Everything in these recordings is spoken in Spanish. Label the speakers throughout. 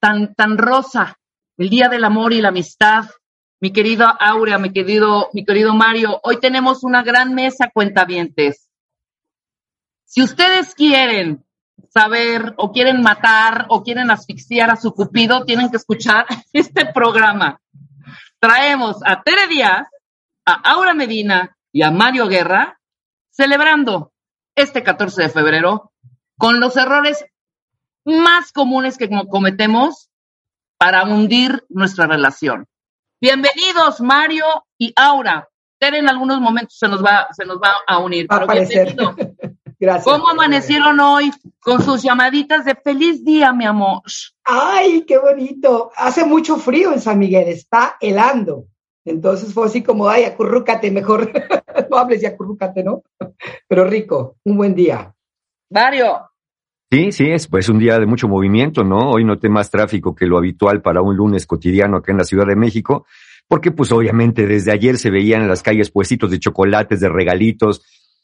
Speaker 1: tan, tan rosa, el Día del Amor y la Amistad. Mi querida Aurea, mi querido, mi querido Mario, hoy tenemos una gran mesa cuentavientes. Si ustedes quieren saber o quieren matar o quieren asfixiar a su cupido, tienen que escuchar este programa. Traemos a Tere Díaz, a Aura Medina y a Mario Guerra celebrando este 14 de febrero con los errores más comunes que cometemos para hundir nuestra relación. Bienvenidos Mario y Aura. Tere en algunos momentos se nos va, se nos va a unir.
Speaker 2: Va a aparecer.
Speaker 1: Gracias. ¿Cómo amanecieron hoy con sus llamaditas de feliz día, mi amor?
Speaker 2: Ay, qué bonito. Hace mucho frío en San Miguel, está helando. Entonces fue así como, ay, acurrúcate mejor. no hables y acurrúcate, ¿no? Pero rico, un buen día.
Speaker 1: Mario.
Speaker 3: Sí, sí, es pues un día de mucho movimiento, ¿no? Hoy noté más tráfico que lo habitual para un lunes cotidiano acá en la Ciudad de México, porque pues obviamente desde ayer se veían en las calles puestitos de chocolates, de regalitos.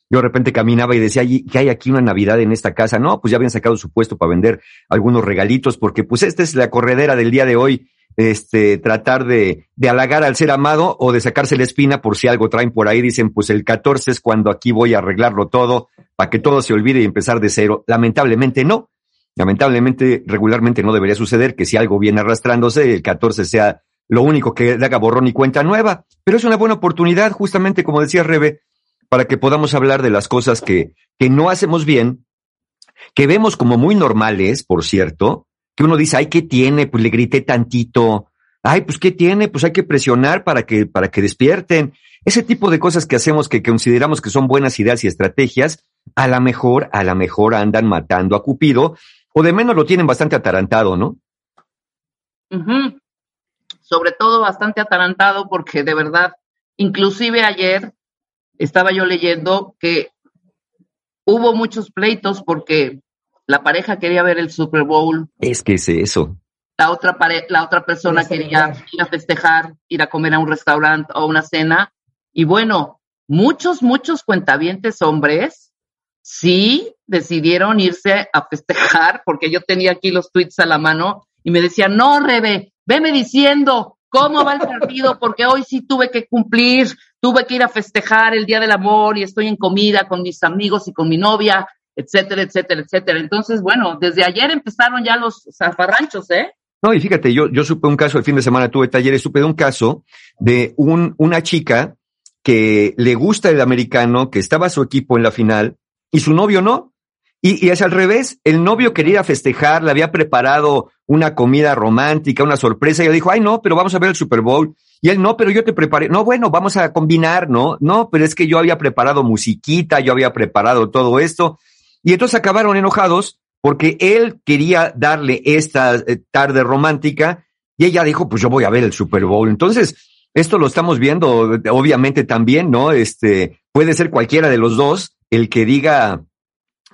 Speaker 3: Yo de repente caminaba y decía, ¿qué hay aquí una Navidad en esta casa? No, pues ya habían sacado su puesto para vender algunos regalitos, porque pues esta es la corredera del día de hoy este, tratar de, de halagar al ser amado o de sacarse la espina por si algo traen por ahí. Dicen, pues el 14 es cuando aquí voy a arreglarlo todo para que todo se olvide y empezar de cero. Lamentablemente no. Lamentablemente, regularmente no debería suceder que si algo viene arrastrándose, el 14 sea lo único que haga borrón y cuenta nueva. Pero es una buena oportunidad, justamente como decía Rebe, para que podamos hablar de las cosas que, que no hacemos bien, que vemos como muy normales, por cierto, que uno dice, ay, ¿qué tiene? Pues le grité tantito. Ay, pues ¿qué tiene? Pues hay que presionar para que, para que despierten. Ese tipo de cosas que hacemos que consideramos que son buenas ideas y estrategias, a la mejor, a la mejor andan matando a Cupido, o de menos lo tienen bastante atarantado, ¿no?
Speaker 1: Sobre todo bastante atarantado porque de verdad, inclusive ayer estaba yo leyendo que hubo muchos pleitos porque la pareja quería ver el Super Bowl.
Speaker 3: Es que es eso.
Speaker 1: La otra, la otra persona quería ir a festejar, ir a comer a un restaurante o una cena. Y bueno, muchos, muchos cuentavientes hombres sí decidieron irse a festejar, porque yo tenía aquí los tweets a la mano y me decían, no, Rebe, veme diciendo cómo va el partido, porque hoy sí tuve que cumplir, tuve que ir a festejar el Día del Amor y estoy en comida con mis amigos y con mi novia etcétera, etcétera, etcétera. Entonces, bueno, desde ayer empezaron ya los zafarranchos, ¿eh?
Speaker 3: No, y fíjate, yo, yo supe un caso, el fin de semana tuve talleres, supe de un caso de un, una chica que le gusta el americano, que estaba su equipo en la final, y su novio no. Y, y es al revés, el novio quería festejar, le había preparado una comida romántica, una sorpresa, y ella dijo, ay no, pero vamos a ver el Super Bowl. Y él, no, pero yo te preparé, no, bueno, vamos a combinar, ¿no? No, pero es que yo había preparado musiquita, yo había preparado todo esto. Y entonces acabaron enojados porque él quería darle esta eh, tarde romántica y ella dijo, pues yo voy a ver el Super Bowl. Entonces, esto lo estamos viendo, obviamente también, ¿no? Este, puede ser cualquiera de los dos el que diga,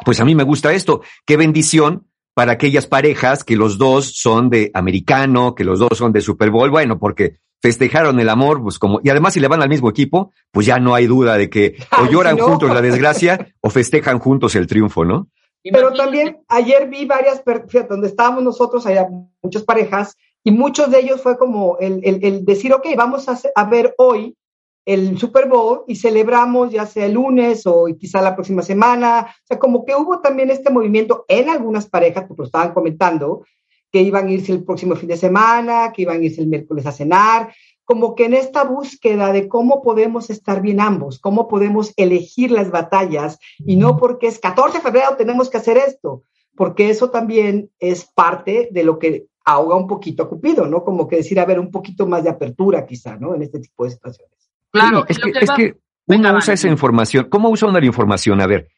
Speaker 3: pues a mí me gusta esto. Qué bendición para aquellas parejas que los dos son de americano, que los dos son de Super Bowl. Bueno, porque festejaron el amor, pues como, y además si le van al mismo equipo, pues ya no hay duda de que o lloran juntos la desgracia o festejan juntos el triunfo, ¿no?
Speaker 2: Pero también ayer vi varias, donde estábamos nosotros, había muchas parejas, y muchos de ellos fue como el, el, el decir, ok, vamos a, a, ver hoy el Super Bowl y celebramos ya sea el lunes o quizá la próxima semana. O sea, como que hubo también este movimiento en algunas parejas, porque lo estaban comentando, que iban a irse el próximo fin de semana, que iban a irse el miércoles a cenar, como que en esta búsqueda de cómo podemos estar bien ambos, cómo podemos elegir las batallas y no porque es 14 de febrero tenemos que hacer esto, porque eso también es parte de lo que ahoga un poquito a Cupido, ¿no? Como que decir, a ver, un poquito más de apertura quizá, ¿no? En este tipo de situaciones.
Speaker 3: Claro, es, que, es que uno usa esa información. ¿Cómo usa uno la información? A ver,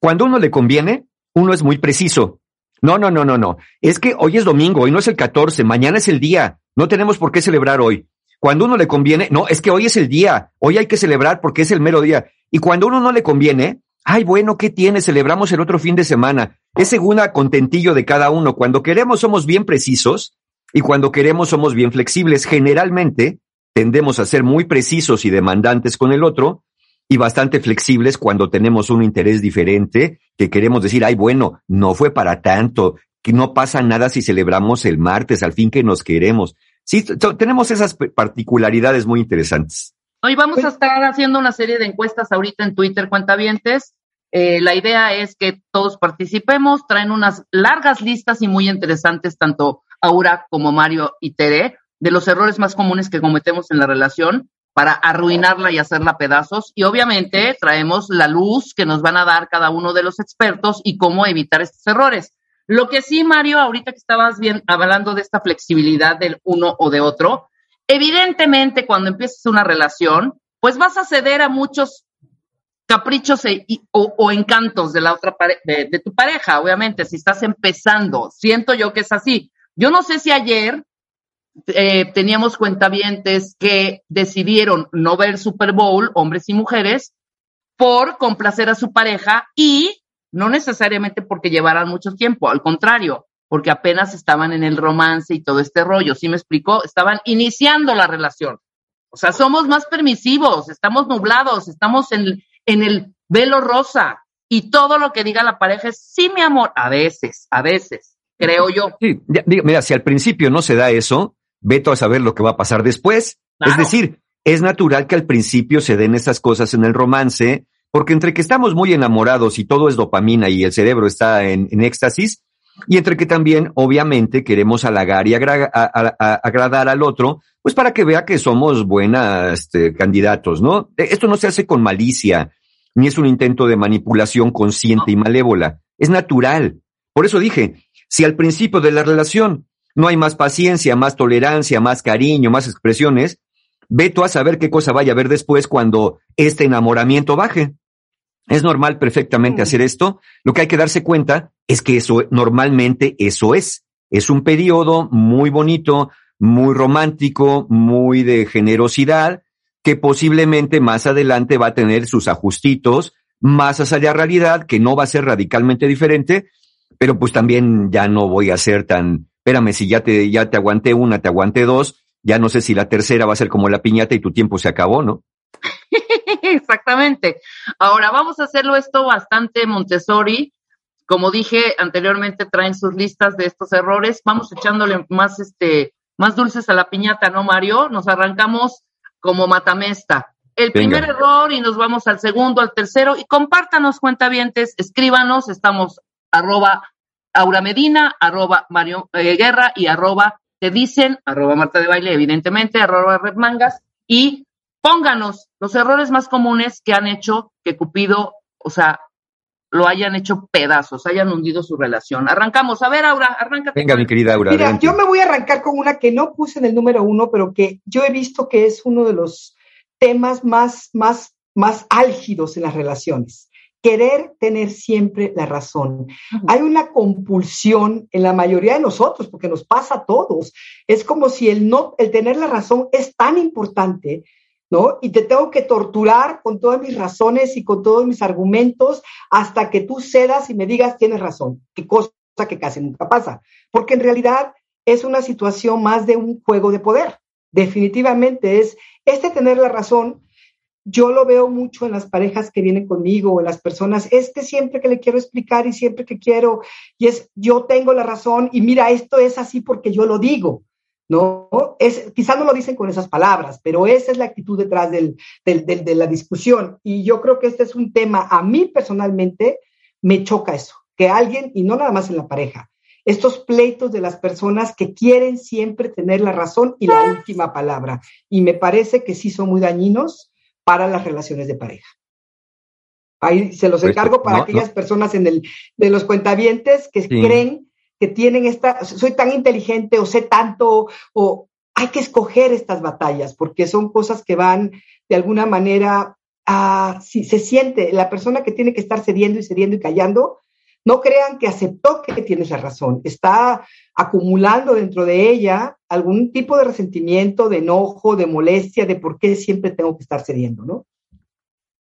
Speaker 3: cuando uno le conviene, uno es muy preciso. No, no, no, no, no. Es que hoy es domingo, hoy no es el 14, mañana es el día. No tenemos por qué celebrar hoy. Cuando uno le conviene, no, es que hoy es el día, hoy hay que celebrar porque es el mero día. Y cuando uno no le conviene, ay, bueno, ¿qué tiene? Celebramos el otro fin de semana. Es según a contentillo de cada uno. Cuando queremos somos bien precisos y cuando queremos somos bien flexibles. Generalmente tendemos a ser muy precisos y demandantes con el otro y bastante flexibles cuando tenemos un interés diferente, que queremos decir, ay, bueno, no fue para tanto, que no pasa nada si celebramos el martes, al fin que nos queremos. Sí, tenemos esas particularidades muy interesantes.
Speaker 1: Hoy vamos a estar haciendo una serie de encuestas ahorita en Twitter, cuentavientes. Eh, la idea es que todos participemos, traen unas largas listas y muy interesantes, tanto Aura como Mario y Tere, de los errores más comunes que cometemos en la relación para arruinarla y hacerla pedazos. Y obviamente traemos la luz que nos van a dar cada uno de los expertos y cómo evitar estos errores. Lo que sí, Mario, ahorita que estabas bien hablando de esta flexibilidad del uno o de otro, evidentemente cuando empieces una relación, pues vas a ceder a muchos caprichos e, o, encantos de la otra de tu pareja, obviamente, si estás empezando. Siento yo que es así. Yo no sé si ayer eh, teníamos cuentavientes que decidieron no ver Super Bowl, hombres y mujeres, por complacer a su pareja y no necesariamente porque llevaran mucho tiempo, al contrario, porque apenas estaban en el romance y todo este rollo. ¿Sí me explicó? Estaban iniciando la relación. O sea, somos más permisivos, estamos nublados, estamos en, en el velo rosa y todo lo que diga la pareja es sí, mi amor, a veces, a veces, creo yo.
Speaker 3: Sí, mira, si al principio no se da eso, veto a saber lo que va a pasar después. Es decir, es natural que al principio se den esas cosas en el romance, porque entre que estamos muy enamorados y todo es dopamina y el cerebro está en, éxtasis, y entre que también, obviamente, queremos halagar y agradar al otro, pues para que vea que somos buenos este, candidatos, ¿no? E, esto no se hace con malicia, ni es un intento de manipulación consciente y malévola, es natural. Por eso dije, si al principio de la relación no hay más paciencia, más tolerancia, más cariño, más expresiones. Ve tú a saber qué cosa vaya a haber después cuando este enamoramiento baje. Es normal perfectamente hacer esto. Lo que hay que darse cuenta es que eso normalmente eso es. Es un periodo muy bonito, muy romántico, muy de generosidad, que posiblemente más adelante va a tener sus ajustitos, más hacia la realidad, que no va a ser radicalmente diferente, pero pues también ya no voy a ser tan espérame, si ya te, ya te aguanté una, te aguanté dos, ya no sé si la tercera va a ser como la piñata y tu tiempo se acabó, ¿no?
Speaker 1: Exactamente. Ahora vamos a hacerlo esto bastante Montessori. Como dije anteriormente, traen sus listas de estos errores. Vamos echándole más, este, más dulces a la piñata, ¿no, Mario? Nos arrancamos como matamesta. El primer error y nos vamos al segundo, al tercero. Y compártanos, cuentavientes, escríbanos, estamos arroba Aura Medina, arroba Mario eh, Guerra y arroba te dicen, arroba Marta de Baile, evidentemente, arroba Red Mangas, y pónganos los errores más comunes que han hecho que Cupido, o sea, lo hayan hecho pedazos, hayan hundido su relación. Arrancamos. A ver, Aura, arráncate.
Speaker 3: Venga, mi querida Aura.
Speaker 2: Mira, yo me voy a arrancar con una que no puse en el número uno, pero que yo he visto que es uno de los temas más, más, más álgidos en las relaciones querer tener siempre la razón. Hay una compulsión en la mayoría de nosotros, porque nos pasa a todos. Es como si el no, el tener la razón es tan importante, ¿no? Y te tengo que torturar con todas mis razones y con todos mis argumentos hasta que tú cedas y me digas tienes razón, qué cosa que casi nunca pasa, porque en realidad es una situación más de un juego de poder. Definitivamente es este tener la razón yo lo veo mucho en las parejas que vienen conmigo o en las personas, es que siempre que le quiero explicar y siempre que quiero, y es, yo tengo la razón y mira, esto es así porque yo lo digo, ¿no? Es, quizás no lo dicen con esas palabras, pero esa es la actitud detrás del, de la discusión. Y yo creo que este es un tema, a mí personalmente, me choca eso, que alguien, y no nada más en la pareja, estos pleitos de las personas que quieren siempre tener la razón y la última palabra. Y me parece que sí son muy dañinos para las relaciones de pareja. Ahí se los encargo para aquellas personas en el, de los cuentavientes que creen que tienen esta, soy tan inteligente o sé tanto, o hay que escoger estas batallas, porque son cosas que van de alguna manera a, si se siente, la persona que tiene que estar cediendo y cediendo y callando, no crean que aceptó que tienes la razón, está acumulando dentro de ella algún tipo de resentimiento, de enojo, de molestia, de por qué siempre tengo que estar cediendo, ¿no?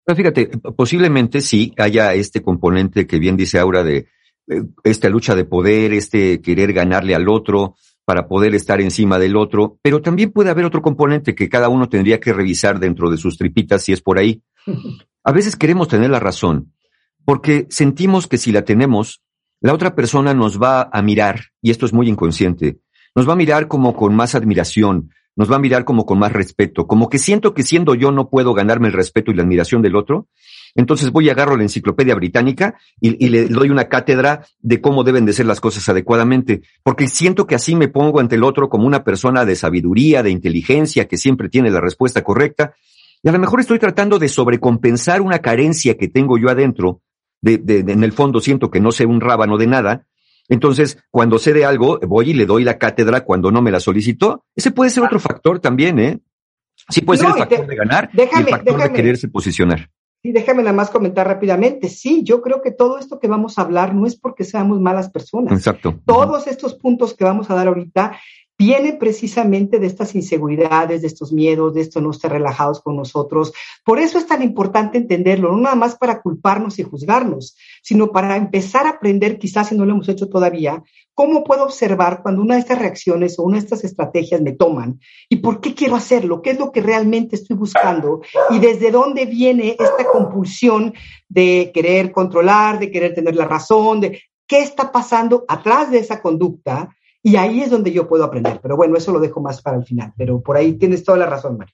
Speaker 3: Pero fíjate, posiblemente sí haya este componente que bien dice Aura de eh, esta lucha de poder, este querer ganarle al otro para poder estar encima del otro, pero también puede haber otro componente que cada uno tendría que revisar dentro de sus tripitas si es por ahí. A veces queremos tener la razón, porque sentimos que si la tenemos, la otra persona nos va a mirar, y esto es muy inconsciente, nos va a mirar como con más admiración, nos va a mirar como con más respeto, como que siento que siendo yo no puedo ganarme el respeto y la admiración del otro, entonces voy y agarro la enciclopedia británica y, y, le doy una cátedra de cómo deben de ser las cosas adecuadamente, porque siento que así me pongo ante el otro como una persona de sabiduría, de inteligencia, que siempre tiene la respuesta correcta, y a lo mejor estoy tratando de sobrecompensar una carencia que tengo yo adentro de, en el fondo siento que no sé un rábano de nada, entonces cuando sé de algo, voy y le doy la cátedra cuando no me la solicitó. Ese puede ser otro factor también, ¿eh? Sí puede ser el factor de ganar y el factor de quererse posicionar.
Speaker 2: Sí, déjame nada más comentar rápidamente. Sí, yo creo que todo esto que vamos a hablar no es porque seamos malas personas.
Speaker 3: Exacto.
Speaker 2: Todos estos puntos que vamos a dar ahorita viene precisamente de estas inseguridades, de estos miedos, de esto no estar relajados con nosotros. Por eso es tan importante entenderlo, no nada más para culparnos y juzgarnos, sino para empezar a aprender, quizás si no lo hemos hecho todavía, cómo puedo observar cuando una de estas reacciones o una de estas estrategias me toman y por qué quiero hacerlo, qué es lo que realmente estoy buscando y desde dónde viene esta compulsión de querer controlar, de querer tener la razón, de qué está pasando atrás de esa conducta y ahí es donde yo puedo aprender. Pero bueno, eso lo dejo más para el final. Pero por ahí tienes toda la razón, María.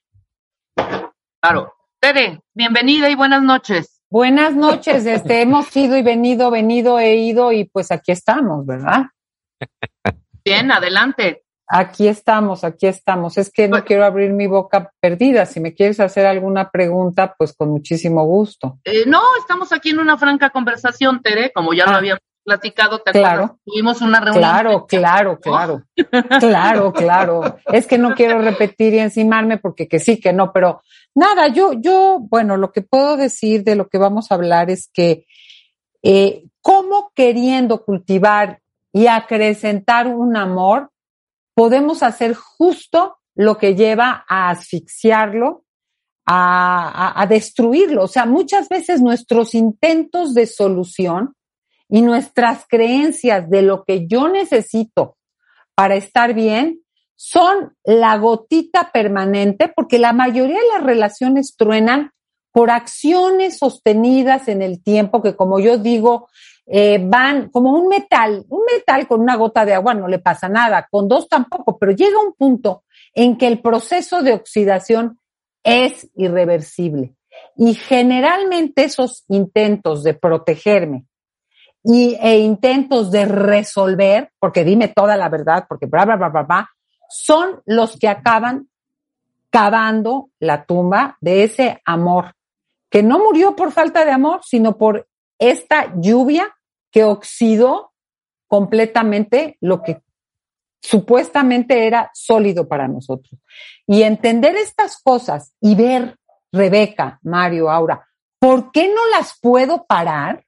Speaker 1: Claro. Tere, bienvenida y buenas noches.
Speaker 4: Buenas noches. Este, hemos ido y venido, venido, e ido y pues aquí estamos, ¿verdad?
Speaker 1: Bien, adelante.
Speaker 4: Aquí estamos, aquí estamos. Es que no pues quiero abrir mi boca perdida. Si me quieres hacer alguna pregunta, pues con muchísimo gusto.
Speaker 1: Eh, no, estamos aquí en una franca conversación, Tere, como ya lo ah. habíamos platicado, ¿te
Speaker 4: claro.
Speaker 1: Tuvimos una reunión.
Speaker 4: Claro, claro, claro. claro, claro. Es que no quiero repetir y encimarme porque que sí, que no, pero nada, yo, yo, bueno, lo que puedo decir de lo que vamos a hablar es que eh, cómo queriendo cultivar y acrecentar un amor, podemos hacer justo lo que lleva a asfixiarlo, a, a, a destruirlo. O sea, muchas veces nuestros intentos de solución y nuestras creencias de lo que yo necesito para estar bien son la gotita permanente, porque la mayoría de las relaciones truenan por acciones sostenidas en el tiempo que, como yo digo, eh, van como un metal, un metal con una gota de agua no le pasa nada, con dos tampoco, pero llega un punto en que el proceso de oxidación es irreversible. Y generalmente esos intentos de protegerme y, e intentos de resolver, porque dime toda la verdad, porque bla, bla, bla, bla, bla, son los que acaban cavando la tumba de ese amor, que no murió por falta de amor, sino por esta lluvia que oxidó completamente lo que supuestamente era sólido para nosotros. Y entender estas cosas y ver, Rebeca, Mario, Aura, ¿por qué no las puedo parar?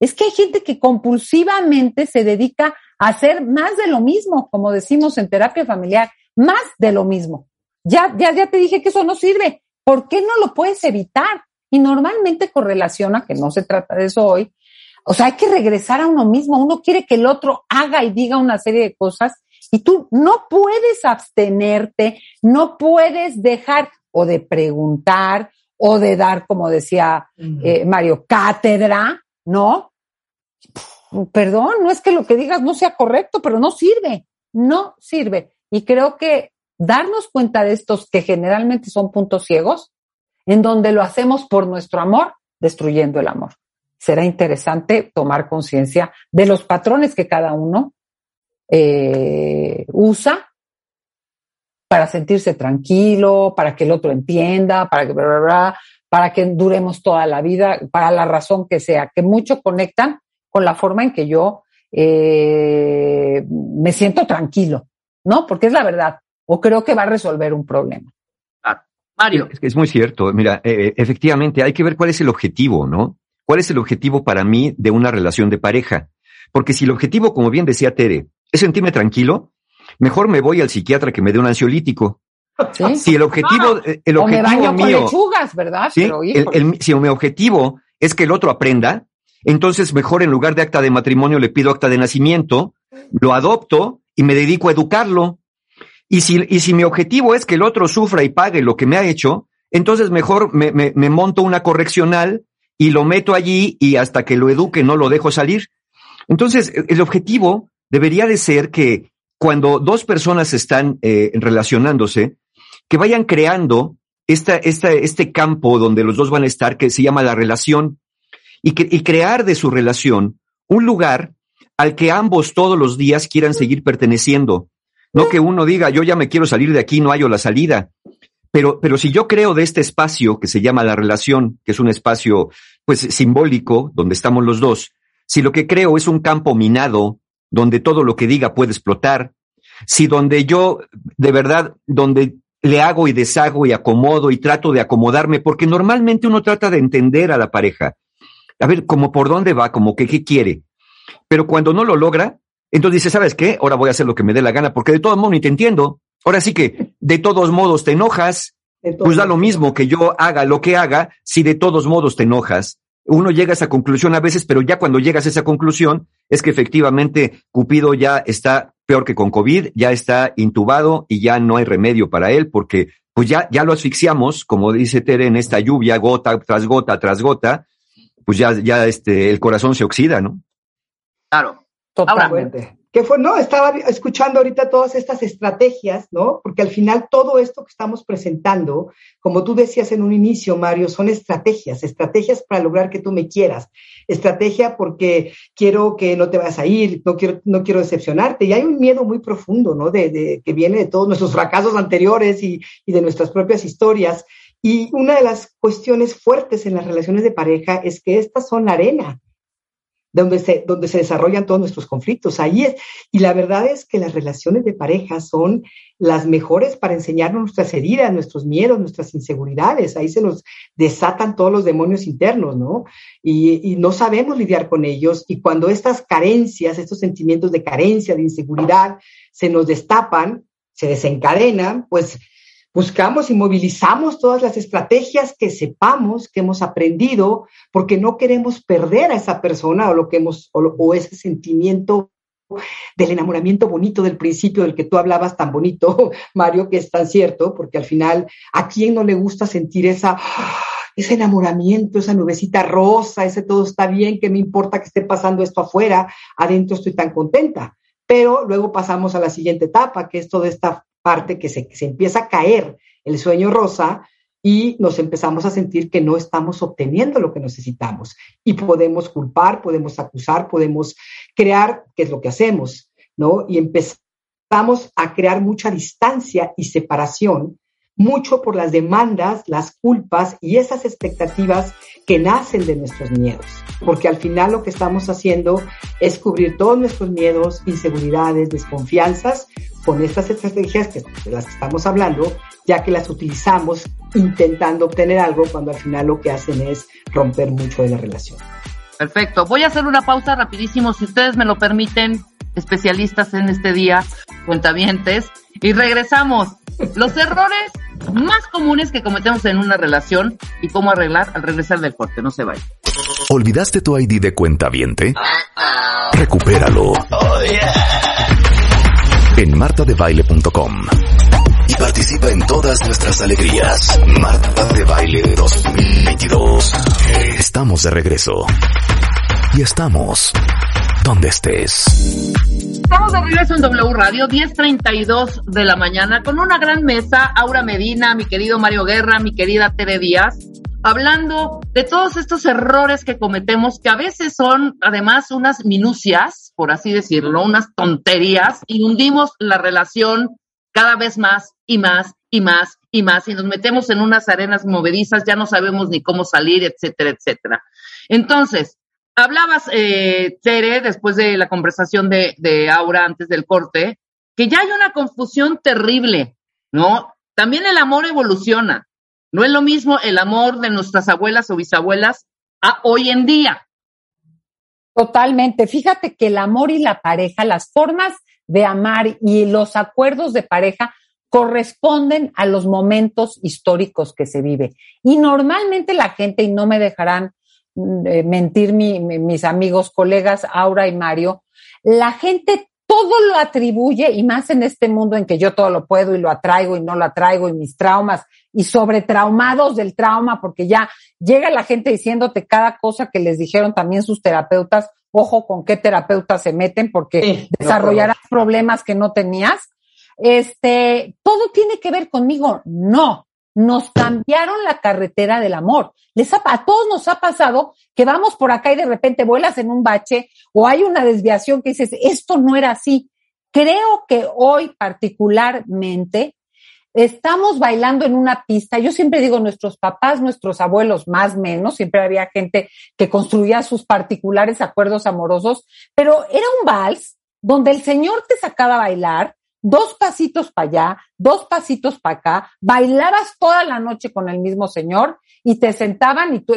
Speaker 4: Es que hay gente que compulsivamente se dedica a hacer más de lo mismo, como decimos en terapia familiar, más de lo mismo. Ya, ya, ya te dije que eso no sirve. ¿Por qué no lo puedes evitar? Y normalmente correlaciona, que no se trata de eso hoy, o sea, hay que regresar a uno mismo. Uno quiere que el otro haga y diga una serie de cosas y tú no puedes abstenerte, no puedes dejar o de preguntar o de dar, como decía eh, Mario, cátedra, ¿no? Perdón, no es que lo que digas no sea correcto, pero no sirve, no sirve. Y creo que darnos cuenta de estos que generalmente son puntos ciegos, en donde lo hacemos por nuestro amor, destruyendo el amor. Será interesante tomar conciencia de los patrones que cada uno eh, usa para sentirse tranquilo, para que el otro entienda, para que para que duremos toda la vida, para la razón que sea, que mucho conectan con la forma en que yo eh, me siento tranquilo, ¿no? Porque es la verdad, o creo que va a resolver un problema.
Speaker 1: Mario.
Speaker 3: Es, es muy cierto. Mira, eh, eh, efectivamente, hay que ver cuál es el objetivo, ¿no? ¿Cuál es el objetivo para mí de una relación de pareja? Porque si el objetivo, como bien decía Tere, es sentirme tranquilo, mejor me voy al psiquiatra que me dé un ansiolítico. Si el objetivo, el objetivo mío,
Speaker 4: ¿verdad?
Speaker 3: si mi objetivo es que el otro aprenda, entonces mejor en lugar de acta de matrimonio le pido acta de nacimiento, lo adopto y me dedico a educarlo. Y si, y si mi objetivo es que el otro sufra y pague lo que me ha hecho, entonces mejor me, me, me monto una correccional y lo meto allí y hasta que lo eduque no lo dejo salir. Entonces, el objetivo debería de ser que cuando dos personas están eh, relacionándose, que vayan creando esta, esta, este campo donde los dos van a estar, que se llama la relación, y, y crear de su relación un lugar al que ambos todos los días quieran seguir perteneciendo. No que uno diga, yo ya me quiero salir de aquí, no hallo la salida. Pero, pero si yo creo de este espacio que se llama la relación, que es un espacio pues simbólico, donde estamos los dos, si lo que creo es un campo minado, donde todo lo que diga puede explotar, si donde yo, de verdad, donde le hago y deshago y acomodo y trato de acomodarme, porque normalmente uno trata de entender a la pareja, a ver, como por dónde va, como que qué quiere. Pero cuando no lo logra, entonces dice, ¿sabes qué? Ahora voy a hacer lo que me dé la gana, porque de todos modos ni te entiendo. Ahora sí que de todos modos te enojas, pues da lo mismo que yo haga lo que haga, si de todos modos te enojas. Uno llega a esa conclusión a veces, pero ya cuando llegas a esa conclusión es que efectivamente Cupido ya está peor que con COVID, ya está intubado y ya no hay remedio para él porque pues ya, ya lo asfixiamos, como dice Tere, en esta lluvia, gota tras gota tras gota, pues ya, ya este, el corazón se oxida, ¿no?
Speaker 1: Claro.
Speaker 2: Totalmente. ¿Qué fue? No, estaba escuchando ahorita todas estas estrategias, ¿no? Porque al final todo esto que estamos presentando, como tú decías en un inicio, Mario, son estrategias, estrategias para lograr que tú me quieras. Estrategia porque quiero que no te vayas a ir, no quiero, no quiero decepcionarte. Y hay un miedo muy profundo, ¿no? De, de que viene de todos nuestros fracasos anteriores y, y de nuestras propias historias. Y una de las cuestiones fuertes en las relaciones de pareja es que estas son arena donde se, donde se desarrollan todos nuestros conflictos. Ahí. Y la verdad es que las relaciones de pareja son las mejores para enseñarnos nuestras heridas, nuestros miedos, nuestras inseguridades. Ahí se nos desatan todos los demonios internos, ¿no? Y no sabemos lidiar con ellos. Y cuando estas carencias, estos sentimientos de carencia, de inseguridad, se nos destapan, se desencadenan, pues buscamos y movilizamos todas las estrategias que sepamos, que hemos aprendido, porque no queremos perder a esa persona o lo que hemos, o, ese sentimiento del enamoramiento bonito del principio del que tú hablabas tan bonito, Mario, que es tan cierto, porque al final, ¿a quién no le gusta sentir esa, ese enamoramiento, esa nubecita rosa, ese todo está bien, que me importa que esté pasando esto afuera, adentro estoy tan contenta? Pero luego pasamos a la siguiente etapa, que es toda esta parte que se, se empieza a caer el sueño rosa y nos empezamos a sentir que no estamos obteniendo lo que necesitamos. Y podemos culpar, podemos acusar, podemos crear, que es lo que hacemos, ¿no? Y empezamos a crear mucha distancia y separación mucho por las demandas, las culpas y esas expectativas que nacen de nuestros miedos, porque al final lo que estamos haciendo es cubrir todos nuestros miedos, inseguridades, desconfianzas con estas estrategias que, de las que estamos hablando, ya que las utilizamos intentando obtener algo cuando al final lo que hacen es romper mucho de la relación.
Speaker 1: Perfecto. Voy a hacer una pausa rapidísimo, si ustedes me lo permiten, especialistas en este día, cuentavientes, y regresamos. Los errores más comunes que cometemos en una relación y cómo arreglar al regresar del corte. No se vaya.
Speaker 5: ¿Olvidaste tu ID de cuenta viente? Recupéralo. En martadebaile.com. Y participa en todas nuestras alegrías. Marta de Baile 2022. Estamos de regreso. Y estamos donde estés.
Speaker 1: Estamos de regreso en W Radio, 10.32 de la mañana, con una gran mesa, Aura Medina, mi querido Mario Guerra, mi querida Tere Díaz, hablando de todos estos errores que cometemos, que a veces son además unas minucias, por así decirlo, unas tonterías y hundimos la relación cada vez más y más y más y más y nos metemos en unas arenas movedizas, ya no sabemos ni cómo salir, etcétera, etcétera. Entonces, hablabas, eh, Tere, después de la conversación de, de Aura antes del corte, que ya hay una confusión terrible, ¿no? También el amor evoluciona. No es lo mismo el amor de nuestras abuelas o bisabuelas a hoy en día.
Speaker 4: Totalmente. Fíjate que el amor y la pareja, las formas de amar y los acuerdos de pareja corresponden a los momentos históricos que se vive. Y normalmente la gente, y no me dejarán eh, mentir mis amigos, colegas Aura y Mario, la gente todo lo atribuye, y más en este mundo en que yo todo lo puedo y lo atraigo y no lo atraigo, y mis traumas, y sobre traumados del trauma, porque ya llega la gente diciéndote cada cosa que les dijeron también sus terapeutas, ojo con qué terapeutas se meten, porque desarrollarás problemas que no tenías. Este, todo tiene que ver conmigo. No, nos cambiaron la carretera del amor. Les a todos nos ha pasado que vamos por acá y de repente vuelas en un bache o hay una desviación que dices, esto no era así. Creo que hoy particularmente estamos bailando en una pista. Yo siempre digo, nuestros papás, nuestros abuelos, más menos, siempre había gente que construía sus particulares acuerdos amorosos, pero era un vals donde el señor te sacaba a bailar, dos pasitos para allá, dos pasitos para acá, bailabas toda la noche con el mismo señor y te sentaban y tú,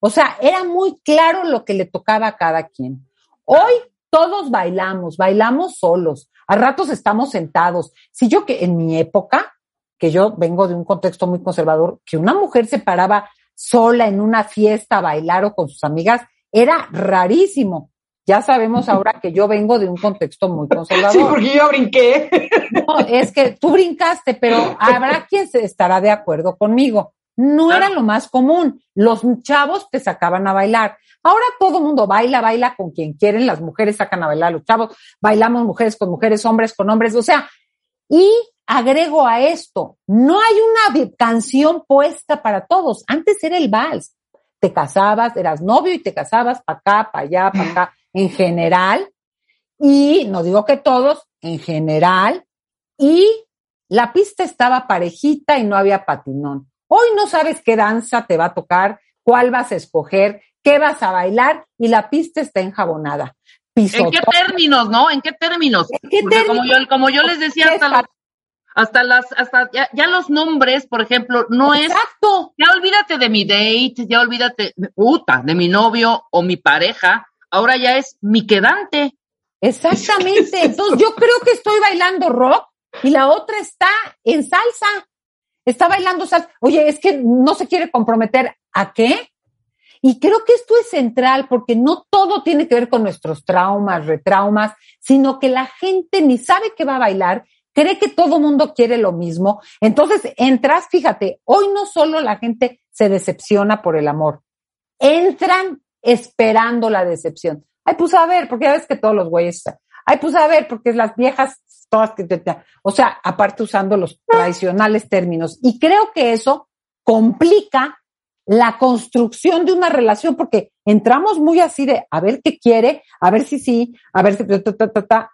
Speaker 4: O sea, era muy claro lo que le tocaba a cada quien. Hoy todos bailamos, bailamos solos, a ratos estamos sentados. Si yo que en mi época, que yo vengo de un contexto muy conservador, que una mujer se paraba sola en una fiesta a bailar o con sus amigas, era rarísimo. Ya sabemos ahora que yo vengo de un contexto muy conservador.
Speaker 2: Sí, porque yo brinqué.
Speaker 4: No, es que tú brincaste, pero habrá quien se estará de acuerdo conmigo. No era lo más común. Los chavos te sacaban a bailar. Ahora todo el mundo baila, baila con quien quieren. Las mujeres sacan a bailar a los chavos. Bailamos mujeres con mujeres, hombres con hombres. O sea, y agrego a esto, no hay una canción puesta para todos. Antes era el vals. Te casabas, eras novio y te casabas para acá, para allá, para acá en general, y no digo que todos, en general, y la pista estaba parejita y no había patinón. Hoy no sabes qué danza te va a tocar, cuál vas a escoger, qué vas a bailar y la pista está enjabonada.
Speaker 1: ¿En qué términos, no? ¿En qué términos? Como, yo, como yo les decía, hasta, hasta las, hasta ya, los nombres, por ejemplo, no es. Exacto. Ya olvídate de mi date, ya olvídate, puta, de mi novio o mi pareja ahora ya es mi quedante.
Speaker 4: Exactamente. Entonces yo creo que estoy bailando rock y la otra está en salsa. Está bailando salsa. Oye, es que no se quiere comprometer. ¿A qué? Y creo que esto es central porque no todo tiene que ver con nuestros traumas, retraumas, sino que la gente ni sabe que va a bailar, cree que todo mundo quiere lo mismo. Entonces entras, fíjate, hoy no solo la gente se decepciona por el amor, entran esperando la decepción. Ay, pues a ver, porque ya ves que todos los güeyes, ay, pues a ver, porque las viejas, todas que te, o sea, aparte usando los tradicionales términos. Y creo que eso complica la construcción de una relación, porque entramos muy así de a ver qué quiere, a ver si sí, a ver si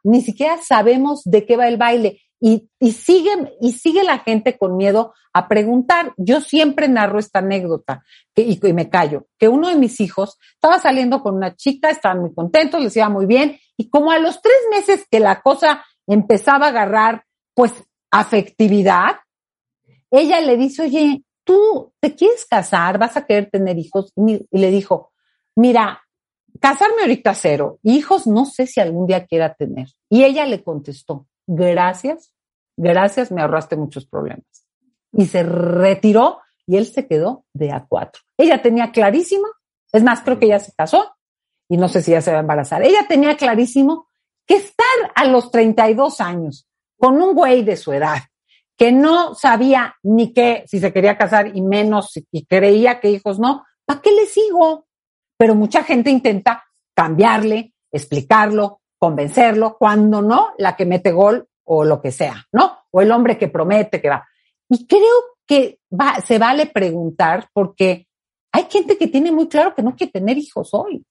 Speaker 4: ni siquiera sabemos de qué va el baile. Y, y, sigue, y sigue la gente con miedo a preguntar. Yo siempre narro esta anécdota y, me callo, que uno de mis hijos estaba saliendo con una chica, estaban muy contentos, les iba muy bien, y como a los tres meses que la cosa empezaba a agarrar, pues, afectividad, ella le dice, oye, tú te quieres casar, vas a querer tener hijos, y, y le dijo, mira, casarme ahorita cero, hijos no sé si algún día quiera tener. Y ella le contestó, gracias, gracias, me ahorraste muchos problemas. Y se retiró y él se quedó de a cuatro. Ella tenía clarísimo, es más, creo que ya se casó y no sé si ya se va a embarazar. Ella tenía clarísimo que estar a los 32 años con un güey de su edad que no sabía ni qué, si se quería casar y menos, y creía que hijos no, ¿para qué le sigo? Pero mucha gente intenta cambiarle, explicarlo, convencerlo, cuando no, la que mete gol o lo que sea, ¿no? O el hombre que promete que va. Y creo que va, se vale preguntar porque hay gente que tiene muy claro que no quiere tener hijos hoy.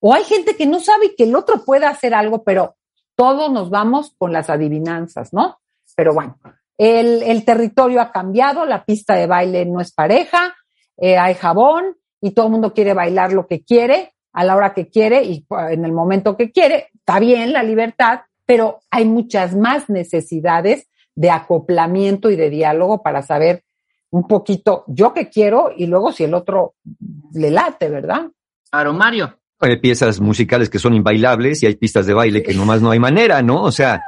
Speaker 4: O hay gente que no sabe que el otro puede hacer algo, pero todos nos vamos con las adivinanzas, ¿no? Pero bueno, el, territorio ha cambiado, la pista de baile no es pareja, eh, hay jabón y todo el mundo quiere bailar lo que quiere, a la hora que quiere y en el momento que quiere. Está bien la libertad, pero hay muchas más necesidades de acoplamiento y de diálogo para saber un poquito yo qué quiero y luego si el otro le late, ¿verdad?
Speaker 1: Claro, Mario.
Speaker 3: Hay piezas musicales que son inbailables y hay pistas de baile que nomás no hay manera, ¿no? O sea,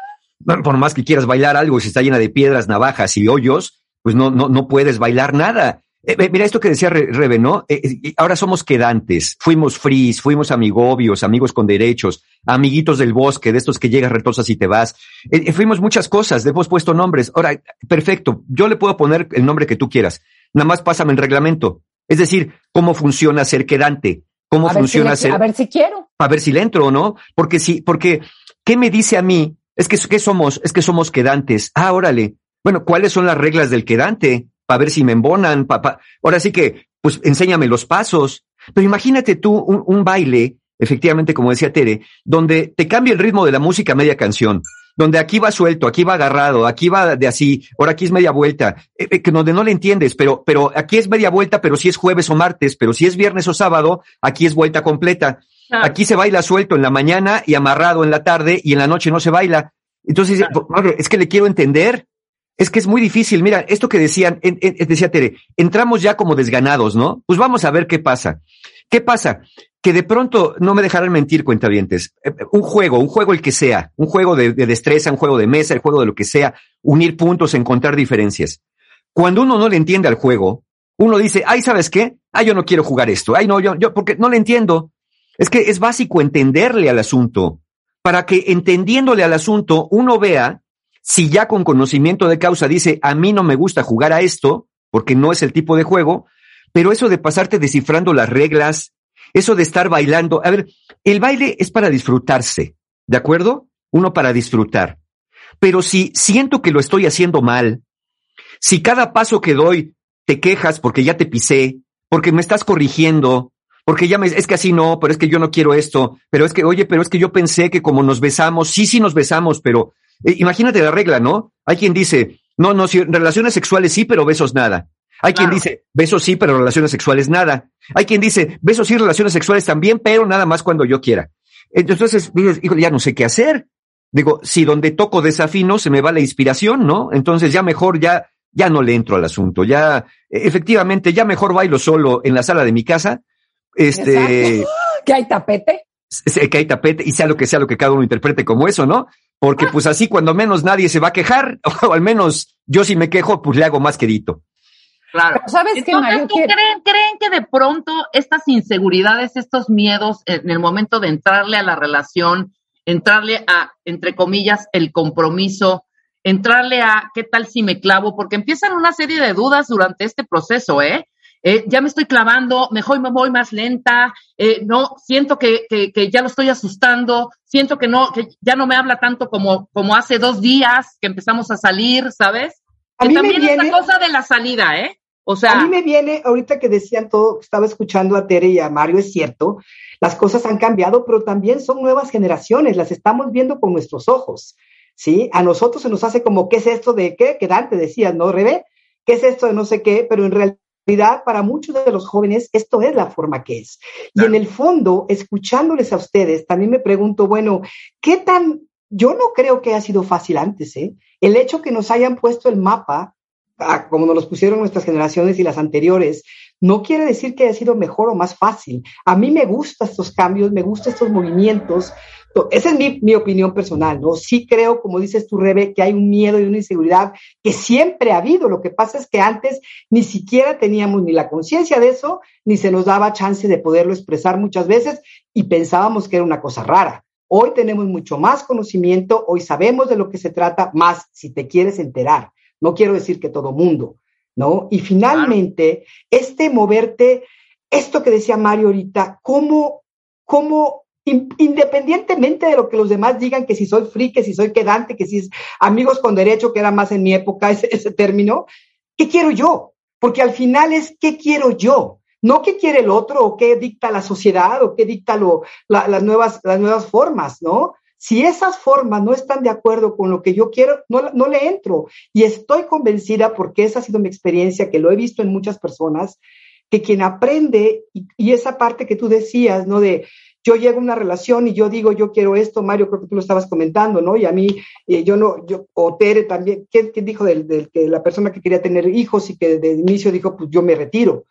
Speaker 3: por más que quieras bailar algo, si está llena de piedras, navajas y hoyos, pues no, no, no puedes bailar nada. Eh, mira esto que decía Rebe, ¿no? Eh, eh, ahora somos quedantes, fuimos fris, fuimos amigobios, amigos con derechos, amiguitos del bosque, de estos que llegas retosas y te vas. fuimos muchas cosas, le hemos puesto nombres. Ahora, perfecto, yo le puedo poner el nombre que tú quieras. Nada más pásame el reglamento. Es decir, cómo funciona ser quedante, cómo funciona ser.
Speaker 4: A ver si quiero.
Speaker 3: A ver si le entro o no. Porque si, porque, ¿qué me dice a mí? Es que, ¿qué somos? Es que somos quedantes. Ah, órale. Bueno, ¿cuáles son las reglas del quedante? Para ver si me embonan. Pa, Ahora sí que, pues enséñame los pasos. Pero imagínate tú un, baile, efectivamente, como decía Tere, donde te cambia el ritmo de la música a media canción donde aquí va suelto, aquí va agarrado, aquí va de así, ahora aquí es media vuelta, eh, eh, que donde no le entiendes, pero, pero aquí es media vuelta, pero si es jueves o martes, pero si es viernes o sábado, aquí es vuelta completa. Aquí se baila suelto en la mañana y amarrado en la tarde y en la noche no se baila. Entonces, es que le quiero entender. Es que es muy difícil. Mira, esto que decían, decía Tere, entramos ya como desganados, ¿no? Pues vamos a ver qué pasa. ¿Qué pasa? Que de pronto, no me dejarán mentir, cuentavientes, eh, un juego, un juego el que sea, un juego de, de destreza, un juego de mesa, el juego de lo que sea, unir puntos, encontrar diferencias. Cuando uno no le entiende al juego, uno dice, ay, ¿sabes qué? Ay, yo no quiero jugar esto. Ay, no, yo, yo, porque no le entiendo. Es que es básico entenderle al asunto, para que entendiéndole al asunto uno vea si ya con conocimiento de causa dice, a mí no me gusta jugar a esto, porque no es el tipo de juego, pero eso de pasarte descifrando las reglas, eso de estar bailando, a ver, el baile es para disfrutarse, ¿de acuerdo? Uno para disfrutar. Pero si siento que lo estoy haciendo mal, si cada paso que doy te quejas porque ya te pisé, porque me estás corrigiendo, porque ya me, es que así no, pero es que yo no quiero esto, pero es que, oye, pero es que yo pensé que como nos besamos, sí, sí nos besamos, pero eh, imagínate la regla, ¿no? Hay quien dice, no, no, si relaciones sexuales sí, pero besos nada. Hay quien dice, besos sí, pero relaciones sexuales nada. Hay quien dice, besos sí, relaciones sexuales también, pero nada más cuando yo quiera. Entonces dices, hijo, ya no sé qué hacer. Digo, si donde toco desafino se me va la inspiración, ¿no? Entonces ya mejor ya, ya no le entro al asunto. Ya, e, efectivamente, ya mejor bailo solo en la sala de mi casa. Este.
Speaker 4: ¿Que hay tapete?
Speaker 3: Que hay tapete y sea lo que sea lo que cada uno interprete como eso, ¿no? porque pues así cuando menos nadie se va a quejar, o al menos yo si me quejo, pues le hago más quedito.
Speaker 1: Claro. ¿Sabes Entonces, ¿tú creen, creen que de pronto estas inseguridades, estos miedos en el momento de entrarle a la relación, entrarle a, entre comillas, el compromiso, entrarle a qué tal si me clavo, porque empiezan una serie de dudas durante este proceso, ¿eh? Eh, ya me estoy clavando, mejor me voy más lenta, eh, no, siento que, que, ya lo estoy asustando, siento que no, que ya no me habla tanto como, como hace dos días que empezamos a salir, ¿sabes? A también me esta cosa de la salida, ¿eh?
Speaker 2: O sea. A mí me viene, ahorita que decían todo, estaba escuchando a Tere y a Mario, es cierto, las cosas han cambiado, pero también son nuevas generaciones, las estamos viendo con nuestros ojos, ¿sí? A nosotros se nos hace como, ¿qué es esto de qué? Que Dante decía, ¿no, Rebe? ¿Qué es esto de no sé qué? Pero en realidad para muchos de los jóvenes esto es la forma que es. Y en el fondo, escuchándoles a ustedes, también me pregunto, bueno, ¿qué tan... Yo no creo que haya sido fácil antes, ¿eh? El hecho que nos hayan puesto el mapa, ah, como nos los pusieron nuestras generaciones y las anteriores, no quiere decir que haya sido mejor o más fácil. A mí me gustan estos cambios, me gustan estos movimientos, esa es mi, mi, opinión personal, ¿no? Sí creo, como dices tú, Rebe, que hay un miedo y una inseguridad que siempre ha habido. Lo que pasa es que antes ni siquiera teníamos ni la conciencia de eso, ni se nos daba chance de poderlo expresar muchas veces y pensábamos que era una cosa rara. Hoy tenemos mucho más conocimiento, hoy sabemos de lo que se trata, más si te quieres enterar. No quiero decir que todo mundo, ¿no? Y finalmente, este moverte, esto que decía Mario ahorita, cómo, cómo independientemente de lo que los demás digan, que si soy free, que si soy quedante, que si es amigos con derecho, que era más en mi época ese, ese término, ¿qué quiero yo? Porque al final es, ¿qué quiero yo? no qué quiere el otro o qué dicta la sociedad o qué dicta las, nuevas, las nuevas formas, ¿no? Si esas formas no están de acuerdo con lo que yo quiero, no, no le entro. Y estoy convencida, porque esa ha sido mi experiencia, que lo he visto en muchas personas, que quien aprende, y, esa parte que tú decías, ¿no? De yo llego a una relación y yo digo, yo quiero esto, Mario, creo que tú lo estabas comentando, ¿no? Y a mí, eh, yo no, yo, o Tere también, ¿quién, dijo del, que la persona que quería tener hijos y que desde el inicio dijo, pues yo me retiro?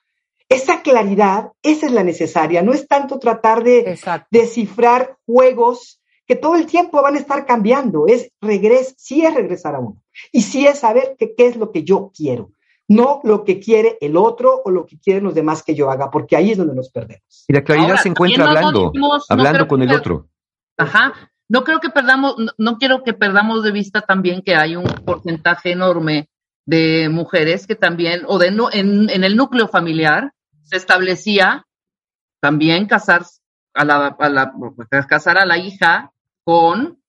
Speaker 2: Esa claridad, esa es la necesaria, no es tanto tratar de descifrar juegos que todo el tiempo van a estar cambiando, es regres, sí es regresar a uno, y sí es saber qué es lo que yo quiero no lo que quiere el otro o lo que quieren los demás que yo haga, porque ahí es donde nos perdemos.
Speaker 3: Y la claridad se encuentra hablando, hablando con el otro.
Speaker 1: Ajá. No creo que perdamos, no, quiero que perdamos de vista también que hay un porcentaje enorme de mujeres que también, o de no, en, el núcleo familiar, se establecía también casar a la, a la, casar a la hija con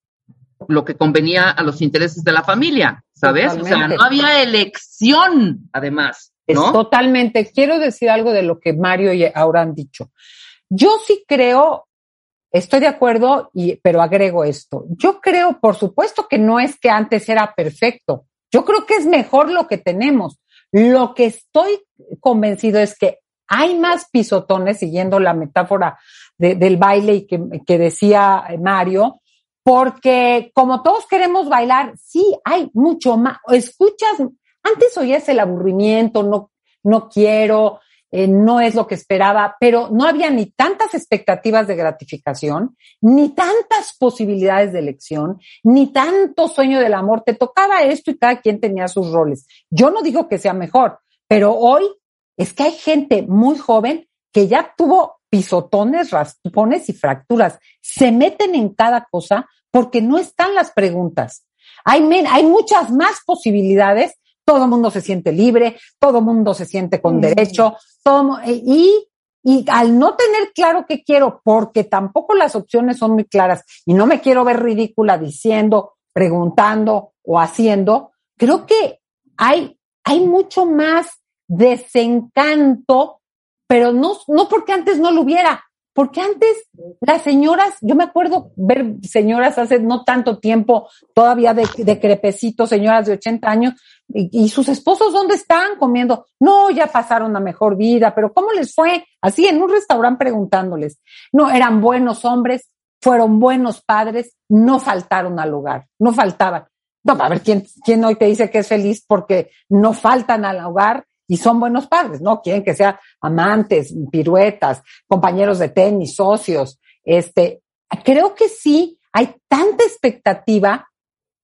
Speaker 1: lo que convenía a los intereses de la familia, ¿sabes? O sea, no había elección, además. ¿no?
Speaker 4: totalmente. Quiero decir algo de lo que Mario y ahora han dicho. Yo sí creo, estoy de acuerdo, y, pero agrego esto. Yo creo, por supuesto, que no es que antes era perfecto. Yo creo que es mejor lo que tenemos. Lo que estoy convencido es que hay más pisotones, siguiendo la metáfora del baile y que, que decía Mario, porque como todos queremos bailar, sí, hay mucho más. Escuchas, antes oías el aburrimiento, no, no quiero, eh, no es lo que esperaba, pero no había ni tantas expectativas de gratificación, ni tantas posibilidades de elección, ni tanto sueño del amor. Te tocaba esto y cada quien tenía sus roles. Yo no digo que sea mejor, pero hoy es que hay gente muy joven que ya tuvo pisotones, raspones y fracturas. Se meten en cada cosa porque no están las preguntas. Hay, hay muchas más posibilidades. Todo el mundo se siente libre, todo el mundo se siente con derecho, todo, eh, y, y al no tener claro qué quiero, porque tampoco las opciones son muy claras y no me quiero ver ridícula diciendo, preguntando o haciendo, creo que hay, hay mucho más desencanto, pero no, no porque antes no lo hubiera, porque antes las señoras, yo me acuerdo ver señoras hace no tanto tiempo, todavía de, crepecitos, señoras de 80 años, y, sus esposos, ¿dónde están comiendo? No, ya pasaron a mejor vida, pero ¿cómo les fue? Así en un restaurante preguntándoles. No, eran buenos hombres, fueron buenos padres, no faltaron al hogar, no faltaban. No, a ver, ¿quién, quién hoy te dice que es feliz porque no faltan al hogar y son buenos padres, ¿no? Quieren que sean amantes, piruetas, compañeros de tenis, socios. Este, creo que sí, hay tanta expectativa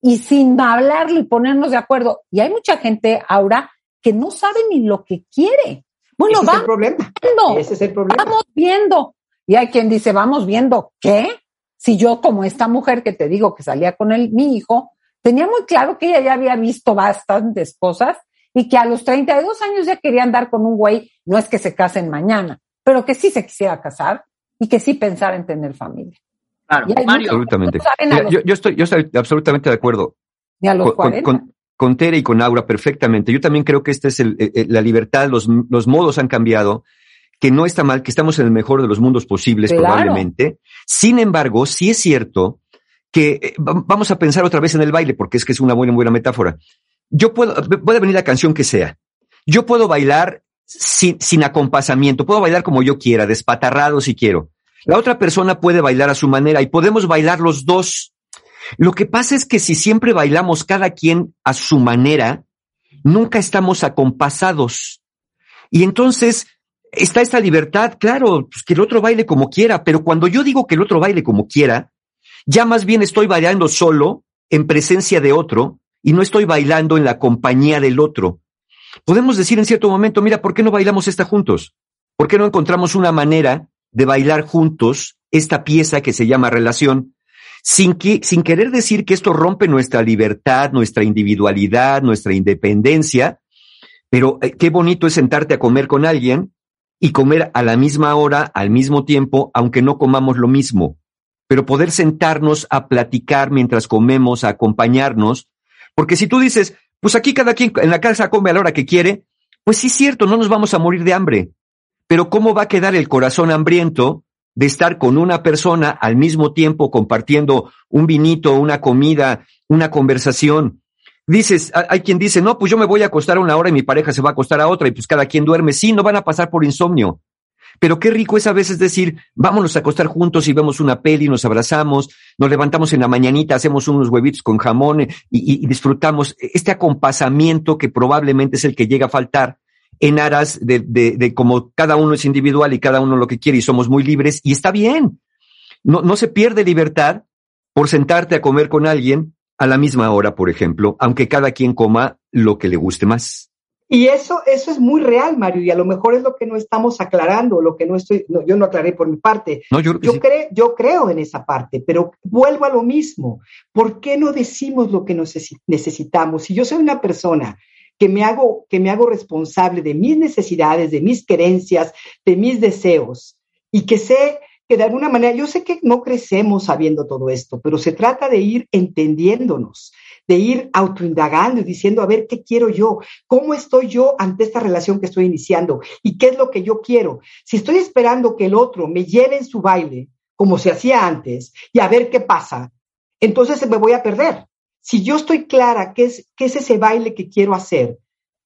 Speaker 4: y sin hablarlo y ponernos de acuerdo. Y hay mucha gente ahora que no sabe ni lo que quiere. Bueno,
Speaker 2: Ese es el problema.
Speaker 4: Viendo, Ese es el problema. Vamos viendo. Y hay quien dice, vamos viendo, ¿qué? Si yo, como esta mujer que te digo que salía con él, mi hijo, tenía muy claro que ella ya había visto bastantes cosas y que a los 32 años ya quería andar con un güey, no es que se casen mañana, pero que sí se quisiera casar y que sí pensara en tener familia.
Speaker 3: Claro, Mario. Absolutamente. yo, estoy, yo estoy absolutamente de acuerdo. con, con, Tere y con Aura perfectamente. Yo también creo que esta es el, eh, eh, la libertad, los, los modos han cambiado, que no está mal, que estamos en el mejor de los mundos posibles probablemente. Sin embargo, sí es cierto que eh, vamos a pensar otra vez en el baile, porque es que es una buena, buena metáfora yo puedo, puede venir la canción que sea. Yo puedo bailar sin, sin acompasamiento, puedo bailar como yo quiera, despatarrado si quiero. La otra persona puede bailar a su manera y podemos bailar los dos. Lo que pasa es que si siempre bailamos cada quien a su manera, nunca estamos acompasados. Y entonces está esta libertad, claro, pues que el otro baile como quiera, pero cuando yo digo que el otro baile como quiera, ya más bien estoy bailando solo, en presencia de otro, y no estoy bailando en la compañía del otro. Podemos decir en cierto momento, mira, ¿por qué no bailamos esta juntos? ¿Por qué no encontramos una manera de bailar juntos esta pieza que se llama relación? Sin, que, sin querer decir que esto rompe nuestra libertad, nuestra individualidad, nuestra independencia, pero eh, qué bonito es sentarte a comer con alguien y comer a la misma hora, al mismo tiempo, aunque no comamos lo mismo, pero poder sentarnos a platicar mientras comemos, a acompañarnos, porque si tú dices, pues aquí cada quien en la casa come a la hora que quiere, pues sí es cierto, no nos vamos a morir de hambre. pero ¿cómo va a quedar el corazón hambriento de estar con una persona al mismo tiempo compartiendo un vinito, una comida, una conversación? Dices, hay quien dice, no, pues yo me voy a acostar una hora y mi pareja se va a acostar a otra y pues cada quien duerme. Sí, no van a pasar por insomnio. Pero qué rico es a veces decir, vámonos a acostar juntos y vemos una peli, nos abrazamos, nos levantamos en la mañanita, hacemos unos huevitos con jamón y, y disfrutamos este acompasamiento que probablemente es el que llega a faltar en aras de, de, de como cada uno es individual y cada uno lo que quiere y somos muy libres y está bien. No, no se pierde libertad por sentarte a comer con alguien a la misma hora, por ejemplo, aunque cada quien coma lo que le guste más.
Speaker 2: Y eso, eso es muy real, Mario, y a lo mejor es lo que no estamos aclarando, lo que no estoy, no, yo no aclaré por mi parte.
Speaker 3: No, yo,
Speaker 2: yo, creo, yo creo en esa parte, pero vuelvo a lo mismo. ¿Por qué no decimos lo que necesitamos? Si yo soy una persona que me hago, que me hago responsable de mis necesidades, de mis querencias, de mis deseos, y que sé que de alguna manera, yo sé que no crecemos sabiendo todo esto, pero se trata de ir entendiéndonos, de ir autoindagando y diciendo, a ver, ¿qué quiero yo? ¿Cómo estoy yo ante esta relación que estoy iniciando? ¿Y qué es lo que yo quiero? Si estoy esperando que el otro me lleve en su baile, como se hacía antes, y a ver qué pasa, entonces me voy a perder. Si yo estoy clara qué es, qué es ese baile que quiero hacer,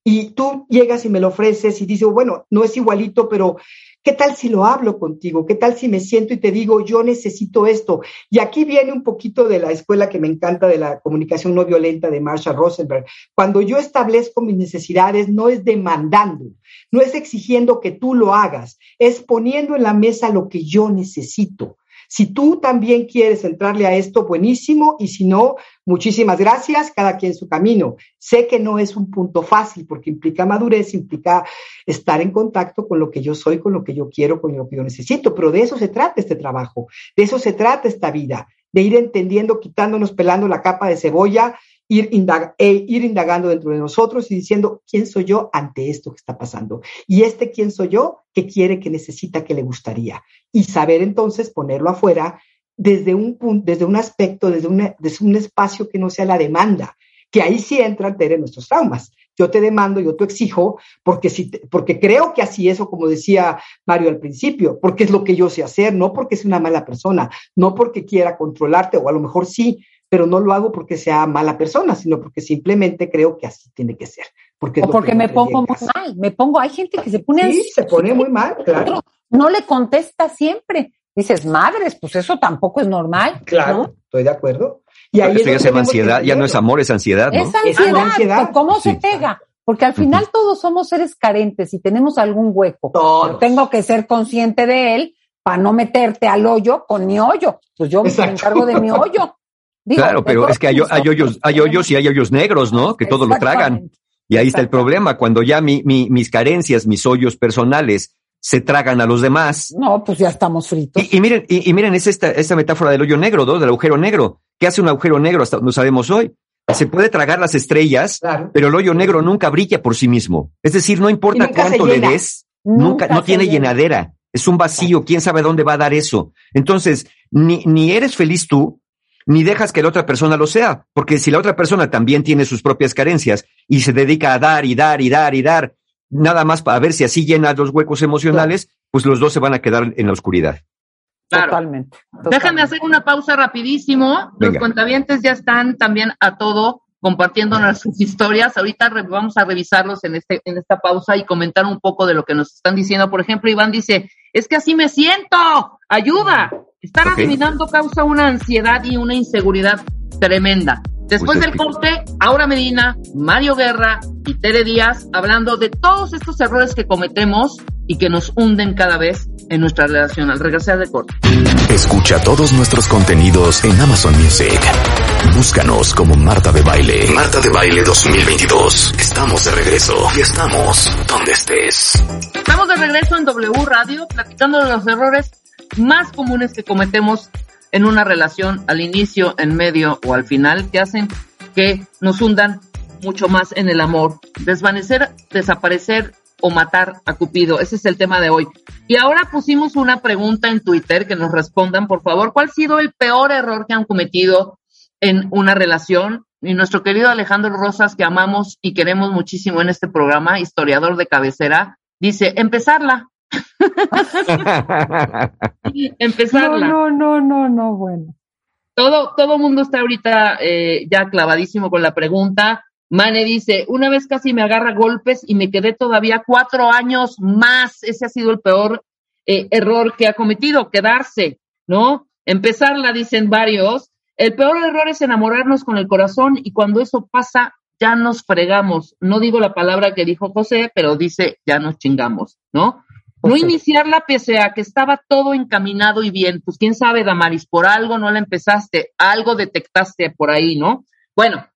Speaker 2: y tú llegas y me lo ofreces y dices, bueno, no es igualito, pero ¿Qué tal si lo hablo contigo? ¿Qué tal si me siento y te digo, yo necesito esto? Y aquí viene un poquito de la escuela que me encanta de la comunicación no violenta de Marshall Rosenberg. Cuando yo establezco mis necesidades, no es demandando, no es exigiendo que tú lo hagas, es poniendo en la mesa lo que yo necesito. Si tú también quieres entrarle a esto, buenísimo, y si no, muchísimas gracias, cada quien su camino. Sé que no es un punto fácil porque implica madurez, implica estar en contacto con lo que yo soy, con lo que yo quiero, con lo que yo necesito, pero de eso se trata este trabajo, de eso se trata esta vida, de ir entendiendo, quitándonos, pelando la capa de cebolla ir, e ir indagando dentro de nosotros y diciendo, ¿quién soy yo ante esto que está pasando? Y este quién soy yo, que quiere, que necesita, que le gustaría. Y saber entonces ponerlo afuera desde un, punto, desde un aspecto, desde, desde un espacio que no sea la demanda, que ahí sí entran Tere nuestros traumas. Yo te demando, yo te exijo, porque, si porque creo que así es, como decía Mario al principio, porque es lo que yo sé hacer, no porque es una mala persona, no porque quiera controlarte, o a lo mejor sí, pero no lo hago porque sea mala persona, sino porque simplemente creo que así tiene que ser. Porque
Speaker 4: o porque me pongo muy mal, me pongo, hay gente que se pone
Speaker 2: Sí, se pone muy mal, claro.
Speaker 4: No le contesta siempre. Dices, madres, pues eso tampoco es normal.
Speaker 2: Claro, estoy de acuerdo. Y
Speaker 3: ahí eso ya se llama ansiedad, ya no es amor, es ansiedad, ¿no?
Speaker 4: Es ansiedad, ¿cómo se pega? Porque al final todos somos seres carentes y tenemos algún hueco. Todos. tengo que ser consciente de él para no meterte al hoyo con mi hoyo. Pues yo me encargo de mi hoyo
Speaker 3: claro, pero es que hay, hoyos, hay hoyos y hay hoyos negros, ¿no? Que todo lo tragan. Y ahí está el problema, cuando ya mi, mi, mis carencias, mis hoyos personales se tragan a los demás.
Speaker 4: No, pues ya estamos fritos.
Speaker 3: Y, miren, y, miren, es esta, esta metáfora del hoyo negro, ¿no? Del agujero negro. ¿Qué hace un agujero negro? Hasta no sabemos hoy. Se puede tragar las estrellas, pero el hoyo negro nunca brilla por sí mismo. Es decir, no importa cuánto le des, nunca, no tiene llenadera. Es un vacío, quién sabe dónde va a dar eso. Entonces, ni, ni eres feliz tú, ni dejas que la otra persona lo sea, porque si la otra persona también tiene sus propias carencias y se dedica a dar y dar y dar y dar, nada más para ver si así llena los huecos emocionales, pues los dos se van a quedar en la oscuridad.
Speaker 4: Totalmente,
Speaker 1: Déjame hacer una pausa rapidísimo. Los contabientes ya están también a todo compartiéndonos sus historias. Ahorita vamos a revisarlos en, este, en esta pausa y comentar un poco de lo que nos están diciendo. Por ejemplo, Iván dice, es que así me siento, ayuda. Estar adivinando causa una ansiedad y una inseguridad tremenda. Después del corte, Aura Medina, Mario Guerra y Tere Díaz hablando de todos estos errores que cometemos y que nos hunden cada vez en nuestra relación. Al regresar de corte.
Speaker 5: Escucha todos nuestros contenidos en Amazon Music. Búscanos como Marta de Baile. Marta de Baile 2022. Estamos de regreso y estamos donde estés.
Speaker 1: Estamos de regreso en W Radio platicando de los errores más comunes que cometemos en una relación al inicio, en medio o al final que hacen que nos hundan mucho más en el amor. Desvanecer, desaparecer o matar a Cupido. Ese es el tema de hoy. Y ahora pusimos una pregunta en Twitter que nos respondan, por favor, ¿cuál ha sido el peor error que han cometido en una relación? Y nuestro querido Alejandro Rosas, que amamos y queremos muchísimo en este programa, historiador de cabecera, dice, empezarla, Empezarla.
Speaker 4: No, no, no, no, bueno.
Speaker 1: Todo, todo mundo está ahorita eh, ya clavadísimo con la pregunta. Mane dice, una vez casi me agarra golpes y me quedé todavía cuatro años más. Ese ha sido el peor eh, error que ha cometido, quedarse, ¿no? Empezarla, dicen varios. El peor error es enamorarnos con el corazón y cuando eso pasa, ya nos fregamos. No digo la palabra que dijo José, pero dice, ya nos chingamos, ¿no? No iniciarla pese a que estaba todo encaminado y bien. Pues quién sabe, Damaris, por algo no la empezaste, algo detectaste por ahí, ¿no? Bueno,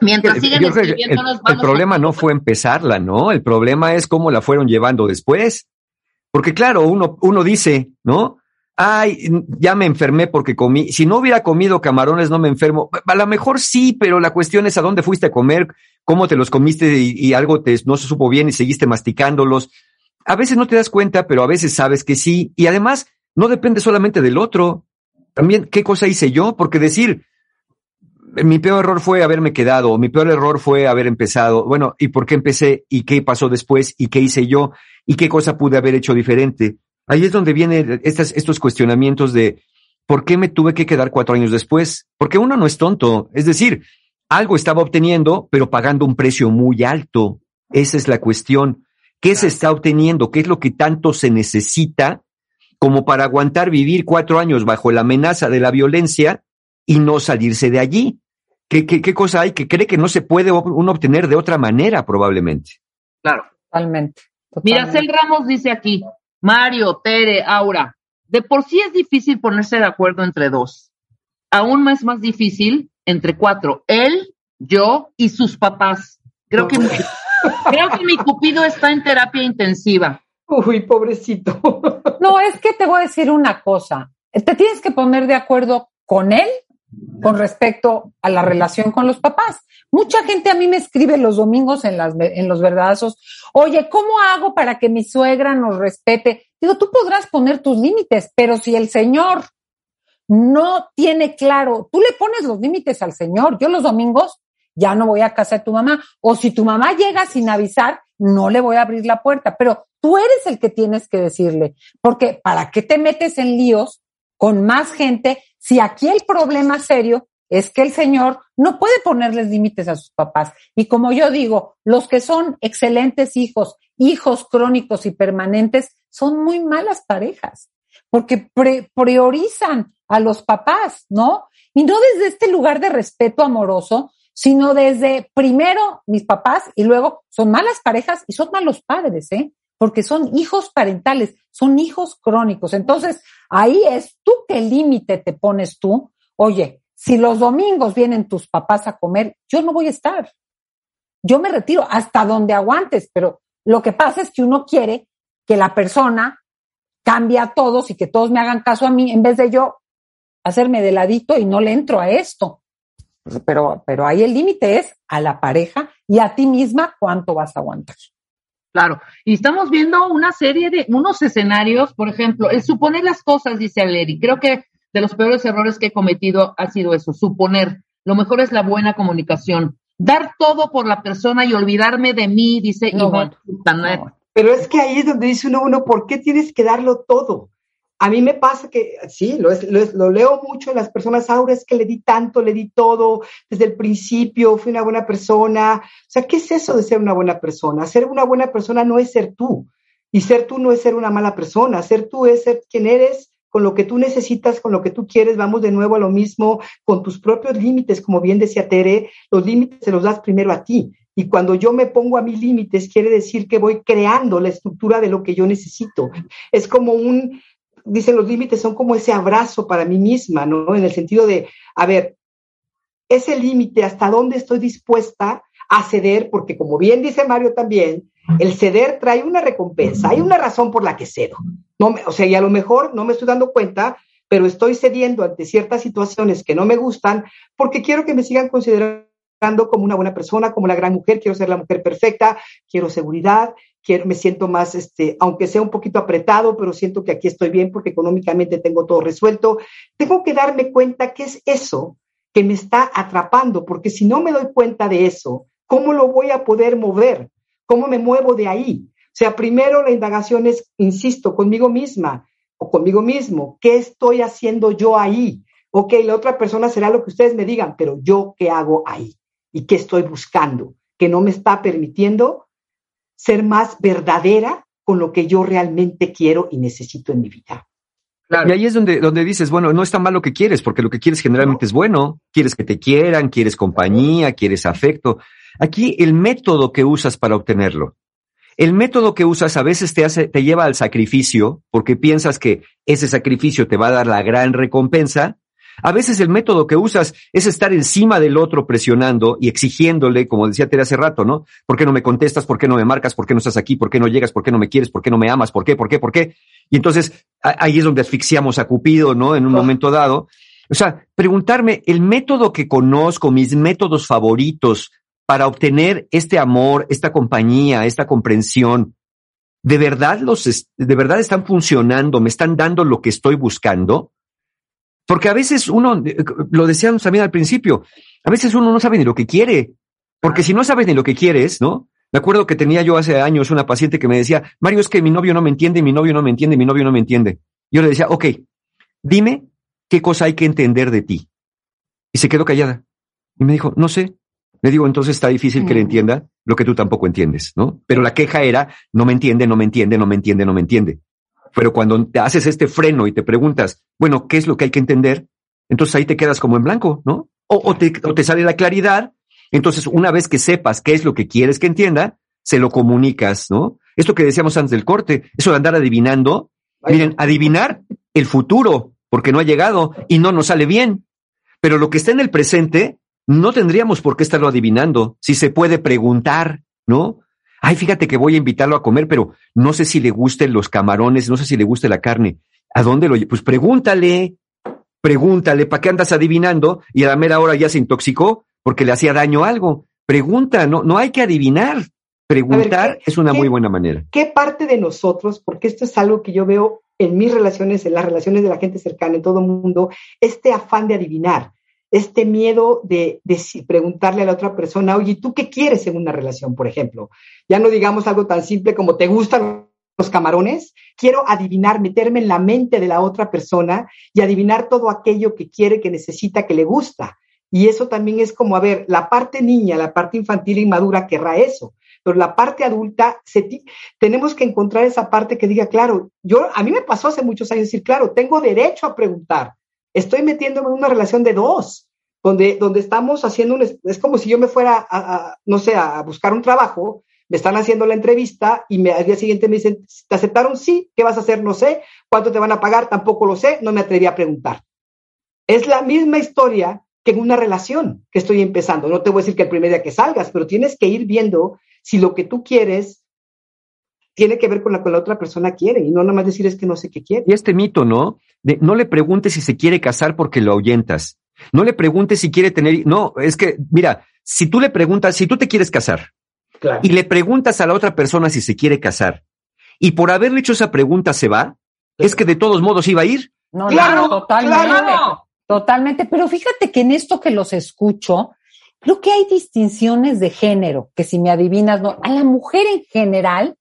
Speaker 1: mientras siguen escribiéndonos,
Speaker 3: el, el problema no fue empezarla, ¿no? El problema es cómo la fueron llevando después. Porque claro, uno, uno dice, ¿no? Ay, ya me enfermé porque comí. Si no hubiera comido camarones, no me enfermo. A lo mejor sí, pero la cuestión es a dónde fuiste a comer, cómo te los comiste y, y algo te, no se supo bien y seguiste masticándolos a veces no te das cuenta, pero a veces sabes que sí. Y además, no depende solamente del otro. También, ¿qué cosa hice yo? Porque decir, mi peor error fue haberme quedado, mi peor error fue haber empezado. Bueno, ¿y por qué empecé? ¿Y qué pasó después? ¿Y qué hice yo? ¿Y qué cosa pude haber hecho diferente? Ahí es donde vienen estos cuestionamientos de por qué me tuve que quedar cuatro años después. Porque uno no es tonto. Es decir, algo estaba obteniendo, pero pagando un precio muy alto. Esa es la cuestión. ¿Qué se está obteniendo? ¿Qué es lo que tanto se necesita como para aguantar vivir cuatro años bajo la amenaza de la violencia y no salirse de allí? ¿Qué, qué, cosa hay que cree que no se puede uno obtener de otra manera probablemente?
Speaker 1: Claro.
Speaker 4: Totalmente.
Speaker 1: Mira, Cel Ramos dice aquí, Mario, Tere, Aura, de por sí es difícil ponerse de acuerdo entre dos. Aún más más difícil entre cuatro, él, yo y sus papás. Creo que Creo que mi cupido está en terapia intensiva.
Speaker 2: Uy, pobrecito.
Speaker 4: No, es que te voy a decir una cosa. Te tienes que poner de acuerdo con él con respecto a la relación con los papás. Mucha gente a mí me escribe los domingos en, las, en los verdadazos, oye, ¿cómo hago para que mi suegra nos respete? Digo, tú podrás poner tus límites, pero si el señor no tiene claro, tú le pones los límites al señor. Yo los domingos ya no voy a casa de tu mamá. O si tu mamá llega sin avisar, no le voy a abrir la puerta, pero tú eres el que tienes que decirle, porque ¿para qué te metes en líos con más gente si aquí el problema serio es que el señor no puede ponerles límites a sus papás? Y como yo digo, los que son excelentes hijos, hijos crónicos y permanentes, son muy malas parejas, porque priorizan a los papás, ¿no? Y no desde este lugar de respeto amoroso, sino desde primero mis papás y luego son malas parejas y son malos padres, ¿eh? Porque son hijos parentales, son hijos crónicos. Entonces, ahí es tú qué límite te pones tú. Oye, si los domingos vienen tus papás a comer, yo no voy a estar. Yo me retiro hasta donde aguantes, pero lo que pasa es que uno quiere que la persona cambie a todos y que todos me hagan caso a mí en vez de yo hacerme de ladito y no le entro a esto. Pero, pero ahí el límite es a la pareja y a ti misma cuánto vas a aguantar.
Speaker 1: Claro, y estamos viendo una serie de unos escenarios, por ejemplo, el suponer las cosas, dice Aleri. Creo que de los peores errores que he cometido ha sido eso, suponer. Lo mejor es la buena comunicación. Dar todo por la persona y olvidarme de mí, dice no,
Speaker 2: Pero es que ahí es donde dice uno, uno, ¿por qué tienes que darlo todo? A mí me pasa que, sí, lo, leo mucho las personas, Aura, es que le di tanto, le di todo desde el principio, fui una buena persona. O sea, ¿qué es eso de ser una buena persona? Ser una buena persona no es ser tú. Y ser tú no es ser una mala persona. Ser tú es ser quien eres, con lo que tú necesitas, con lo que tú quieres. Vamos de nuevo a lo mismo, con tus propios límites, como bien decía Tere, los límites se los das primero a ti. Y cuando yo me pongo a mis límites, quiere decir que voy creando la estructura de lo que yo necesito. Es como un, dicen los límites son como ese abrazo para mí misma, ¿no? En el sentido de, a ver, ese límite, hasta dónde estoy dispuesta a ceder, porque como bien dice Mario también, el ceder trae una recompensa, hay una razón por la que cedo. No o sea, y a lo mejor no me estoy dando cuenta, pero estoy cediendo ante ciertas situaciones que no me gustan porque quiero que me sigan considerando como una buena persona, como la gran mujer, quiero ser la mujer perfecta, quiero seguridad, quiero, me siento más, este, aunque sea un poquito apretado, pero siento que aquí estoy bien porque económicamente tengo todo resuelto. Tengo que darme cuenta qué es eso que me está atrapando, porque si no me doy cuenta de eso, ¿cómo lo voy a poder mover? ¿Cómo me muevo de ahí? O sea, primero la indagación es, insisto, conmigo misma o conmigo mismo, ¿qué estoy haciendo yo ahí? Ok, la otra persona será lo que ustedes me digan, pero yo qué hago ahí y qué estoy buscando, que no me está permitiendo ser más verdadera con lo que yo realmente quiero y necesito en mi vida.
Speaker 3: Y ahí es donde, donde dices, bueno, no está mal lo que quieres, porque lo que quieres generalmente es bueno. Quieres que te quieran, quieres compañía, quieres afecto. Aquí el método que usas para obtenerlo. El método que usas a veces te hace, te lleva al sacrificio, porque piensas que ese sacrificio te va a dar la gran recompensa. A veces el método que usas es estar encima del otro presionando y exigiéndole, como decía Tere hace rato, ¿no? ¿Por qué no me contestas? ¿Por qué no me marcas? ¿Por qué no estás aquí? ¿Por qué no llegas? ¿Por qué no me quieres? ¿Por qué no me amas? ¿Por qué? ¿Por qué? ¿Por qué? Y entonces ahí es donde asfixiamos a Cupido, ¿no? En un momento dado. O sea, preguntarme, el método que conozco, mis métodos favoritos para obtener este amor, esta compañía, esta comprensión, ¿de verdad los, de verdad están funcionando? ¿Me están dando lo que estoy buscando? Porque a veces uno, lo decíamos también al principio, a veces uno no sabe ni lo que quiere. Porque si no sabes ni lo que quieres, ¿no? Me acuerdo que tenía yo hace años una paciente que me decía, Mario, es que mi novio no me entiende, mi novio no me entiende, mi novio no me entiende. Yo le decía, ok, dime qué cosa hay que entender de ti. Y se quedó callada. Y me dijo, no sé. Le digo, entonces está difícil que le mm. entienda lo que tú tampoco entiendes, ¿no? Pero la queja era, no me entiende, no me entiende, no me entiende, no me entiende. Pero cuando te haces este freno y te preguntas, bueno, ¿qué es lo que hay que entender? Entonces ahí te quedas como en blanco, ¿no? O, o, te, o te sale la claridad entonces, una vez que sepas qué es lo que quieres que entienda, se lo comunicas, ¿no? Esto que decíamos antes del corte, eso de andar adivinando, miren, adivinar el futuro, porque no ha llegado y no nos sale bien. Pero lo que está en el presente, no tendríamos por qué estarlo adivinando. Si se puede preguntar, ¿no? Ay, fíjate que voy a invitarlo a comer, pero no sé si le gusten los camarones, no sé si le guste la carne. ¿A dónde lo Pues pregúntale, pregúntale, ¿para qué andas adivinando? Y a la mera hora ya se intoxicó porque le hacía daño algo. Pregunta, no, no hay que adivinar. Preguntar es una muy buena manera.
Speaker 2: ¿Qué parte de nosotros, porque esto es algo que yo veo en mis relaciones, en las relaciones de la gente cercana, en todo el mundo, este afán de adivinar, este miedo de, de, preguntarle a la otra persona, oye, ¿tú qué quieres en una relación, por ejemplo? Ya no digamos algo tan simple como ¿te gustan los camarones? Quiero adivinar, meterme en la mente de la otra persona y adivinar todo aquello que quiere, que necesita, que le gusta. Y eso también es como, a ver, la parte niña, la parte infantil e inmadura querrá eso, pero la parte adulta, tenemos que encontrar esa parte que diga, claro, yo, a mí me pasó hace muchos años decir, claro, tengo derecho a preguntar, estoy metiéndome en una relación de dos, donde, donde estamos haciendo un, es como si yo me fuera a, no sé, a buscar un trabajo, me están haciendo la entrevista y al día siguiente me dicen, ¿te aceptaron? Sí, ¿qué vas a hacer? No sé, ¿cuánto te van a pagar? Tampoco lo sé, no me atreví a preguntar. Es la misma historia que en una relación que estoy empezando. No te voy a decir que el primer día que salgas, pero tienes que ir viendo si lo que tú quieres tiene que ver con lo que la otra persona quiere y no nada más decir es que no sé qué quiere.
Speaker 3: Y este mito, ¿no? De, no le preguntes si se quiere casar porque lo ahuyentas. No le preguntes si quiere tener. No, es que, mira, si tú le preguntas, si tú te quieres casar y le preguntas a la otra persona si se quiere casar y por haberle hecho esa pregunta se va, es que de todos modos iba a ir.
Speaker 4: No, claro, totalmente. Totalmente, pero fíjate que en esto que los escucho, creo que hay distinciones de género, que si me adivinas, no, a la mujer en general,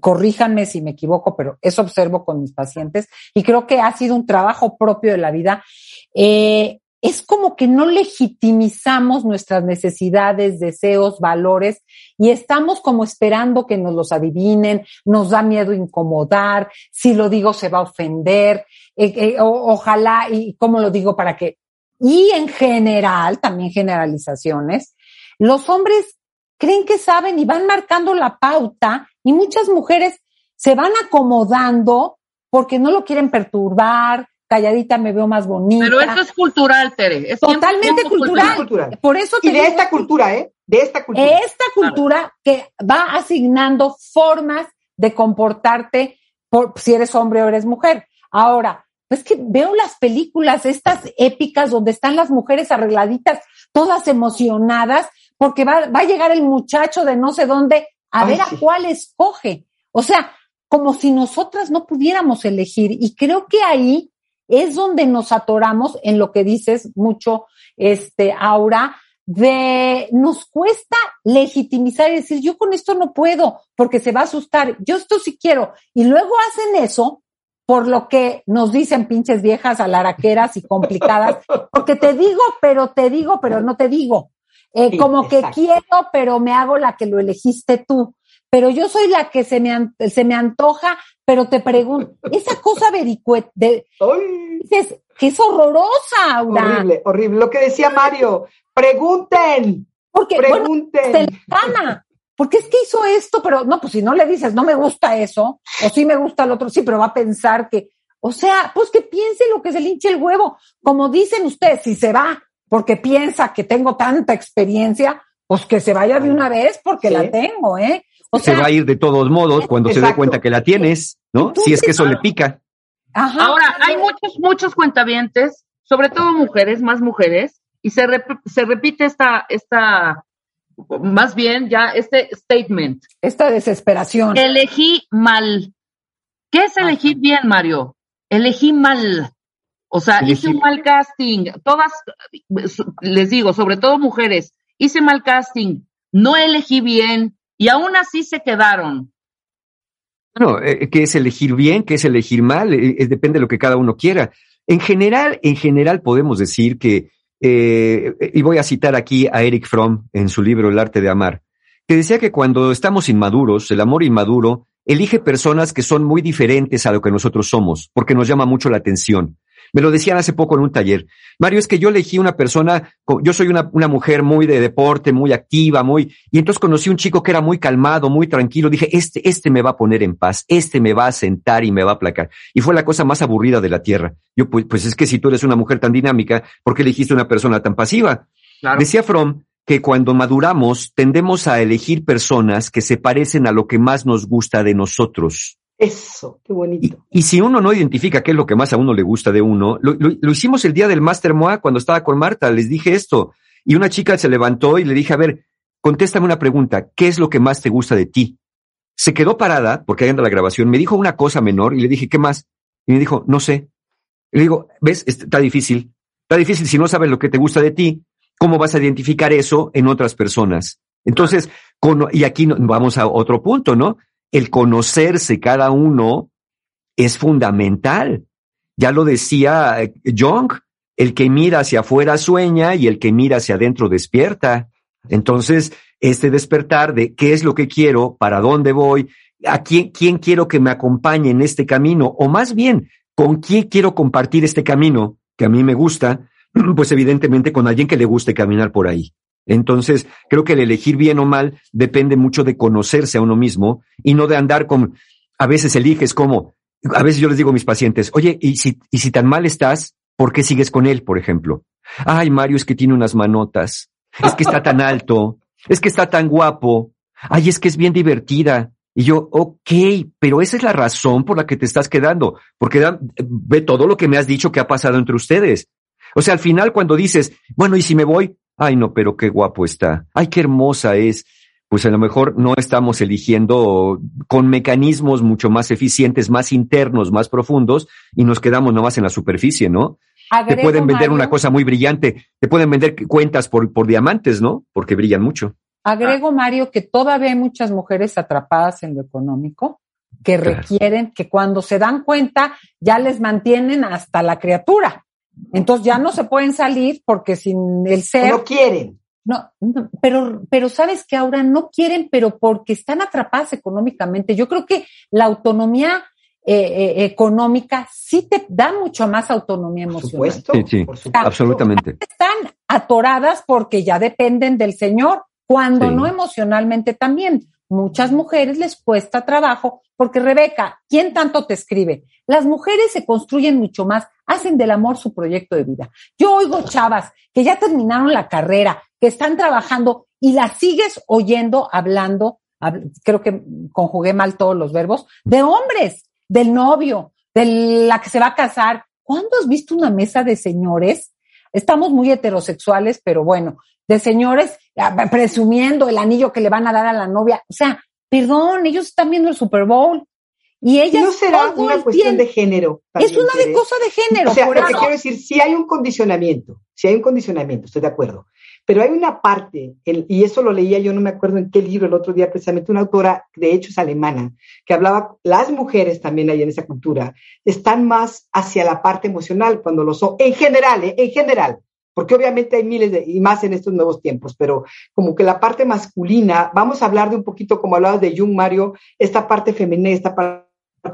Speaker 4: corríjanme si me equivoco, pero eso observo con mis pacientes y creo que ha sido un trabajo propio de la vida. Eh, es como que no legitimizamos nuestras necesidades, deseos, valores y estamos como esperando que nos los adivinen, nos da miedo incomodar, si lo digo se va a ofender, eh, eh, ojalá, y cómo lo digo para que, y en general, también generalizaciones, los hombres creen que saben y van marcando la pauta y muchas mujeres se van acomodando porque no lo quieren perturbar, calladita me veo más bonita.
Speaker 1: Pero eso es cultural, Tere.
Speaker 4: Es Totalmente cultural. Por eso
Speaker 2: y de esta cultura, ¿eh? De esta cultura.
Speaker 4: Esta cultura que va asignando formas de comportarte por si eres hombre o eres mujer. Ahora, es que veo las películas, estas épicas donde están las mujeres arregladitas, todas emocionadas, porque va, va a llegar el muchacho de no sé dónde a ver a cuál escoge. O sea, como si nosotras no pudiéramos elegir. Y creo que ahí es donde nos atoramos en lo que dices mucho, este, Aura, de nos cuesta legitimizar y decir, yo con esto no puedo porque se va a asustar, yo esto sí quiero. Y luego hacen eso por lo que nos dicen pinches viejas alaraqueras y complicadas, porque te digo, pero te digo, pero no te digo. Eh, como que quiero, pero me hago la que lo elegiste tú. Pero yo soy la que se me, se me antoja, pero te pregunto, esa cosa vericueta, dices, que es horrorosa,
Speaker 2: Horrible, horrible. Lo que decía Mario, pregunten.
Speaker 4: Porque, pregunten. porque es que hizo esto, pero no, pues si no le dices, no me gusta eso, o sí me gusta el otro, sí, pero va a pensar que, o sea, pues que piense lo que se le hinche el huevo. Como dicen ustedes, si se va porque piensa que tengo tanta experiencia, pues que se vaya de una vez porque la tengo, ¿eh?
Speaker 3: O se va a ir de todos modos cuando se dé cuenta que la tienes, ¿no? Si es que eso le pica.
Speaker 1: Ahora, hay muchos, muchos cuentavientes, sobre todo mujeres, más mujeres, y se, se repite esta, esta, más bien ya este statement.
Speaker 4: Esta desesperación.
Speaker 1: Elegí mal. ¿Qué es elegir bien, Mario? Elegí mal. O sea, hice un mal casting. Todas, les digo, sobre todo mujeres, hice mal casting, no elegí bien y aún así se quedaron.
Speaker 3: Bueno, eh, ¿qué es elegir bien? ¿Qué es elegir mal? Eh, depende de lo que cada uno quiera. En general, en general podemos decir que, eh, y voy a citar aquí a Eric Fromm en su libro El arte de amar, que decía que cuando estamos inmaduros, el amor inmaduro elige personas que son muy diferentes a lo que nosotros somos, porque nos llama mucho la atención. Me lo decían hace poco en un taller. Mario, es que yo elegí una persona, yo soy una, una mujer muy de deporte, muy activa, muy, y entonces conocí un chico que era muy calmado, muy tranquilo. Dije, este, este me va a poner en paz, este me va a sentar y me va a aplacar. Y fue la cosa más aburrida de la tierra. Yo, pues, pues es que si tú eres una mujer tan dinámica, ¿por qué elegiste una persona tan pasiva? Decía Fromm que cuando maduramos tendemos a elegir personas que se parecen a lo que más nos gusta de nosotros.
Speaker 2: Eso, qué bonito.
Speaker 3: Y, si uno no identifica qué es lo que más a uno le gusta de uno, lo, hicimos el día del Master Moa cuando estaba con Marta, les dije esto, y una chica se levantó y le dije, a ver, contéstame una pregunta, ¿qué es lo que más te gusta de ti? Se quedó parada, porque ahí anda la grabación, me dijo una cosa menor y le dije, ¿qué más? Y me dijo, no sé. Le digo, ¿ves? Está difícil. Está difícil si no sabes lo que te gusta de ti, ¿cómo vas a identificar eso en otras personas? Entonces, y aquí vamos a otro punto, ¿no? El conocerse cada uno es fundamental. Ya lo decía eh, Jung, el que mira hacia afuera sueña y el que mira hacia adentro despierta. Entonces, este despertar de qué es lo que quiero, para dónde voy, a quién, quién quiero que me acompañe en este camino, o más bien, con quién quiero compartir este camino que a mí me gusta, pues evidentemente con alguien que le guste caminar por ahí. Entonces, creo que el elegir bien o mal depende mucho de conocerse a uno mismo y no de andar con, a veces eliges como, a veces yo les digo a mis pacientes, oye, y si, y si tan mal estás, ¿por qué sigues con él, por ejemplo? Ay, Mario, es que tiene unas manotas, es que está tan alto, es que está tan guapo, ay, es que es bien divertida. Y yo, ok, pero esa es la razón por la que te estás quedando, porque ve todo lo que me has dicho que ha pasado entre ustedes. O sea, al final cuando dices, bueno, ¿y si me voy? Ay no, pero qué guapo está, ay qué hermosa es, pues a lo mejor no estamos eligiendo con mecanismos mucho más eficientes, más internos, más profundos, y nos quedamos nomás en la superficie, ¿no? te pueden vender una cosa muy brillante, te pueden vender cuentas por, por diamantes, ¿no? Porque brillan mucho.
Speaker 4: Agrego, Mario, que todavía hay muchas mujeres atrapadas en lo económico que requieren que cuando se dan cuenta ya les mantienen hasta la criatura. Entonces ya no se pueden salir porque sin el ser.
Speaker 2: No quieren.
Speaker 4: No, pero, pero sabes que ahora no quieren, pero porque están atrapadas económicamente. Yo creo que la autonomía eh, eh, económica sí te da mucho más autonomía emocional.
Speaker 2: Por supuesto,
Speaker 3: sí, sí, absolutamente.
Speaker 4: Están atoradas porque ya dependen del Señor, cuando no emocionalmente también. Muchas mujeres les cuesta trabajo porque Rebeca, ¿quién tanto te escribe? Las mujeres se construyen mucho más, hacen del amor su proyecto de vida. Yo oigo chavas que ya terminaron la carrera, que están trabajando y las sigues oyendo hablando, creo que conjugué mal todos los verbos, de hombres, del novio, de la que se va a casar. ¿Cuándo has visto una mesa de señores? Estamos muy heterosexuales, pero bueno, de señores ah, presumiendo el anillo que le van a dar a la novia. O sea, perdón, ellos están viendo el Super Bowl, y ella
Speaker 2: no será una cuestión de género.
Speaker 4: Es una de cosa de género.
Speaker 2: O sea, lo que quiero decir, si hay un condicionamiento, si hay un condicionamiento, estoy de acuerdo. Pero hay una parte, y eso lo leía yo, no me acuerdo en qué libro el otro día, precisamente una autora, de hecho es alemana, que hablaba, las mujeres también ahí en esa cultura, están más hacia la parte emocional cuando lo son, en general, ¿eh? en general, porque obviamente hay miles de, y más en estos nuevos tiempos, pero como que la parte masculina, vamos a hablar de un poquito, como hablabas de Jung, Mario, esta parte femenina, esta parte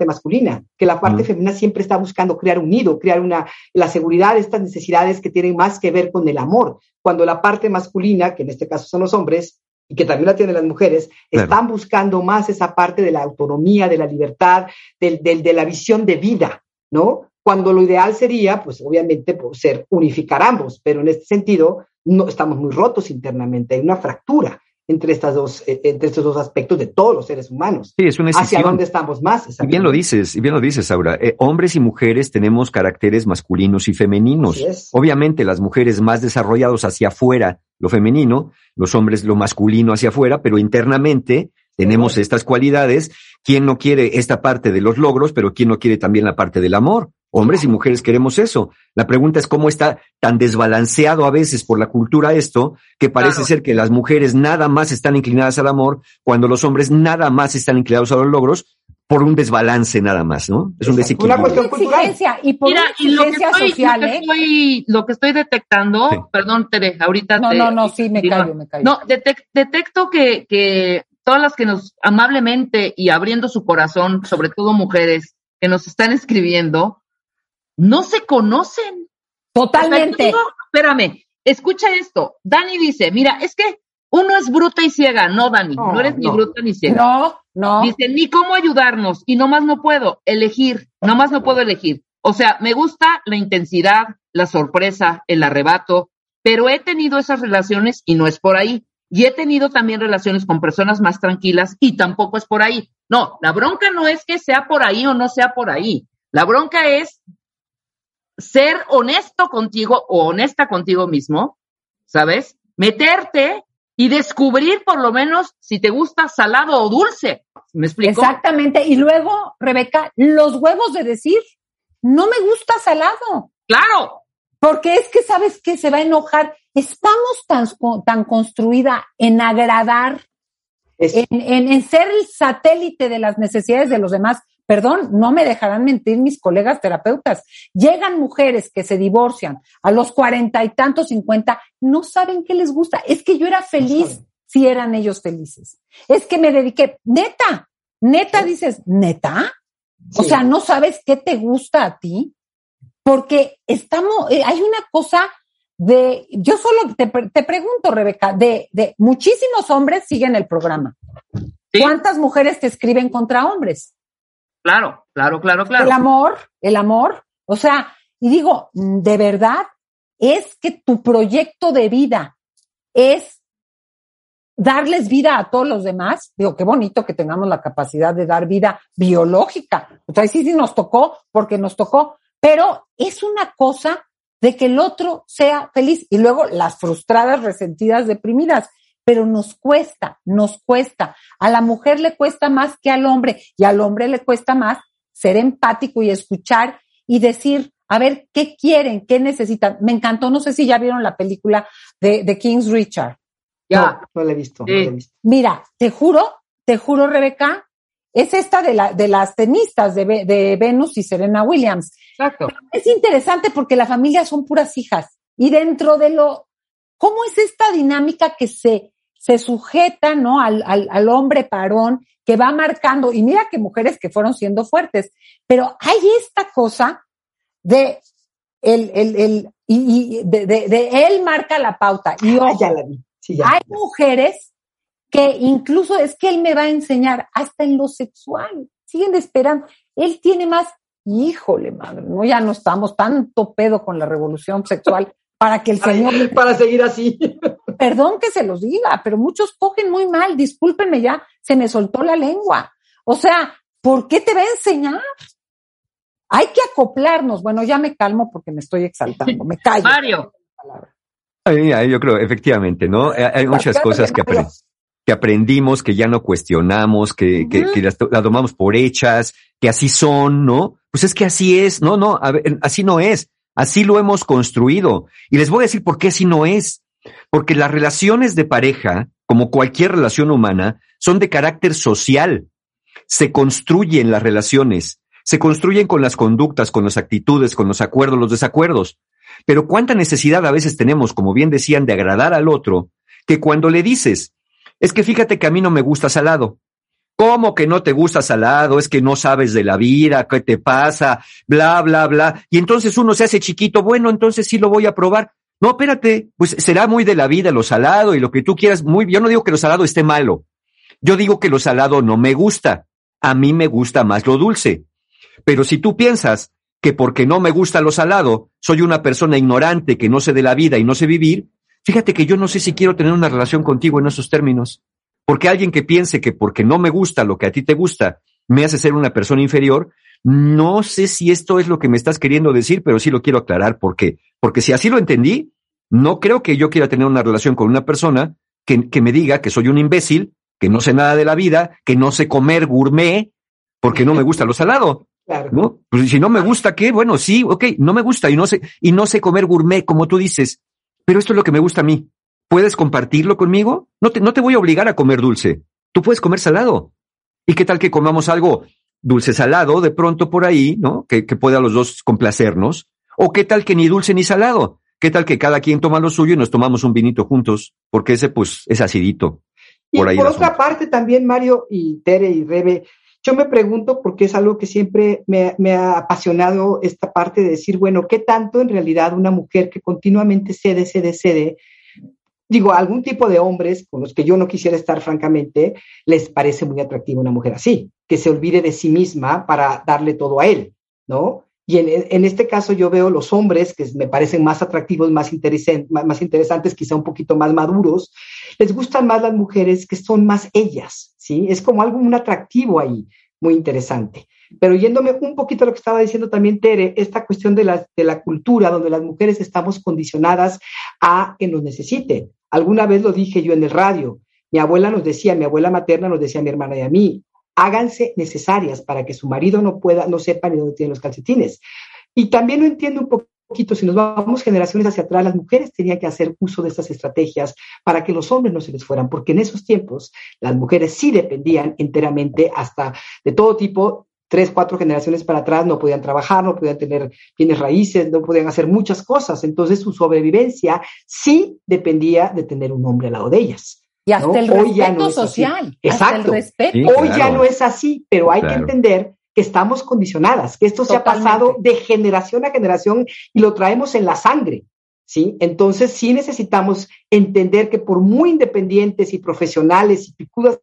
Speaker 2: masculina, que la parte femenina siempre está buscando crear un nido, crear una, la seguridad, estas necesidades que tienen más que ver con el amor, cuando la parte masculina, que en este caso son los hombres, y que también la tienen las mujeres, están buscando más esa parte de la autonomía, de la libertad, del, del, de la visión de vida, ¿no? Cuando lo ideal sería, pues obviamente, por ser unificar ambos, pero en este sentido no estamos muy rotos internamente, hay una fractura entre, estas dos, eh, entre estos dos aspectos de todos los seres humanos.
Speaker 3: Sí, es una
Speaker 2: ¿Hacia dónde estamos más?
Speaker 3: Y bien lo dices, y bien lo dices, Aura. Eh, hombres y mujeres tenemos caracteres masculinos y femeninos. Obviamente, las mujeres más desarrollados hacia afuera, lo femenino, los hombres lo masculino hacia afuera, pero internamente tenemos estas cualidades. ¿Quién no quiere esta parte de los logros, pero quién no quiere también la parte del amor? Hombres y mujeres queremos eso. La pregunta es cómo está tan desbalanceado a veces por la cultura esto, que parece ser que las mujeres nada más están inclinadas al amor, cuando los hombres nada más están inclinados a los logros, por un desbalance nada más, ¿no?
Speaker 4: Es un desequilibrio. Una cuestión cultural. Y por Mira, y lo que estoy, social,
Speaker 1: lo que, ¿eh? estoy, lo que estoy detectando, perdón, Tere, ahorita
Speaker 4: No,
Speaker 1: te,
Speaker 4: no, no, sí, me callo, me callo.
Speaker 1: No, detecto que, que todas las que nos amablemente y abriendo su corazón, sobre todo mujeres, que nos están escribiendo, no se conocen.
Speaker 4: Totalmente.
Speaker 1: espérame, escucha esto. Dani dice, mira, es que uno es bruta y ciega. No, Dani, no, eres ni bruta ni ciega.
Speaker 4: No, no.
Speaker 1: Dice, ni cómo ayudarnos. Y nomás no puedo elegir, nomás no puedo elegir. O sea, me gusta la intensidad, la sorpresa, el arrebato, pero he tenido esas relaciones y no es por ahí. Y he tenido también relaciones con personas más tranquilas y tampoco es por ahí. No, la bronca no es que sea por ahí o no sea por ahí. La bronca es ser honesto contigo o honesta contigo mismo, ¿sabes? Meterte y descubrir por lo menos si te gusta salado o dulce. ¿Me explico?
Speaker 4: Exactamente. Y luego, Rebeca, los huevos de decir, no me gusta salado.
Speaker 1: Claro.
Speaker 4: Porque es que, ¿sabes qué? Se va a enojar. Estamos tan, tan construida en agradar, en, en, ser el satélite de las necesidades de los demás, perdón, no me dejarán mentir mis colegas terapeutas. Llegan mujeres que se divorcian a los cuarenta y tantos, cincuenta, no saben qué les gusta. Es que yo era feliz si eran ellos felices. Es que me dediqué, neta, neta dices, neta. O sea, no sabes qué te gusta a ti, porque estamos, eh, hay una cosa de, yo solo te, te pregunto, Rebeca, de, de muchísimos hombres siguen el programa. ¿Cuántas mujeres te escriben contra hombres?
Speaker 1: Claro, claro, claro, claro.
Speaker 4: El amor, el amor. O sea, y digo, de verdad, es que tu proyecto de vida es darles vida a todos los demás. Digo, qué bonito que tengamos la capacidad de dar vida biológica. O sea, sí, sí nos tocó porque nos tocó, pero es una cosa de que el otro sea feliz y luego las frustradas, resentidas, deprimidas pero nos cuesta, nos cuesta. A la mujer le cuesta más que al hombre y al hombre le cuesta más ser empático y escuchar y decir, a ver, ¿qué quieren? ¿Qué necesitan? Me encantó, no sé si ya vieron la película de, de King's Richard.
Speaker 2: Ya, no, la he visto, no la he visto.
Speaker 4: Mira, te juro, te juro, Rebeca, es esta de, la, de las tenistas de, de Venus y Serena Williams.
Speaker 1: Exacto.
Speaker 4: es interesante porque la familia son puras hijas. Y dentro de lo, ¿cómo es esta dinámica que se, se sujeta, ¿no? Al, al, al, hombre parón que va marcando, y mira que mujeres que fueron siendo fuertes, pero hay esta cosa de el, el, el y, y de, de, de, él marca la pauta. Y
Speaker 2: ah, ya la vi. Sí, ya.
Speaker 4: hay mujeres que incluso es que él me va a enseñar hasta en lo sexual. Siguen esperando. Él tiene más, híjole, madre, no, ya no estamos tanto pedo con la revolución sexual para que el Señor...
Speaker 2: para seguir así.
Speaker 4: Perdón que se los diga, pero muchos cogen muy mal, discúlpenme ya, se me soltó la lengua. O sea, ¿por qué te va a enseñar? Hay que acoplarnos. Bueno, ya me calmo porque me estoy exaltando, me callo.
Speaker 1: Mario.
Speaker 3: yo creo, efectivamente, ¿no? Hay muchas cosas que, que aprendimos, que ya no cuestionamos, que, que, que las, las, tomamos por hechas, que así son, ¿no? Pues es que así es, no, no, a ver, así no es. Así lo hemos construido. Y les voy a decir por qué así no es. Porque las relaciones de pareja, como cualquier relación humana, son de carácter social. Se construyen las relaciones, se construyen con las conductas, con las actitudes, con los acuerdos, los desacuerdos. Pero cuánta necesidad a veces tenemos, como bien decían, de agradar al otro, que cuando le dices, es que fíjate que a mí no me gusta salado. ¿Cómo que no te gusta salado? Es que no sabes de la vida, ¿qué te pasa? Bla, bla, bla. Y entonces uno se hace chiquito, bueno, entonces sí lo voy a probar. No, espérate, pues será muy de la vida lo salado y lo que tú quieras, muy, yo no digo que lo salado esté malo. Yo digo que lo salado no me gusta. A mí me gusta más lo dulce. Pero si tú piensas que porque no me gusta lo salado, soy una persona ignorante que no sé de la vida y no sé vivir, fíjate que yo no sé si quiero tener una relación contigo en esos términos. Porque alguien que piense que porque no me gusta lo que a ti te gusta, me hace ser una persona inferior, no sé si esto es lo que me estás queriendo decir, pero sí lo quiero aclarar. ¿Por qué? Porque si así lo entendí, no creo que yo quiera tener una relación con una persona que, que me diga que soy un imbécil, que no sé nada de la vida, que no sé comer gourmet, porque no me gusta lo salado. Claro. ¿no? Pues si no me gusta, ¿qué? Bueno, sí, ok, no me gusta y no sé, y no sé comer gourmet, como tú dices, pero esto es lo que me gusta a mí. ¿Puedes compartirlo conmigo? No te, no te voy a obligar a comer dulce. Tú puedes comer salado. ¿Y qué tal que comamos algo dulce salado de pronto por ahí, ¿no? Que, que pueda los dos complacernos. O qué tal que ni dulce ni salado. ¿Qué tal que cada quien toma lo suyo y nos tomamos un vinito juntos? Porque ese pues es acidito.
Speaker 2: Por y por otra parte también, Mario y Tere y Rebe, yo me pregunto, porque es algo que siempre me, me, ha apasionado esta parte de decir, bueno, ¿qué tanto en realidad una mujer que continuamente cede, cede, cede, digo, algún tipo de hombres con los que yo no quisiera estar francamente, les parece muy atractiva una mujer así, que se olvide de sí misma para darle todo a él, ¿no? Y en, este caso yo veo los hombres que me parecen más atractivos, más, más, más interesantes, quizá un poquito más maduros, les gustan más las mujeres que son más ellas, ¿sí? Es como algo, un atractivo ahí, muy interesante. Pero yéndome un poquito a lo que estaba diciendo también Tere, esta cuestión de la, de la cultura, donde las mujeres estamos condicionadas a que nos necesiten. Alguna vez lo dije yo en el radio. Mi abuela nos decía, mi abuela materna nos decía mi hermana y a mí, háganse necesarias para que su marido no pueda, no sepa ni dónde tiene los calcetines. Y también lo entiendo un poquito, si nos vamos generaciones hacia atrás, las mujeres tenían que hacer uso de estas estrategias para que los hombres no se les fueran, porque en esos tiempos las mujeres sí dependían enteramente hasta de todo tipo tres, cuatro generaciones para atrás no podían trabajar, no podían tener bienes raíces, no podían hacer muchas cosas. Entonces su sobrevivencia sí dependía de tener un hombre al lado de ellas.
Speaker 4: Y hasta el respeto social.
Speaker 2: Exacto. Hoy ya no es así, pero hay que entender que estamos condicionadas, que esto se ha pasado de generación a generación y lo traemos en la sangre. ¿Sí? Entonces sí necesitamos entender que por muy independientes y profesionales y picudas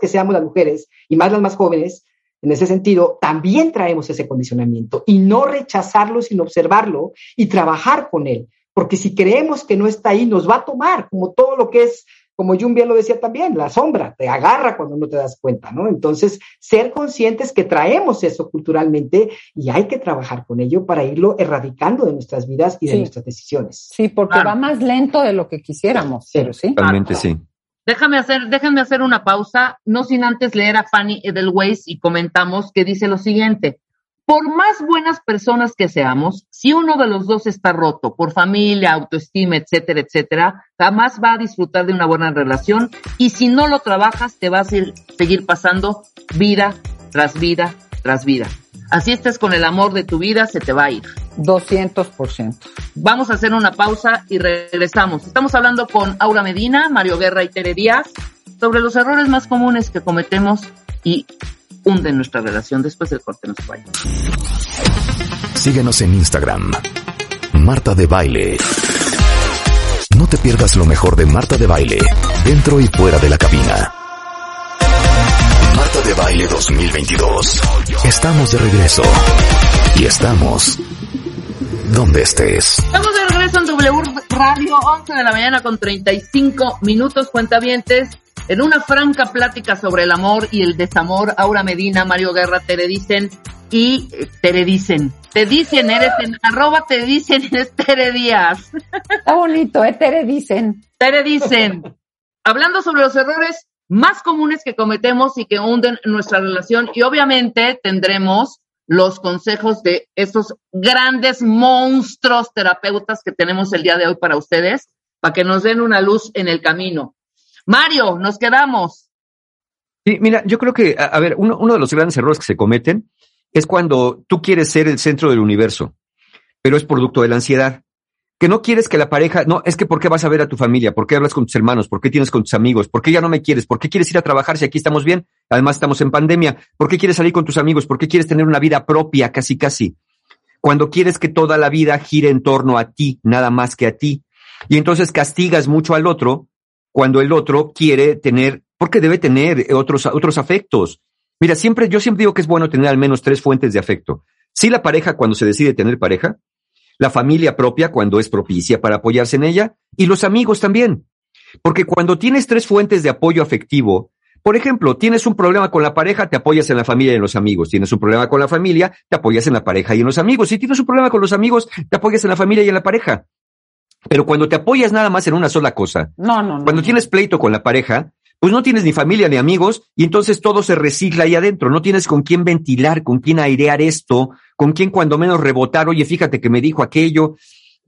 Speaker 2: que seamos las mujeres, y más las más jóvenes, en ese sentido, también traemos ese condicionamiento y no rechazarlo, sino observarlo y trabajar con él. Porque si creemos que no está ahí, nos va a tomar, como todo lo que es, como Jung bien lo decía también, la sombra, te agarra cuando no te das cuenta, ¿no? Entonces, ser conscientes que traemos eso culturalmente y hay que trabajar con ello para irlo erradicando de nuestras vidas y de nuestras decisiones.
Speaker 4: Sí, porque va más lento de lo que quisiéramos, sí. pero sí.
Speaker 3: Realmente sí.
Speaker 1: Déjame hacer, déjame hacer una pausa, no sin antes leer a Fanny Edelweiss y comentamos que dice lo siguiente. Por más buenas personas que seamos, si uno de los dos está roto por familia, autoestima, etcétera, etcétera, jamás va a disfrutar de una buena relación y si no lo trabajas te vas a seguir pasando vida tras vida tras vida. Así estés con el amor de tu vida, se te va a ir.
Speaker 4: 200%.
Speaker 1: Vamos a hacer una pausa y regresamos. Estamos hablando con Aura Medina, Mario Guerra y Tere Díaz sobre los errores más comunes que cometemos y hunden nuestra relación. Después del corte nos vaya.
Speaker 5: Síguenos en Instagram. Marta de Baile. No te pierdas lo mejor de Marta de Baile, dentro y fuera de la cabina. Marta de Baile 2022. Estamos de regreso. Y estamos donde estés.
Speaker 1: Estamos de regreso en W Radio, 11 de la mañana con 35 minutos, cuentavientes. En una franca plática sobre el amor y el desamor, Aura Medina, Mario Guerra, Tere dicen y eh, Tere dicen. Te dicen, eres en arroba, te dicen, eres Tere Díaz.
Speaker 4: Está bonito, ¿eh? Tere dicen.
Speaker 1: Tere dicen. Hablando sobre los errores más comunes que cometemos y que hunden nuestra relación y obviamente tendremos los consejos de esos grandes monstruos terapeutas que tenemos el día de hoy para ustedes. para que nos den una luz en el camino. Mario, nos quedamos.
Speaker 3: Sí, mira, yo creo que, a, ver, uno, uno de los grandes errores que se cometen es cuando tú quieres ser el centro del universo, pero es producto de la ansiedad que no quieres que la pareja, no, es que ¿por qué vas a ver a tu familia? ¿Por qué hablas con tus hermanos? ¿Por qué tienes con tus amigos? ¿Por qué ya no me quieres? ¿Por qué quieres ir a trabajar si aquí estamos bien? Además estamos en pandemia. ¿Por qué quieres salir con tus amigos? ¿Por qué quieres tener una vida propia casi casi? Cuando quieres que toda la vida gire en torno a ti, nada más que a ti. Y entonces castigas mucho al otro cuando el otro quiere tener, porque debe tener otros, otros afectos. Mira, siempre, yo siempre digo que es bueno tener al menos tres fuentes de afecto. Si la pareja, cuando se decide tener pareja, la familia propia cuando es propicia para apoyarse en ella y los amigos también. Porque cuando tienes tres fuentes de apoyo afectivo, por ejemplo, tienes un problema con la pareja, te apoyas en la familia y en los amigos. Tienes un problema con la familia, te apoyas en la pareja y en los amigos. Si tienes un problema con los amigos, te apoyas en la familia y en la pareja. Pero cuando te apoyas nada más en una sola cosa,
Speaker 4: no, no, no.
Speaker 3: cuando tienes pleito con la pareja, pues no tienes ni familia ni amigos y entonces todo se recicla ahí adentro. No tienes con quién ventilar, con quién airear esto, con quién cuando menos rebotar, oye, fíjate que me dijo aquello,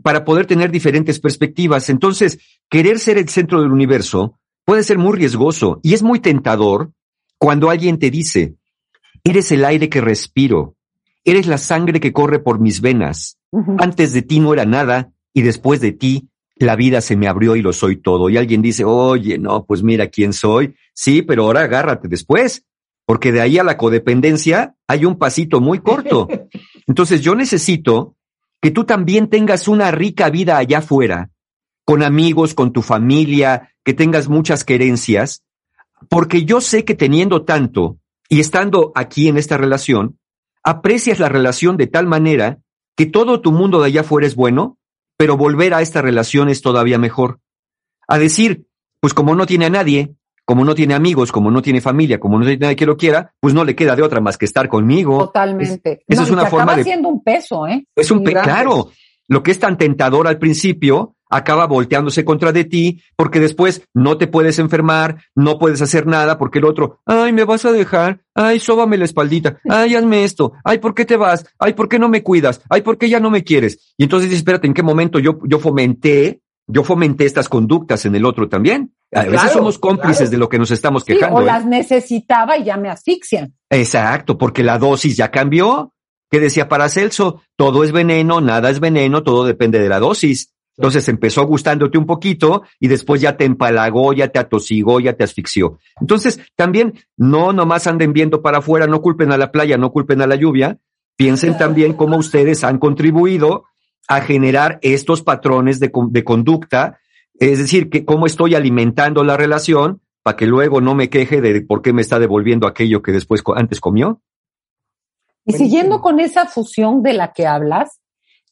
Speaker 3: para poder tener diferentes perspectivas. Entonces, querer ser el centro del universo puede ser muy riesgoso y es muy tentador cuando alguien te dice, eres el aire que respiro, eres la sangre que corre por mis venas, antes de ti no era nada y después de ti la vida se me abrió y lo soy todo. Y alguien dice, oye, no, pues mira quién soy. Sí, pero ahora agárrate después, porque de ahí a la codependencia hay un pasito muy corto. Entonces yo necesito que tú también tengas una rica vida allá afuera, con amigos, con tu familia, que tengas muchas querencias, porque yo sé que teniendo tanto y estando aquí en esta relación, aprecias la relación de tal manera que todo tu mundo de allá afuera es bueno pero volver a esta relación es todavía mejor. A decir, pues como no tiene a nadie, como no tiene amigos, como no tiene familia, como no tiene nadie que lo quiera, pues no le queda de otra más que estar conmigo.
Speaker 4: Totalmente.
Speaker 3: esa es una forma
Speaker 4: acaba siendo un peso, ¿eh?
Speaker 3: Es un peso, claro. Lo que es tan tentador al principio acaba volteándose contra de ti porque después no te puedes enfermar, no puedes hacer nada porque el otro, ay, me vas a dejar, ay, sóbame la espaldita, ay, hazme esto, ay, ¿por qué te vas? Ay, ¿por qué no me cuidas? Ay, ¿por qué ya no me quieres? Y entonces dices, espérate, ¿en qué momento yo, yo fomenté, yo fomenté estas conductas en el otro también? A veces somos cómplices de lo que nos estamos quejando.
Speaker 4: o
Speaker 3: ¿eh?
Speaker 4: las necesitaba y ya me asfixian.
Speaker 3: Exacto, porque la dosis ya cambió. ¿Qué decía Paracelso? Todo es veneno, nada es veneno, todo depende de la dosis. Entonces empezó gustándote un poquito y después ya te empalagó, ya te atosigó, ya te asfixió. Entonces también no nomás anden viendo para afuera, no culpen a la playa, no culpen a la lluvia, piensen también cómo ustedes han contribuido a generar estos patrones de, de conducta, es decir, que cómo estoy alimentando la relación para que luego no me queje de por qué me está devolviendo aquello que después antes comió.
Speaker 4: Y siguiendo con esa fusión de la que hablas,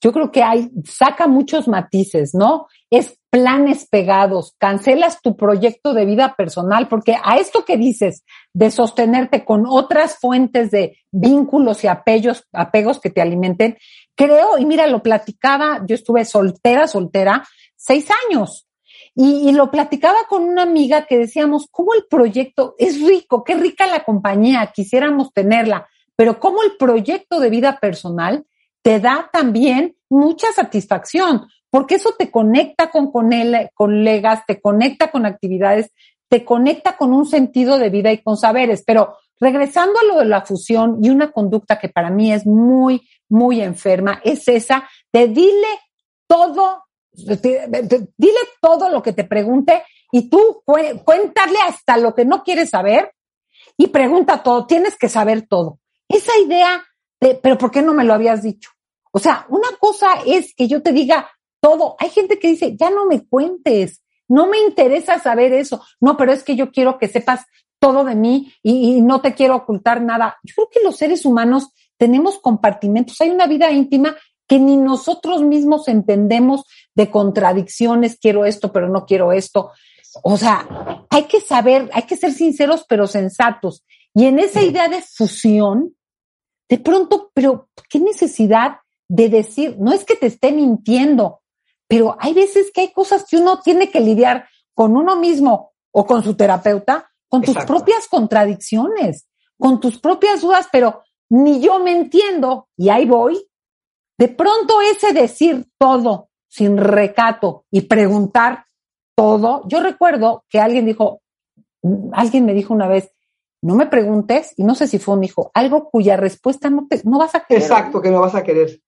Speaker 4: yo creo que hay, saca muchos matices, ¿no? Es planes pegados, cancelas tu proyecto de vida personal, porque a esto que dices de sostenerte con otras fuentes de vínculos y apegos, apegos que te alimenten, creo, y mira, lo platicaba, yo estuve soltera, soltera, seis años. Y, y, lo platicaba con una amiga que decíamos, ¿cómo el proyecto es rico? Qué rica la compañía, quisiéramos tenerla, pero cómo el proyecto de vida personal te da también mucha satisfacción, porque eso te conecta con, con él, colegas, te conecta con actividades, te conecta con un sentido de vida y con saberes. Pero regresando a lo de la fusión y una conducta que para mí es muy, muy enferma, es esa de dile todo, dile todo lo que te pregunte y tú cuéntale hasta lo que no quieres saber y pregunta todo, tienes que saber todo. Esa idea de, pero ¿por qué no me lo habías dicho? O sea, una cosa es que yo te diga todo. Hay gente que dice, ya no me cuentes, no me interesa saber eso. No, pero es que yo quiero que sepas todo de mí y, no te quiero ocultar nada. Yo creo que los seres humanos tenemos compartimentos. Hay una vida íntima que ni nosotros mismos entendemos de contradicciones, quiero esto, pero no quiero esto. O sea, hay que saber, hay que ser sinceros, pero sensatos. Y en esa idea de fusión, de pronto, pero ¿qué necesidad de decir, no es que te esté mintiendo, pero hay veces que hay cosas que uno tiene que lidiar con uno mismo o con su terapeuta, con tus propias contradicciones, con tus propias dudas, pero ni yo me entiendo y ahí voy. De pronto ese decir todo sin recato y preguntar todo. Yo recuerdo que alguien dijo, alguien me dijo una vez, no me preguntes, y no sé si fue un hijo, algo cuya respuesta no, te, no vas a querer.
Speaker 2: Exacto, que no vas a querer.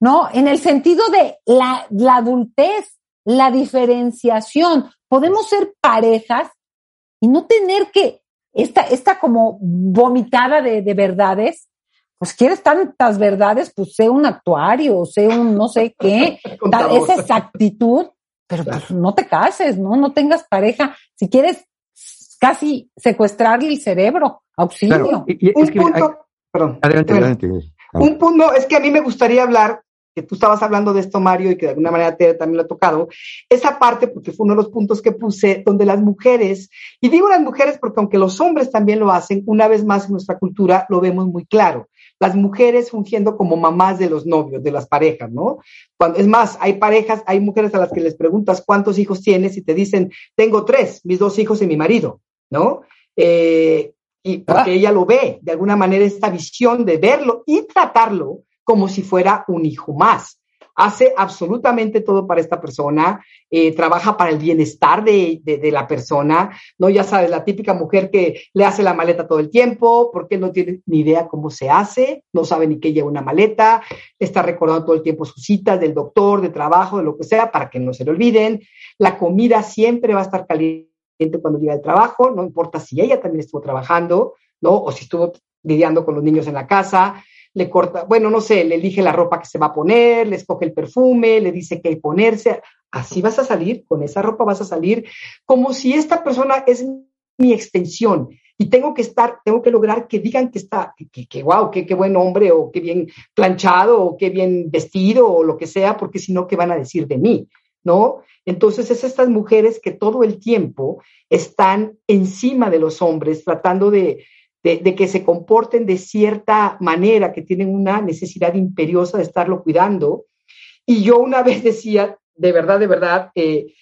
Speaker 4: No, en el sentido de la, la adultez, la diferenciación. Podemos ser parejas y no tener que, esta, esta como vomitada de, de verdades, pues quieres tantas verdades, pues sé un actuario, sé un no sé qué, esa exactitud, pero pues no te cases, ¿no? No tengas pareja. Si quieres casi secuestrarle el cerebro, auxilio.
Speaker 2: un punto, perdón.
Speaker 3: Adelante, adelante.
Speaker 2: Un punto, es que a mí me gustaría hablar, que tú estabas hablando de esto, Mario, y que de alguna manera te, también lo ha tocado, esa parte, porque fue uno de los puntos que puse, donde las mujeres, y digo las mujeres porque aunque los hombres también lo hacen, una vez más en nuestra cultura lo vemos muy claro las mujeres fungiendo como mamás de los novios, de las parejas, ¿no? Cuando, es más, hay parejas, hay mujeres a las que les preguntas cuántos hijos tienes y te dicen, tengo tres, mis dos hijos y mi marido, ¿no? Eh, y porque ah. ella lo ve, de alguna manera, esta visión de verlo y tratarlo como si fuera un hijo más hace absolutamente todo para esta persona, eh, trabaja para el bienestar de, la persona, ¿no? Ya sabes, la típica mujer que le hace la maleta todo el tiempo, porque no tiene ni idea cómo se hace, no sabe ni qué lleva una maleta, está recordando todo el tiempo sus citas del doctor, de trabajo, de lo que sea, para que no se le olviden. La comida siempre va a estar caliente cuando llega el trabajo, no importa si ella también estuvo trabajando, ¿no? O si estuvo lidiando con los niños en la casa, le corta, bueno, no sé, le elige la ropa que se va a poner, le escoge el perfume, le dice qué ponerse. Así vas a salir, con esa ropa vas a salir, como si esta persona es mi extensión y tengo que estar, tengo que lograr que digan que está, que, que wow, qué, qué buen hombre, o qué bien planchado, o qué bien vestido, o lo que sea, porque si no, ¿qué van a decir de mí? ¿No? Entonces, es estas mujeres que todo el tiempo están encima de los hombres, tratando de, de, que se comporten de cierta manera, que tienen una necesidad imperiosa de estarlo cuidando. Y yo una vez decía, de verdad, de verdad, eh,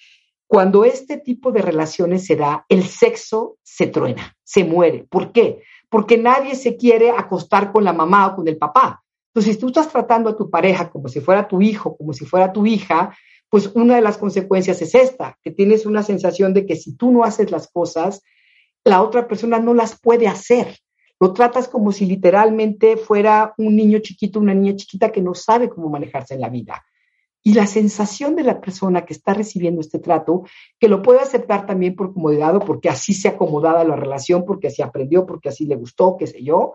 Speaker 2: cuando este tipo de relaciones se da, el sexo se truena, se muere. ¿Por qué? Porque nadie se quiere acostar con la mamá o con el papá. Entonces, si tú estás tratando a tu pareja como si fuera tu hijo, como si fuera tu hija, pues una de las consecuencias es esta, que tienes una sensación de que si tú no haces las cosas, la otra persona no las puede hacer. Lo tratas como si literalmente fuera un niño chiquito, una niña chiquita que no sabe cómo manejarse en la vida. Y la sensación de la persona que está recibiendo este trato, que lo puede aceptar también por comodidad porque así se acomodada la relación, porque así aprendió, porque así le gustó, qué sé yo.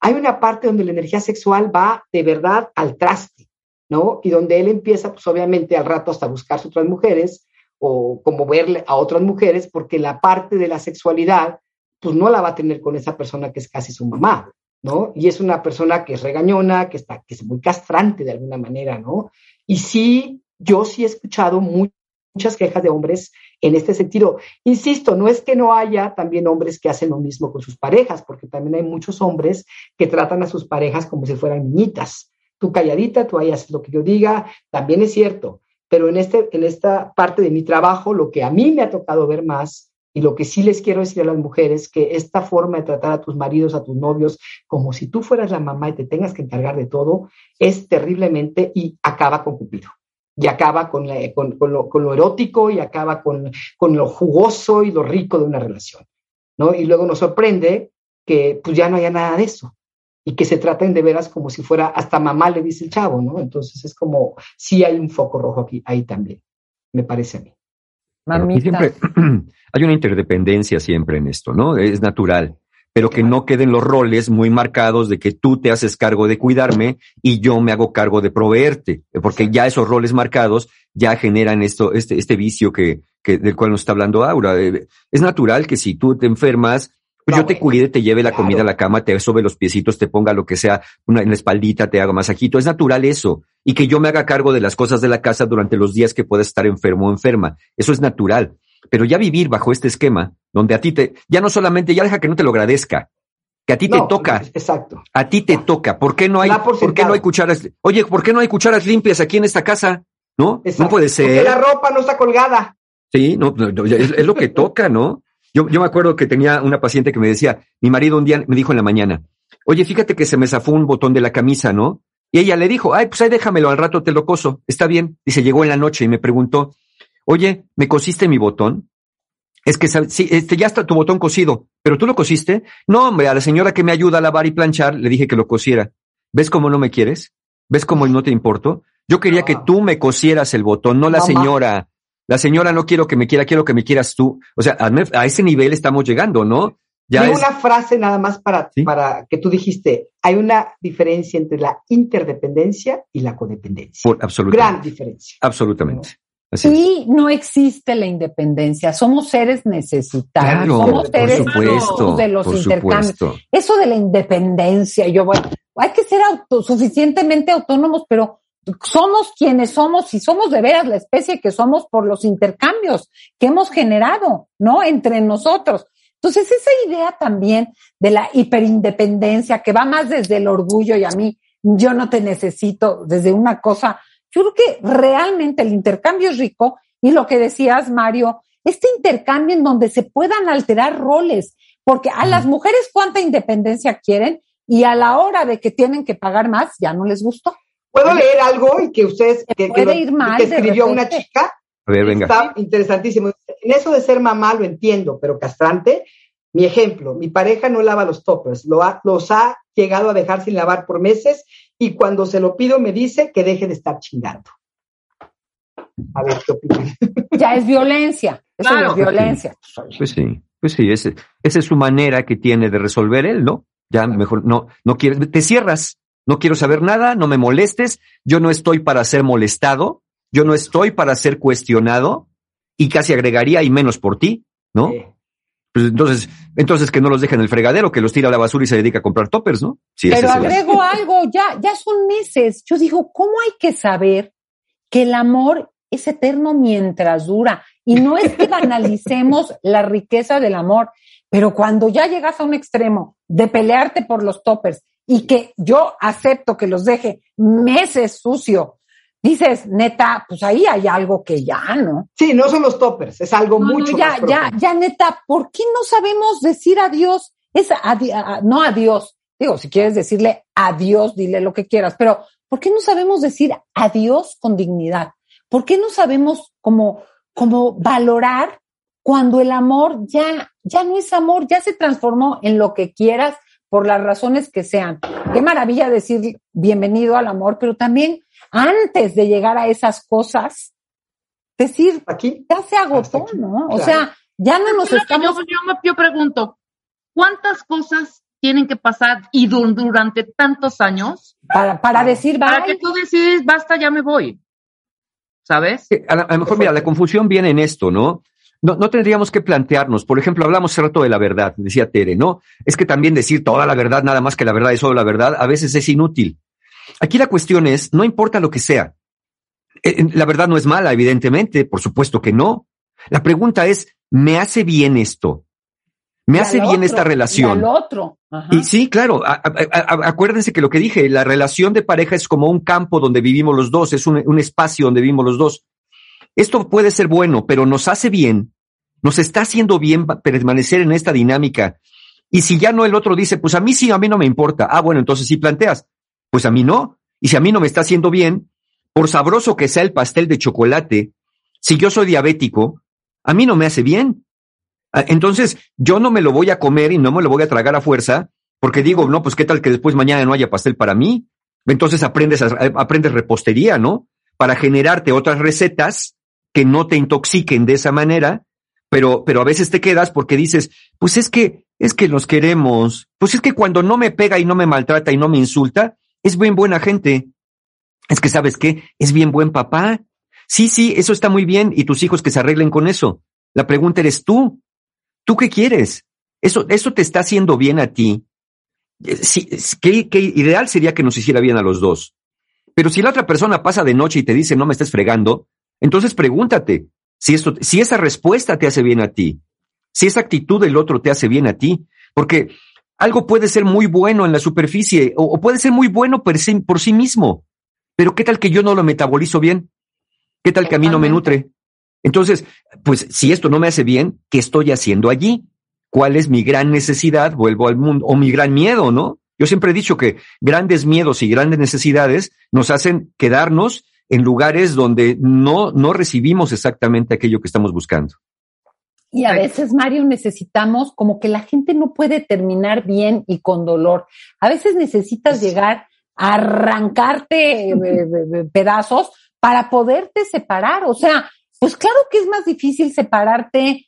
Speaker 2: Hay una parte donde la energía sexual va de verdad al traste, ¿no? Y donde él empieza, pues obviamente al rato hasta buscarse otras mujeres, o como verle a otras mujeres, porque la parte de la sexualidad, pues no la va a tener con esa persona que es casi su mamá, ¿no? Y es una persona que es regañona, que, está, que es muy castrante de alguna manera, ¿no? Y sí, yo sí he escuchado muchas quejas de hombres en este sentido. Insisto, no es que no haya también hombres que hacen lo mismo con sus parejas, porque también hay muchos hombres que tratan a sus parejas como si fueran niñitas. Tú calladita, tú ahí haces lo que yo diga, también es cierto pero en, este, en esta parte de mi trabajo, lo que a mí me ha tocado ver más y lo que sí les quiero decir a las mujeres, que esta forma de tratar a tus maridos, a tus novios, como si tú fueras la mamá y te tengas que encargar de todo, es terriblemente y acaba con Cupido. Y acaba con, lo, erótico y acaba con, con, lo jugoso y lo rico de una relación. ¿no? Y luego nos sorprende que pues ya no haya nada de eso y que se traten de veras como si fuera hasta mamá, le dice el chavo, ¿no? Entonces es como, sí hay un foco rojo aquí, ahí también, me parece a mí.
Speaker 3: siempre hay una interdependencia siempre en esto, ¿no? Es natural, pero que no queden los roles muy marcados de que tú te haces cargo de cuidarme y yo me hago cargo de proveerte, porque ya esos roles marcados ya generan esto, este, este vicio que, que, del cual nos está hablando Aura. Eh, es natural que si tú te enfermas, yo te cuide, te lleve la comida a la cama, te sobe los piecitos, te ponga lo que sea, una, en la espaldita, te haga masajito. Es natural eso. Y que yo me haga cargo de las cosas de la casa durante los días que puedas estar enfermo o enferma. Eso es natural. Pero ya vivir bajo este esquema, donde a ti te, ya no solamente, ya deja que no te lo agradezca, que a ti te toca.
Speaker 2: Exacto.
Speaker 3: A ti te toca. ¿Por qué no hay, por, qué no hay cucharas? Oye, ¿por qué no hay cucharas limpias aquí en esta casa? ¿No? No puede ser.
Speaker 2: Porque la ropa no está colgada.
Speaker 3: Sí, no, es, lo que toca, ¿no? Yo, yo me acuerdo que tenía una paciente que me decía, mi marido un día me dijo en la mañana, oye, fíjate que se me zafó un botón de la camisa, ¿no? Y ella le dijo, ay, pues ahí déjamelo, al rato te lo coso, está bien. Dice, llegó en la noche y me preguntó, Oye, ¿me cosiste mi botón? Es que sí, este, ya está tu botón cosido, pero tú lo cosiste. No, hombre, a la señora que me ayuda a lavar y planchar le dije que lo cosiera. ¿Ves cómo no me quieres? ¿Ves cómo no te importo? Yo quería que tú me cosieras el botón, no la señora. La señora no quiero que me quiera, quiero que me quieras tú. O sea, a, ese nivel estamos llegando, ¿no?
Speaker 2: Ya una frase nada más para, para que tú dijiste. Hay una diferencia entre la interdependencia y la codependencia.
Speaker 3: Por, absolutamente.
Speaker 2: Gran diferencia.
Speaker 3: Absolutamente
Speaker 4: y no existe la independencia. Somos seres necesitados. somos seres de los intercambios. Eso de la independencia, yo voy, hay que ser suficientemente autónomos, pero somos quienes somos y somos de veras la especie que somos por los intercambios que hemos generado, ¿no? Entre nosotros. Entonces, esa idea también de la hiperindependencia que va más desde el orgullo y a mí, yo no te necesito, desde una cosa yo creo que realmente el intercambio es rico y lo que decías, Mario, este intercambio en donde se puedan alterar roles, porque a las mujeres cuánta independencia quieren y a la hora de que tienen que pagar más ya no les gustó.
Speaker 2: ¿Puedo leer algo y que ustedes que,
Speaker 4: puede ir mal
Speaker 2: que escribió una chica?
Speaker 3: A ver, venga.
Speaker 2: Está interesantísimo. En eso de ser mamá lo entiendo, pero castrante. Mi ejemplo, mi pareja no lava los toppers, lo los ha llegado a dejar sin lavar por meses y cuando se lo pido me dice que deje de estar chingando. A ver qué opinan.
Speaker 4: Ya es violencia. Eso es violencia.
Speaker 3: Pues sí, pues sí, esa es su manera que tiene de resolver él, ¿no? Ya mejor no, no quieres, te cierras, no quiero saber nada, no me molestes, yo no estoy para ser molestado, yo no estoy para ser cuestionado, y casi agregaría y menos por ti, ¿no? Pues entonces, entonces que no los dejen en el fregadero, que los tira a la basura y se dedica a comprar toppers, ¿no?
Speaker 4: Pero agrego algo, ya, ya son meses. Yo digo, ¿cómo hay que saber que el amor es eterno mientras dura? Y no es que banalicemos la riqueza del amor, pero cuando ya llegas a un extremo de pelearte por los toppers y que yo acepto que los deje meses sucio dices, neta, pues ahí hay algo que ya, ¿no?
Speaker 2: Sí, no son los toppers, es algo mucho
Speaker 4: no, ya, ya, ya, neta, ¿por qué no sabemos decir adiós? Es no adiós. Digo, si quieres decirle adiós, dile lo que quieras, pero ¿por qué no sabemos decir adiós con dignidad? ¿Por qué no sabemos cómo, cómo valorar cuando el amor ya, ya no es amor, ya se transformó en lo que quieras por las razones que sean? Qué maravilla decir bienvenido al amor, pero también antes de llegar a esas cosas, decir, aquí ya se agotó, ¿no? O sea, ya no nos estamos...
Speaker 1: Yo, pregunto, ¿cuántas cosas tienen que pasar y durante tantos años?
Speaker 4: Para, para decir,
Speaker 1: Para que tú decides, basta, ya me voy. ¿Sabes?
Speaker 3: A, lo mejor, mira, la confusión viene en esto, ¿no? No, no tendríamos que plantearnos, por ejemplo, hablamos hace rato de la verdad, decía Tere, ¿no? Es que también decir toda la verdad, nada más que la verdad es solo la verdad, a veces es inútil. Aquí la cuestión es, no importa lo que sea. Eh, eh, la verdad no es mala, evidentemente, por supuesto que no. La pregunta es, ¿me hace bien esto? ¿Me hace bien esta relación?
Speaker 4: Y otro.
Speaker 3: Y sí, claro, acuérdense que lo que dije, la relación de pareja es como un campo donde vivimos los dos, es un, un espacio donde vivimos los dos. Esto puede ser bueno, pero nos hace bien, nos está haciendo bien permanecer en esta dinámica. Y si ya no el otro dice, pues a mí sí, a mí no me importa. Ah, bueno, entonces sí planteas, pues a mí no. Y si a mí no me está haciendo bien, por sabroso que sea el pastel de chocolate, si yo soy diabético, a mí no me hace bien. Ah, entonces, yo no me lo voy a comer y no me lo voy a tragar a fuerza, porque digo, no, pues qué tal que después mañana no haya pastel para mí. Entonces aprendes, aprendes repostería, ¿no? Para generarte otras recetas que no te intoxiquen de esa manera, pero, pero a veces te quedas porque dices, pues es que, es que nos queremos, pues es que cuando no me pega y no me maltrata y no me insulta, es bien buena gente. Es que, ¿sabes qué? Es bien buen papá. Sí, sí, eso está muy bien y tus hijos que se arreglen con eso. La pregunta eres tú. ¿Tú qué quieres? Eso, eso te está haciendo bien a ti. Eh, sí, qué, qué ideal sería que nos hiciera bien a los dos. Pero si la otra persona pasa de noche y te dice no me estés fregando, entonces pregúntate si esto, si esa respuesta te hace bien a ti, si esa actitud del otro te hace bien a ti, porque algo puede ser muy bueno en la superficie o, puede ser muy bueno por sí, por sí mismo, pero ¿qué tal que yo no lo metabolizo bien? ¿Qué tal que a mí no me nutre? Entonces, pues si esto no me hace bien, ¿qué estoy haciendo allí? ¿Cuál es mi gran necesidad? Vuelvo al mundo, o mi gran miedo, ¿no? Yo siempre he dicho que grandes miedos y grandes necesidades nos hacen quedarnos en lugares donde no, no recibimos exactamente aquello que estamos buscando.
Speaker 4: Y a veces, Mario, necesitamos como que la gente no puede terminar bien y con dolor. A veces necesitas llegar a arrancarte eh, pedazos para poderte separar. O sea, pues claro que es más difícil separarte,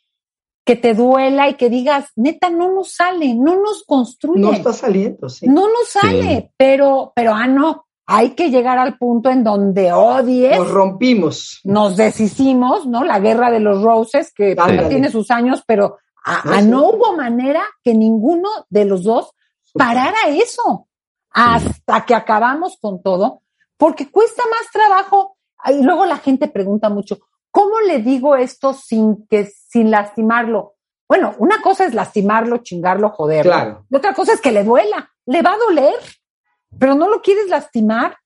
Speaker 4: que te duela y que digas, neta, no nos sale, no nos construye.
Speaker 2: No está saliendo, sí.
Speaker 4: No nos sale, pero, pero, ah, no, hay que llegar al punto en donde odies.
Speaker 2: Nos rompimos.
Speaker 4: Nos deshicimos, ¿no? La guerra de los roses, que tiene sus años, pero a, no hubo manera que ninguno de los dos parara eso hasta que acabamos con todo, porque cuesta más trabajo. Y luego la gente pregunta mucho, ¿cómo le digo esto sin que, sin lastimarlo? Bueno, una cosa es lastimarlo, chingarlo, joderlo. Claro. Y otra cosa es que le duela. Le va a doler pero no lo quieres lastimar.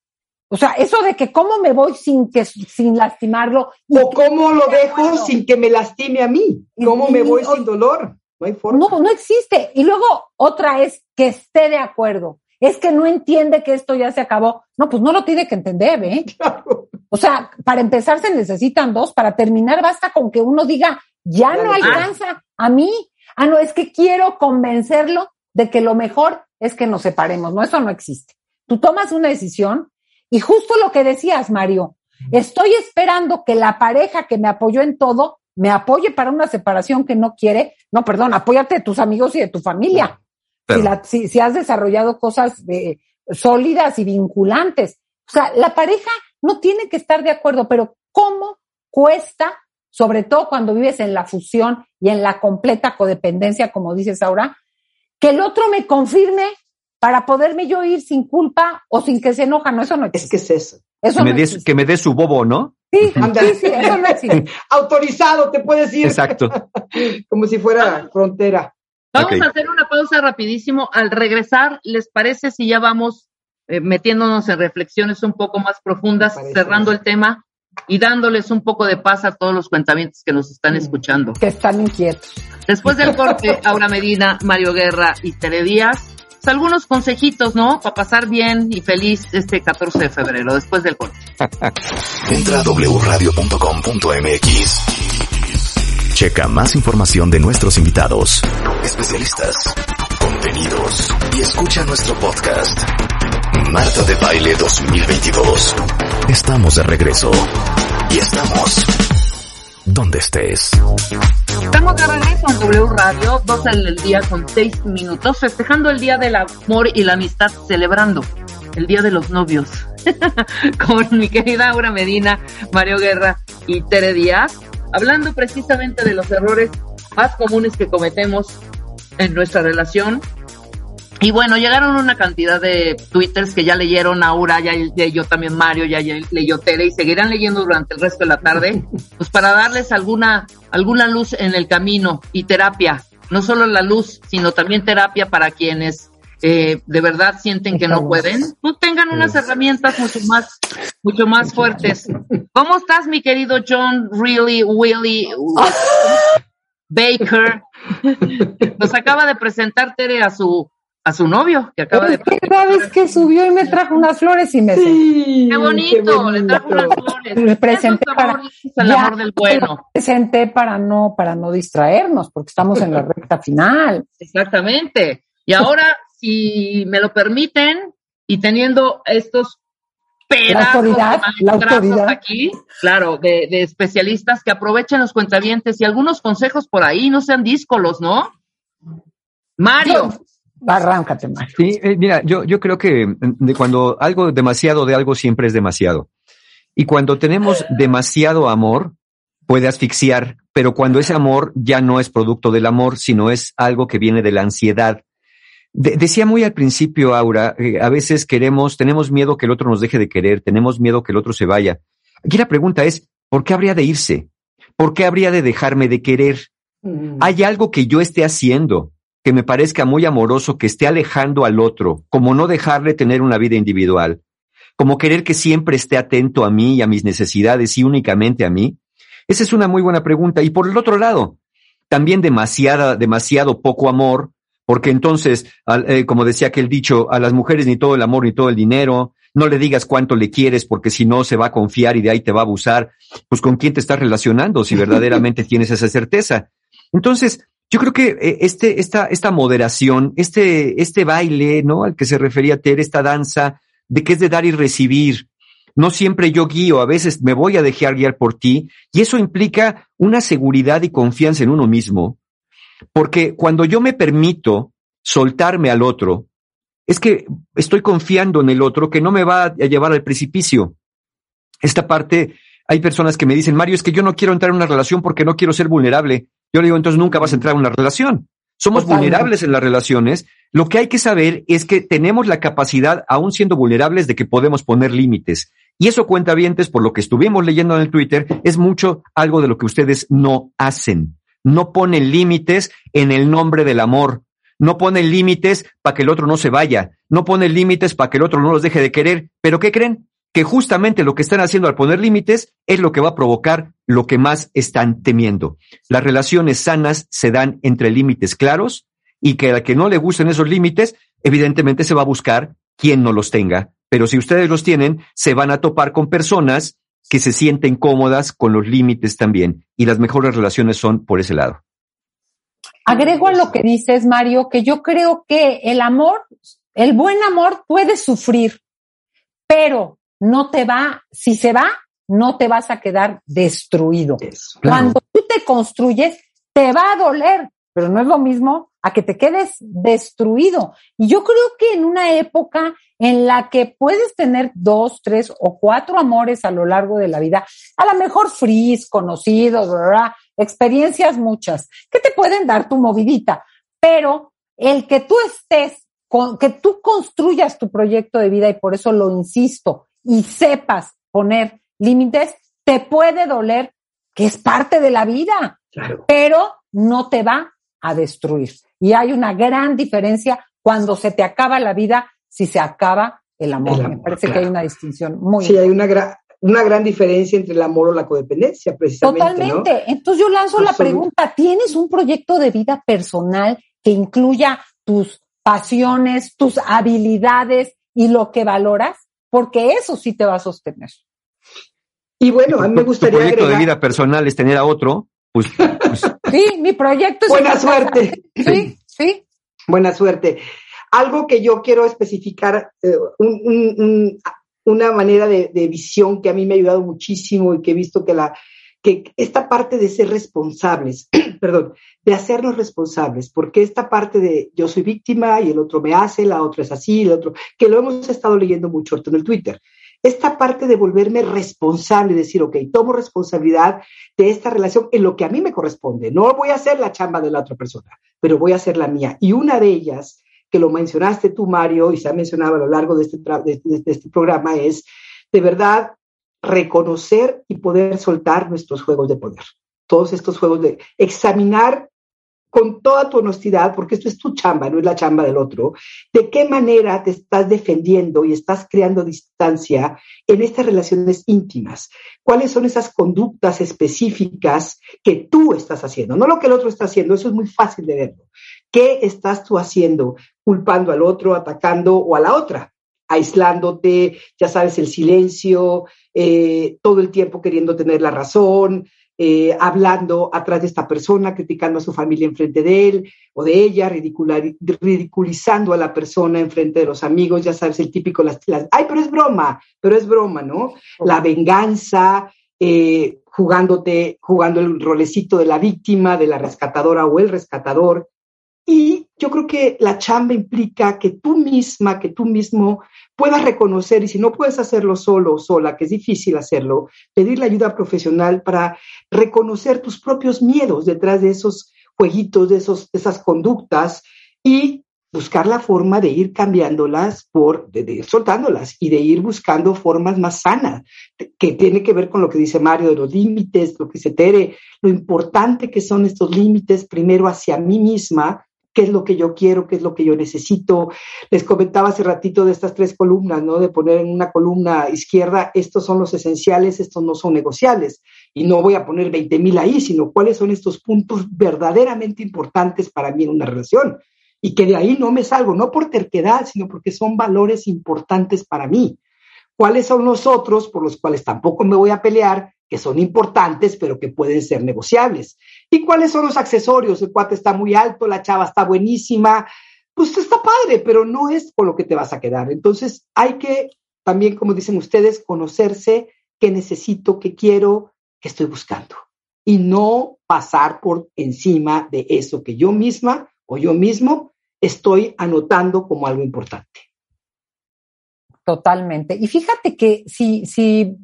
Speaker 4: O sea, eso de que cómo me voy sin que sin lastimarlo.
Speaker 2: O cómo lo dejo sin que me lastime a mí. ¿Cómo me voy sin dolor? No hay forma.
Speaker 4: No, no existe. Y luego otra es que esté de acuerdo. Es que no entiende que esto ya se acabó. No, pues no lo tiene que entender, ¿eh? Claro. O sea, para empezar se necesitan dos. Para terminar basta con que uno diga, ya no alcanza a mí. Ah, no, es que quiero convencerlo de que lo mejor es que nos separemos, no, eso no existe. Tú tomas una decisión y justo lo que decías, Mario, estoy esperando que la pareja que me apoyó en todo me apoye para una separación que no quiere. No, perdón, apóyate de tus amigos y de tu familia. Si, has desarrollado cosas de, sólidas y vinculantes. O sea, la pareja no tiene que estar de acuerdo, pero ¿cómo cuesta, sobre todo cuando vives en la fusión y en la completa codependencia, como dices ahora, que el otro me confirme para poderme yo ir sin culpa o sin que se enoja, no, eso no existe.
Speaker 2: Es que es eso.
Speaker 3: eso que, me des, que me dé su bobo, ¿no?
Speaker 4: Sí, sí, eso no existe.
Speaker 2: Autorizado, te puedes ir.
Speaker 3: Exacto.
Speaker 2: Como si fuera frontera.
Speaker 1: Vamos a hacer una pausa rapidísimo. Al regresar, ¿les parece si ya vamos eh, metiéndonos en reflexiones un poco más profundas, cerrando el tema y dándoles un poco de paz a todos los cuentamientos que nos están escuchando?
Speaker 4: Que están inquietos.
Speaker 1: Después del corte, Aura Medina, Mario Guerra y Tere Díaz. Pues, algunos consejitos, ¿no? Para pasar bien y feliz este 14 de febrero, después del corte.
Speaker 5: Entra a wradio.com.mx. Checa más información de nuestros invitados, especialistas, contenidos y escucha nuestro podcast. Marta de Baile 2022. Estamos de regreso. Y estamos donde estés.
Speaker 1: Estamos de regreso en W Radio, 12 del día con 6 minutos, festejando el Día del Amor y la Amistad, celebrando el Día de los Novios, con mi querida Aura Medina, Mario Guerra y Tere Díaz, hablando precisamente de los errores más comunes que cometemos en nuestra relación y bueno, llegaron una cantidad de twitters que ya leyeron Aura, ya leyó también Mario, ya leyó Tere y seguirán leyendo durante el resto de la tarde, pues para darles alguna, alguna luz en el camino y terapia. No solo la luz, sino también terapia para quienes eh, de verdad sienten que no pueden, pues tengan unas herramientas mucho más, mucho más fuertes. ¿Cómo estás, mi querido John Really Willy Baker? Nos acaba de presentar Tere a su a su novio que acaba de.
Speaker 4: Cada vez que subió y me trajo unas flores y me.
Speaker 1: Sí, qué, bonito, le trajo unas flores. Le
Speaker 4: presenté para.
Speaker 1: el amor del bueno.
Speaker 4: Presenté para no, para no distraernos, porque estamos en la recta final.
Speaker 1: Exactamente. Y ahora, si me lo permiten, y teniendo estos pedazos
Speaker 4: la autoridad,
Speaker 1: aquí, claro, de, de especialistas que aprovechen los cuentavientes y algunos consejos por ahí, no sean díscolos, ¿no? Mario.
Speaker 4: Arráncate, Mario.
Speaker 3: Sí, eh, mira, yo, yo creo que mm, de cuando algo demasiado de algo siempre es demasiado. Y cuando tenemos demasiado amor, puede asfixiar, pero cuando ese amor ya no es producto del amor, sino es algo que viene de la ansiedad. decía muy al principio, Aura, eh, a veces queremos, tenemos miedo que el otro nos deje de querer, tenemos miedo que el otro se vaya. Aquí la pregunta es, ¿por qué habría de irse? ¿Por qué habría de dejarme de querer? Mm. ¿Hay algo que yo esté haciendo que me parezca muy amoroso que esté alejando al otro, como no dejarle tener una vida individual, como querer que siempre esté atento a mí y a mis necesidades y únicamente a mí? Esa es una muy buena pregunta. Y por el otro lado, también demasiada, demasiado poco amor, porque entonces, eh, como decía aquel dicho, a las mujeres ni todo el amor ni todo el dinero, no le digas cuánto le quieres porque si no se va a confiar y de ahí te va a abusar, pues con quién te estás relacionando si verdaderamente tienes esa certeza. Entonces, yo creo que eh, este, esta, esta moderación, este, este baile, ¿no? Al que se refería Ter, esta danza, de que es de dar y recibir. No siempre yo guío, a veces me voy a dejar guiar por ti, y eso implica una seguridad y confianza en uno mismo, porque cuando yo me permito soltarme al otro, es que estoy confiando en el otro que no me va a llevar al precipicio. Esta parte, hay personas que me dicen, Mario, es que yo no quiero entrar en una relación porque no quiero ser vulnerable. Yo le digo, entonces nunca vas a entrar en una relación. Somos vulnerables en las relaciones. Lo que hay que saber es que tenemos la capacidad, aún siendo vulnerables, de que podemos poner límites. Y eso cuenta vientes, por lo que estuvimos leyendo en el Twitter, es mucho algo de lo que ustedes no hacen. No ponen límites en el nombre del amor no ponen límites para que el otro no se vaya, no ponen límites para que el otro no los deje de querer, pero ¿qué creen? Que justamente lo que están haciendo al poner límites es lo que va a provocar lo que más están temiendo. Las relaciones sanas se dan entre límites claros y que a que no le gusten esos límites, evidentemente se va a buscar quien no los tenga. Pero si ustedes los tienen, se van a topar con personas que se sienten cómodas con los límites también. Y las mejores relaciones son por ese lado.
Speaker 4: Agrego a lo que dices, Mario, que yo creo que el amor, el buen amor puede sufrir, pero no te va, si se va, no te vas a quedar destruido. Cuando tú te construyes, te va a doler, pero no es lo mismo a que te quedes destruido. Y yo creo que en una época en la que puedes tener dos, tres o cuatro amores a lo largo de la vida, a lo mejor fris, conocidos, ¿verdad? experiencias muchas, que te pueden dar tu movidita, pero el que tú estés, con, que tú construyas tu proyecto de vida y por eso lo insisto, y sepas poner límites, te puede doler, que es parte de la vida, pero no te va a destruir. Y hay una gran diferencia cuando se te acaba la vida, si se acaba el amor. Me parece que hay una distinción muy.
Speaker 2: Sí, hay una gran, una gran diferencia entre el amor o la codependencia, precisamente.
Speaker 4: Totalmente. Entonces yo lanzo la pregunta, ¿tienes un proyecto de vida personal que incluya tus pasiones, tus habilidades y lo que valoras? Porque eso sí te va a sostener.
Speaker 2: Y bueno, a mí me gustaría.
Speaker 3: Tu proyecto de vida personal es tener a otro, pues. pues
Speaker 4: sí, mi proyecto es.
Speaker 2: Buena suerte.
Speaker 4: Sí, sí.
Speaker 2: Buena suerte. Algo que yo quiero especificar, eh, un, una manera de, visión que a mí me ha ayudado muchísimo y que he visto que la que esta parte de ser responsables, perdón, de hacernos responsables, porque esta parte de yo soy víctima y el otro me hace, la otra es así, el otro, que lo hemos estado leyendo mucho en el Twitter. Esta parte de volverme responsable, decir, ok, tomo responsabilidad de esta relación en lo que a mí me corresponde. No voy a hacer la chamba de la otra persona, pero voy a hacer la mía. Y una de ellas que lo mencionaste tú, Mario, y se ha mencionado a lo largo de este, de, este programa, es de verdad reconocer y poder soltar nuestros juegos de poder. Todos estos juegos de examinar con toda tu honestidad, porque esto es tu chamba, no es la chamba del otro, de qué manera te estás defendiendo y estás creando distancia en estas relaciones íntimas. ¿Cuáles son esas conductas específicas que tú estás haciendo? No lo que el otro está haciendo, eso es muy fácil de verlo. ¿Qué estás tú haciendo? Culpando al otro, atacando o a la otra aislándote, ya sabes, el silencio, eh, todo el tiempo queriendo tener la razón, eh, hablando atrás de esta persona, criticando a su familia enfrente de él o de ella, ridiculizando a la persona enfrente de los amigos, ya sabes, el típico, las, ay, pero es broma, pero es broma, ¿no? La venganza, eh, jugándote, jugando el rolecito de la víctima, de la rescatadora o el rescatador. Yo creo que la chamba implica que tú misma, que tú mismo puedas reconocer, y si no puedes hacerlo solo o sola, que es difícil hacerlo, pedir la ayuda profesional para reconocer tus propios miedos detrás de esos jueguitos, de, esos, esas conductas y buscar la forma de ir cambiándolas por, de, ir soltándolas y de ir buscando formas más sanas, que tiene que ver con lo que dice Mario de los límites, lo que se Tere, lo importante que son estos límites primero hacia mí misma qué es lo que yo quiero, qué es lo que yo necesito. Les comentaba hace ratito de estas tres columnas, ¿no? De poner en una columna izquierda, estos son los esenciales, estos no son negociables. Y no voy a poner 20 mil ahí, sino cuáles son estos puntos verdaderamente importantes para mí en una relación. Y que de ahí no me salgo, no por terquedad, sino porque son valores importantes para mí. cuáles son los otros por los cuales tampoco me voy a pelear, que son importantes, pero que pueden ser negociables. ¿Y cuáles son los accesorios? El cuate está muy alto, la chava está buenísima, pues está padre, pero no es con lo que te vas a quedar. Entonces hay que también, como dicen ustedes, conocerse qué necesito, qué quiero, qué estoy buscando. Y no pasar por encima de eso que yo misma o yo mismo estoy anotando como algo importante.
Speaker 4: Totalmente. Y fíjate que si, si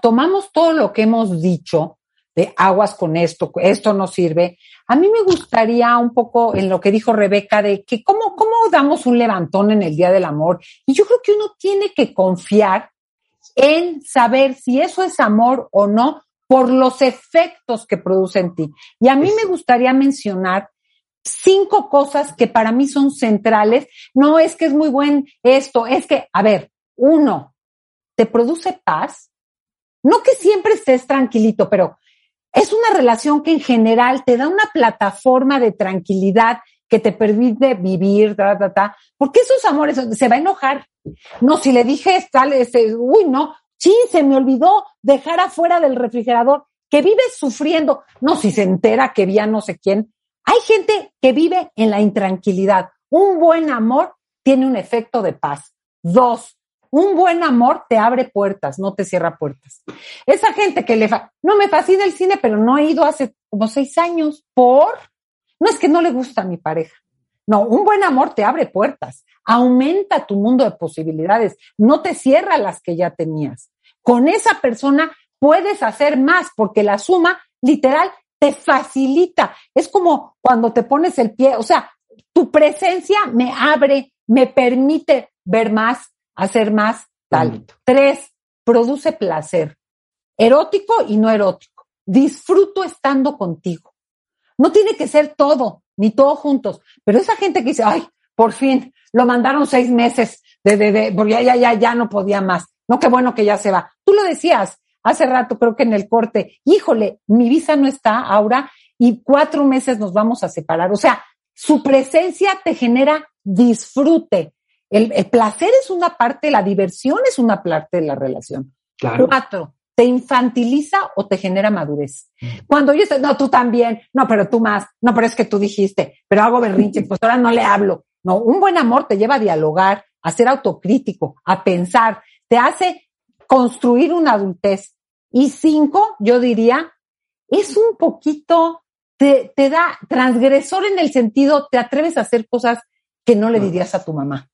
Speaker 4: tomamos todo lo que hemos dicho de aguas con esto, esto no sirve, a mí me gustaría un poco en lo que dijo Rebeca de que cómo, cómo damos un levantón en el Día del Amor. Y yo creo que uno tiene que confiar en saber si eso es amor o no por los efectos que produce en ti. Y a mí me gustaría mencionar cinco cosas que para mí son centrales. No es que es muy buen esto, es que, a ver, uno, te produce paz. No que siempre estés tranquilito, pero es una relación que en general te da una plataforma de tranquilidad que te permite vivir, ta, ta, ta. Porque esos amores se va a enojar. No, si le dije tal, ese, uy, no, sí, se me olvidó dejar afuera del refrigerador, que vive sufriendo. No, si se entera que vi a no sé quién. Hay gente que vive en la intranquilidad. Un buen amor tiene un efecto de paz. Dos, un buen amor te abre puertas, no te cierra puertas. Esa gente que le fa no me fascina el cine, pero no he ido hace como seis años por, no es que no le gusta a mi pareja. No, un buen amor te abre puertas, aumenta tu mundo de posibilidades, no te cierra las que ya tenías. Con esa persona puedes hacer más porque la suma literal te facilita. Es como cuando te pones el pie, o sea, tu presencia me abre, me permite ver más, hacer más tal. Tres, produce placer, erótico y no erótico. Disfruto estando contigo. No tiene que ser todo, ni todo juntos, pero esa gente que dice, ay, por fin, lo mandaron seis meses de, de, de porque ya, ya, ya, ya no podía más. No, qué bueno que ya se va. Tú lo decías hace rato, creo que en el corte, híjole, mi visa no está ahora y cuatro meses nos vamos a separar. O sea, su presencia te genera disfrute. El, placer es una parte, la diversión es una parte de la relación. Cuatro, te infantiliza o te genera madurez. Mm. Cuando yo estoy, no, tú también, no, pero tú más, no, pero es que tú dijiste, pero hago berrinche, pues ahora no le hablo. No, un buen amor te lleva a dialogar, a ser autocrítico, a pensar, te hace construir una adultez. Y cinco, yo diría, es un poquito, te, te da transgresor en el sentido, te atreves a hacer cosas que no le dirías a tu mamá.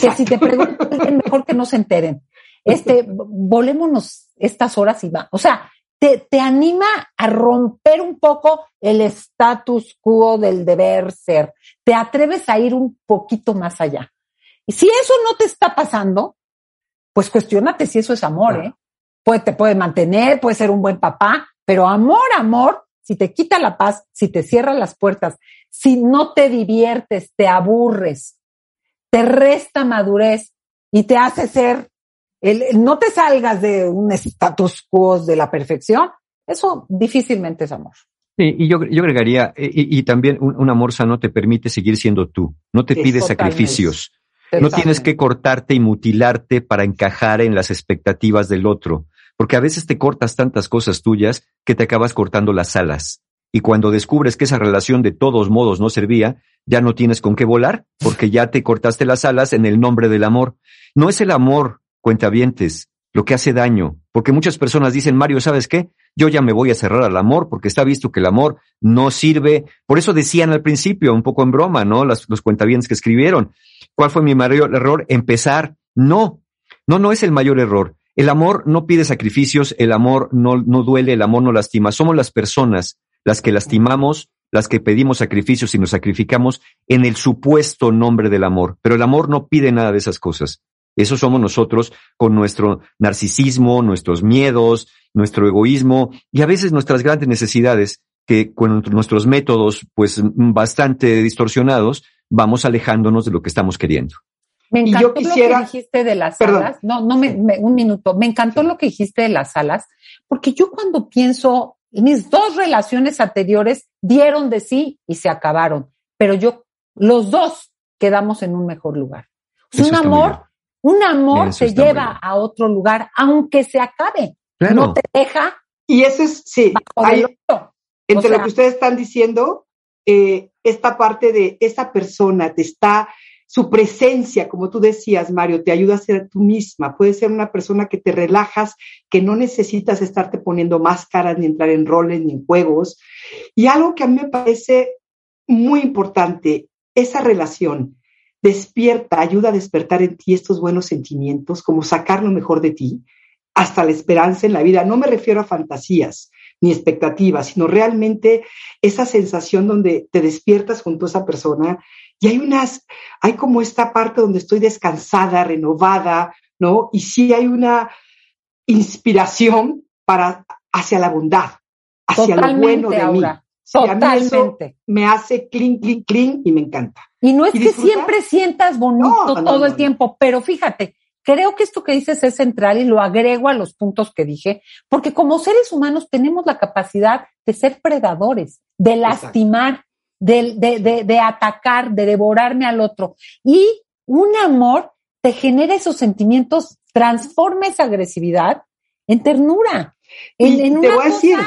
Speaker 4: Que si te preguntan, mejor que no se enteren. Este, volémonos estas horas y va. O sea, te, te anima a romper un poco el status quo del deber ser. Te atreves a ir un poquito más allá. Y si eso no te está pasando, pues cuestionate si eso es amor, ¿eh? Puede, te puede mantener, puede ser un buen papá, pero amor, amor, si te quita la paz, si te cierra las puertas, si no te diviertes, te aburres, te resta madurez y te hace ser, el, no te salgas de un status quo de la perfección, eso difícilmente es amor.
Speaker 3: Sí, y yo, yo agregaría, y, también un, amor sano te permite seguir siendo tú, no te pide sacrificios, no tienes que cortarte y mutilarte para encajar en las expectativas del otro, porque a veces te cortas tantas cosas tuyas que te acabas cortando las alas. Y cuando descubres que esa relación de todos modos no servía, ya no tienes con qué volar, porque ya te cortaste las alas en el nombre del amor. No es el amor, cuentavientes, lo que hace daño, porque muchas personas dicen, Mario, ¿sabes qué? Yo ya me voy a cerrar al amor, porque está visto que el amor no sirve. Por eso decían al principio, un poco en broma, ¿no? los cuentavientes que escribieron. ¿Cuál fue mi mayor error? Empezar. No, no, no es el mayor error. El amor no pide sacrificios, el amor no, no duele, el amor no lastima. Somos las personas las que lastimamos, las que pedimos sacrificios y nos sacrificamos en el supuesto nombre del amor. Pero el amor no pide nada de esas cosas. Eso somos nosotros con nuestro narcisismo, nuestros miedos, nuestro egoísmo y a veces nuestras grandes necesidades que con nuestros métodos pues bastante distorsionados vamos alejándonos de lo que estamos queriendo.
Speaker 4: Me encantó lo que dijiste de las alas. No, no me, un minuto. Me encantó lo que dijiste de las alas, porque yo cuando pienso mis dos relaciones anteriores dieron de sí y se acabaron, pero yo, los dos quedamos en un mejor lugar. Es un amor Un amor te lleva a otro lugar, aunque se acabe. No te deja.
Speaker 2: Y eso es, sí, entre lo que ustedes están diciendo, eh, esta parte de esa persona te está su presencia, como tú decías, Mario, te ayuda a ser tú misma. Puede ser una persona que te relajas, que no necesitas estarte poniendo máscaras, ni entrar en roles, ni en juegos. Y algo que a mí me parece muy importante, esa relación despierta, ayuda a despertar en ti estos buenos sentimientos, como sacar lo mejor de ti, hasta la esperanza en la vida. No me refiero a fantasías ni expectativas, sino realmente esa sensación donde te despiertas junto a esa persona y hay unas, hay como esta parte donde estoy descansada, renovada, ¿no? Y sí hay una inspiración para, hacia la bondad, hacia lo bueno de mí.
Speaker 4: Totalmente.
Speaker 2: me hace clean, clean, clean y me encanta.
Speaker 4: Y no es que siempre sientas bonito todo el tiempo, pero fíjate, creo que esto que dices es central y lo agrego a los puntos que dije, porque como seres humanos tenemos la capacidad de ser predadores, de lastimar, de, de, atacar, de devorarme al otro. Y un amor te genera esos sentimientos, transforma esa agresividad en ternura. En,
Speaker 2: te voy a decir,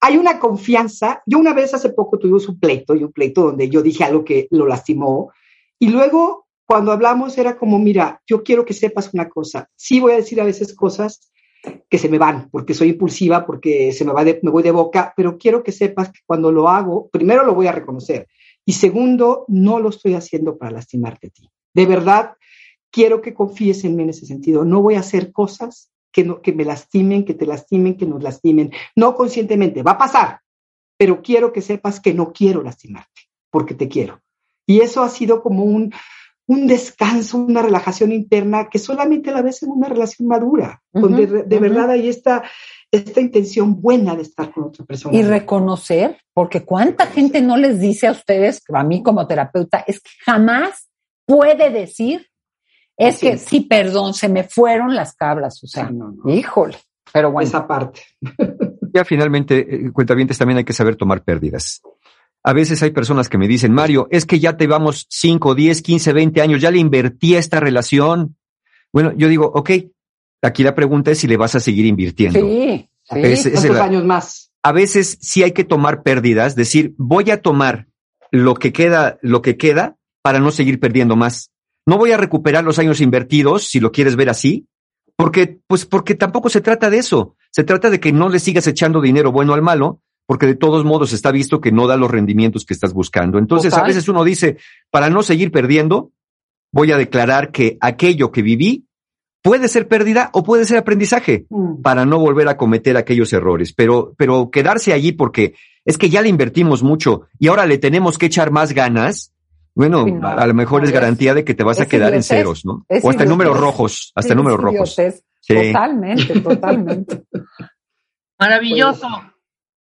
Speaker 2: hay una confianza. Yo una vez hace poco tuvimos un pleito y un pleito donde yo dije algo que lo lastimó. Y luego cuando hablamos era como, mira, yo quiero que sepas una cosa. Sí voy a decir a veces cosas que se me van, porque soy impulsiva, porque se me va me voy de boca, pero quiero que sepas que cuando lo hago, primero lo voy a reconocer y segundo, no lo estoy haciendo para lastimarte a ti. De verdad, quiero que confíes en mí en ese sentido. No voy a hacer cosas que, no, que me lastimen, que te lastimen, que nos lastimen. No conscientemente, va a pasar, pero quiero que sepas que no quiero lastimarte, porque te quiero. Y eso ha sido como un, un descanso, una relajación interna que solamente la ves en una relación madura, donde de verdad hay esta, esta intención buena de estar con otra persona.
Speaker 4: Y reconocer, porque cuánta gente no les dice a ustedes, a mí como terapeuta, es que jamás puede decir, es que sí, perdón, se me fueron las cablas, o sea, híjole, pero bueno.
Speaker 2: Esa parte.
Speaker 3: ya finalmente, eh, cuentavientes, también hay que saber tomar pérdidas. A veces hay personas que me dicen, Mario, es que ya te vamos 5, 10, 15, 20 años, ya le invertí a esta relación. Bueno, yo digo, ok, aquí la pregunta es si le vas a seguir invirtiendo.
Speaker 4: Sí,
Speaker 2: sí. años más?
Speaker 3: A veces sí hay que tomar pérdidas, decir, voy a tomar lo que queda, lo que queda para no seguir perdiendo más. No voy a recuperar los años invertidos, si lo quieres ver así, porque, pues, porque tampoco se trata de eso. Se trata de que no le sigas echando dinero bueno al malo, porque de todos modos está visto que no da los rendimientos que estás buscando. Entonces, a veces uno dice, para no seguir perdiendo, voy a declarar que aquello que viví puede ser pérdida o puede ser aprendizaje mm. para no volver a cometer aquellos errores. Pero, pero quedarse allí porque es que ya le invertimos mucho y ahora le tenemos que echar más ganas. Bueno, a lo mejor es garantía de que te vas a quedar en ceros, ¿no? O hasta en números rojos, hasta en números rojos.
Speaker 4: Totalmente, totalmente.
Speaker 1: Maravilloso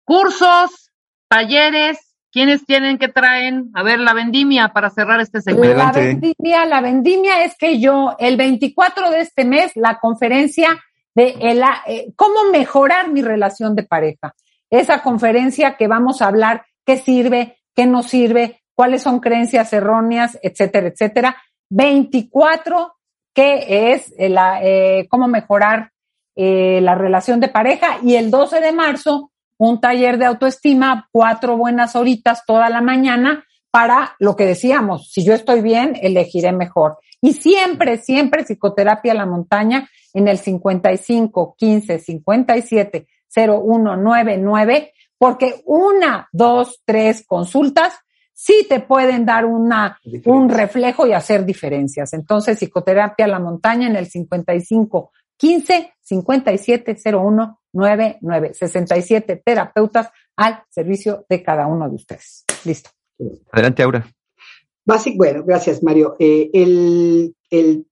Speaker 1: cursos, talleres, ¿quiénes tienen que traen? A ver, la vendimia para cerrar este segmento.
Speaker 4: La vendimia, la vendimia es que yo, el 24 de este mes, la conferencia de el, eh, cómo mejorar mi relación de pareja. Esa conferencia que vamos a hablar, qué sirve, qué no sirve, cuáles son creencias erróneas, etcétera, etcétera. 24, que es la, eh, cómo mejorar eh, la relación de pareja. Y el 12 de marzo, un taller de autoestima, cuatro buenas horitas toda la mañana para lo que decíamos, si yo estoy bien, elegiré mejor. Y siempre, siempre psicoterapia a la montaña en el 55 15 57 0199, porque una, dos, tres consultas sí te pueden dar una, un reflejo y hacer diferencias. Entonces, psicoterapia a la montaña en el 55 15 57 01 99 67 terapeutas al servicio de cada uno de ustedes. Listo.
Speaker 3: Adelante, Aura.
Speaker 2: Básico, bueno, gracias, Mario. Eh, el, el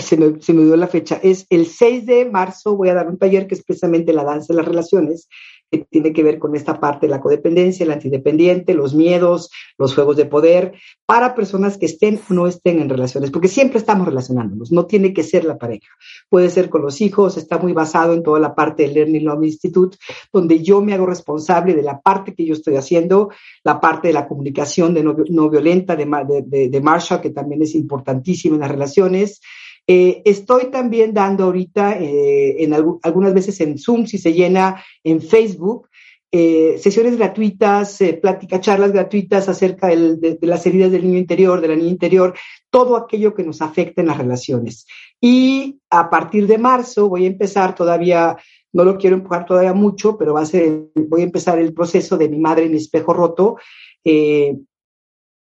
Speaker 2: se, me, se me dio la fecha, es el 6 de marzo voy a dar un taller que es precisamente la danza de las relaciones que tiene que ver con esta parte de la codependencia, el antidependiente, los miedos, los juegos de poder, para personas que estén o no estén en relaciones, porque siempre estamos relacionándonos, no tiene que ser la pareja, puede ser con los hijos, está muy basado en toda la parte del Learning Love Institute, donde yo me hago responsable de la parte que yo estoy haciendo, la parte de la comunicación de no, violenta de, de, de Marshall, que también es importantísima en las relaciones, Eh, estoy también dando ahorita, eh, en algunas veces en Zoom, si se llena, en Facebook, eh, sesiones gratuitas, pláticas, charlas gratuitas acerca de, las heridas del niño interior, de la niña interior, todo aquello que nos afecta en las relaciones. Y a partir de marzo voy a empezar todavía, no lo quiero empujar todavía mucho, pero va a ser, voy a empezar el proceso de mi madre en espejo roto,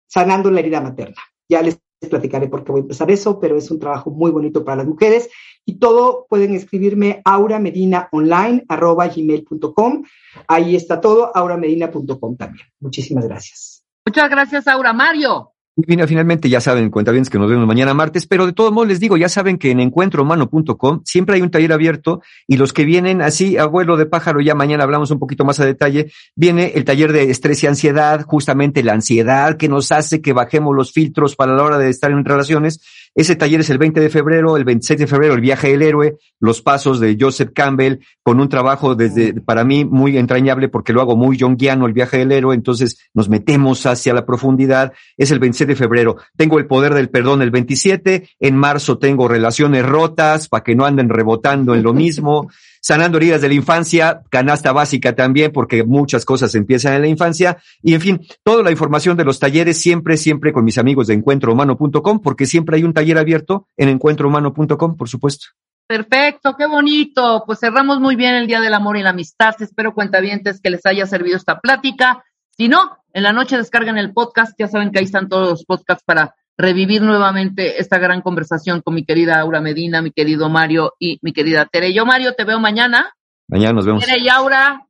Speaker 2: sanando la herida materna. Ya les platicaré por qué voy a empezar eso, pero es un trabajo muy bonito para las mujeres. Y todo pueden escribirme auramedinaonline.gmail.com. Ahí está todo, auramedina.com también. Muchísimas gracias.
Speaker 1: Muchas gracias, Aura. Mario.
Speaker 3: Finalmente, ya saben, cuenta bien que nos vemos mañana martes, pero de todos modos les digo, ya saben que en encuentrohumano.com siempre hay un taller abierto y los que vienen así, abuelo de pájaro, ya mañana hablamos un poquito más a detalle, viene el taller de estrés y ansiedad, justamente la ansiedad que nos hace que bajemos los filtros para la hora de estar en relaciones ese taller es el 20 de febrero, el 26 de febrero, el viaje del héroe, los pasos de Joseph Campbell, con un trabajo desde, para mí, muy entrañable porque lo hago muy jonguiano, el viaje del héroe, entonces nos metemos hacia la profundidad. Es el 26 de febrero. Tengo el poder del perdón el 27, en marzo tengo relaciones rotas para que no anden rebotando en lo mismo. sanando heridas de la infancia, canasta básica también, porque muchas cosas empiezan en la infancia. Y en fin, toda la información de los talleres siempre, siempre con mis amigos de encuentrohumano.com, porque siempre hay un taller abierto en encuentrohumano.com, por supuesto.
Speaker 1: Perfecto, qué bonito. Pues cerramos muy bien el Día del Amor y la Amistad. Espero, cuentavientes, que les haya servido esta plática. Si no, en la noche descarguen el podcast. Ya saben que ahí están todos los podcasts para revivir nuevamente esta gran conversación con mi querida Aura Medina, mi querido Mario y mi querida Tere. Yo, Mario, te veo mañana.
Speaker 3: Mañana nos vemos.
Speaker 1: Tere y Aura.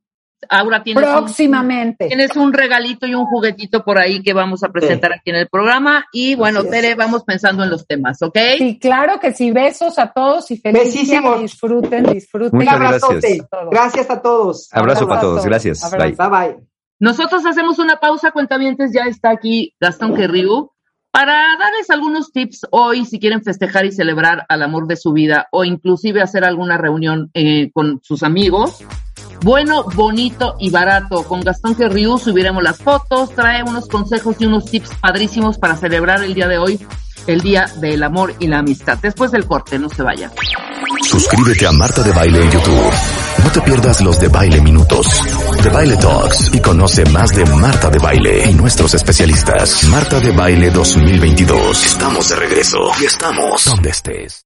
Speaker 1: Aura
Speaker 4: tienes próximamente.
Speaker 1: un, tienes un regalito y un juguetito por ahí que vamos a presentar aquí en el programa. Y bueno Tere vamos pensando en los temas ¿ok?
Speaker 4: sí claro que sí. Besos a todos y felices disfruten disfruten.
Speaker 2: Un abrazote. gracias. a todos.
Speaker 3: Abrazo, para todos. gracias.
Speaker 2: Bye. bye
Speaker 1: nosotros hacemos una pausa cuentavientes ya está aquí Gastón Querriu para darles algunos tips hoy, si quieren festejar y celebrar al amor de su vida o inclusive hacer alguna reunión eh, con sus amigos, bueno, bonito y barato. Con Gastón Querriú subiremos las fotos, trae unos consejos y unos tips padrísimos para celebrar el día de hoy, el Día del Amor y la Amistad. Después del corte, no se vayan.
Speaker 5: Suscríbete a Marta de Baile en YouTube. No te pierdas los de Baile Minutos, de Baile Talks y conoce más de Marta de Baile y nuestros especialistas. Marta de Baile 2022. Estamos de regreso y estamos donde estés.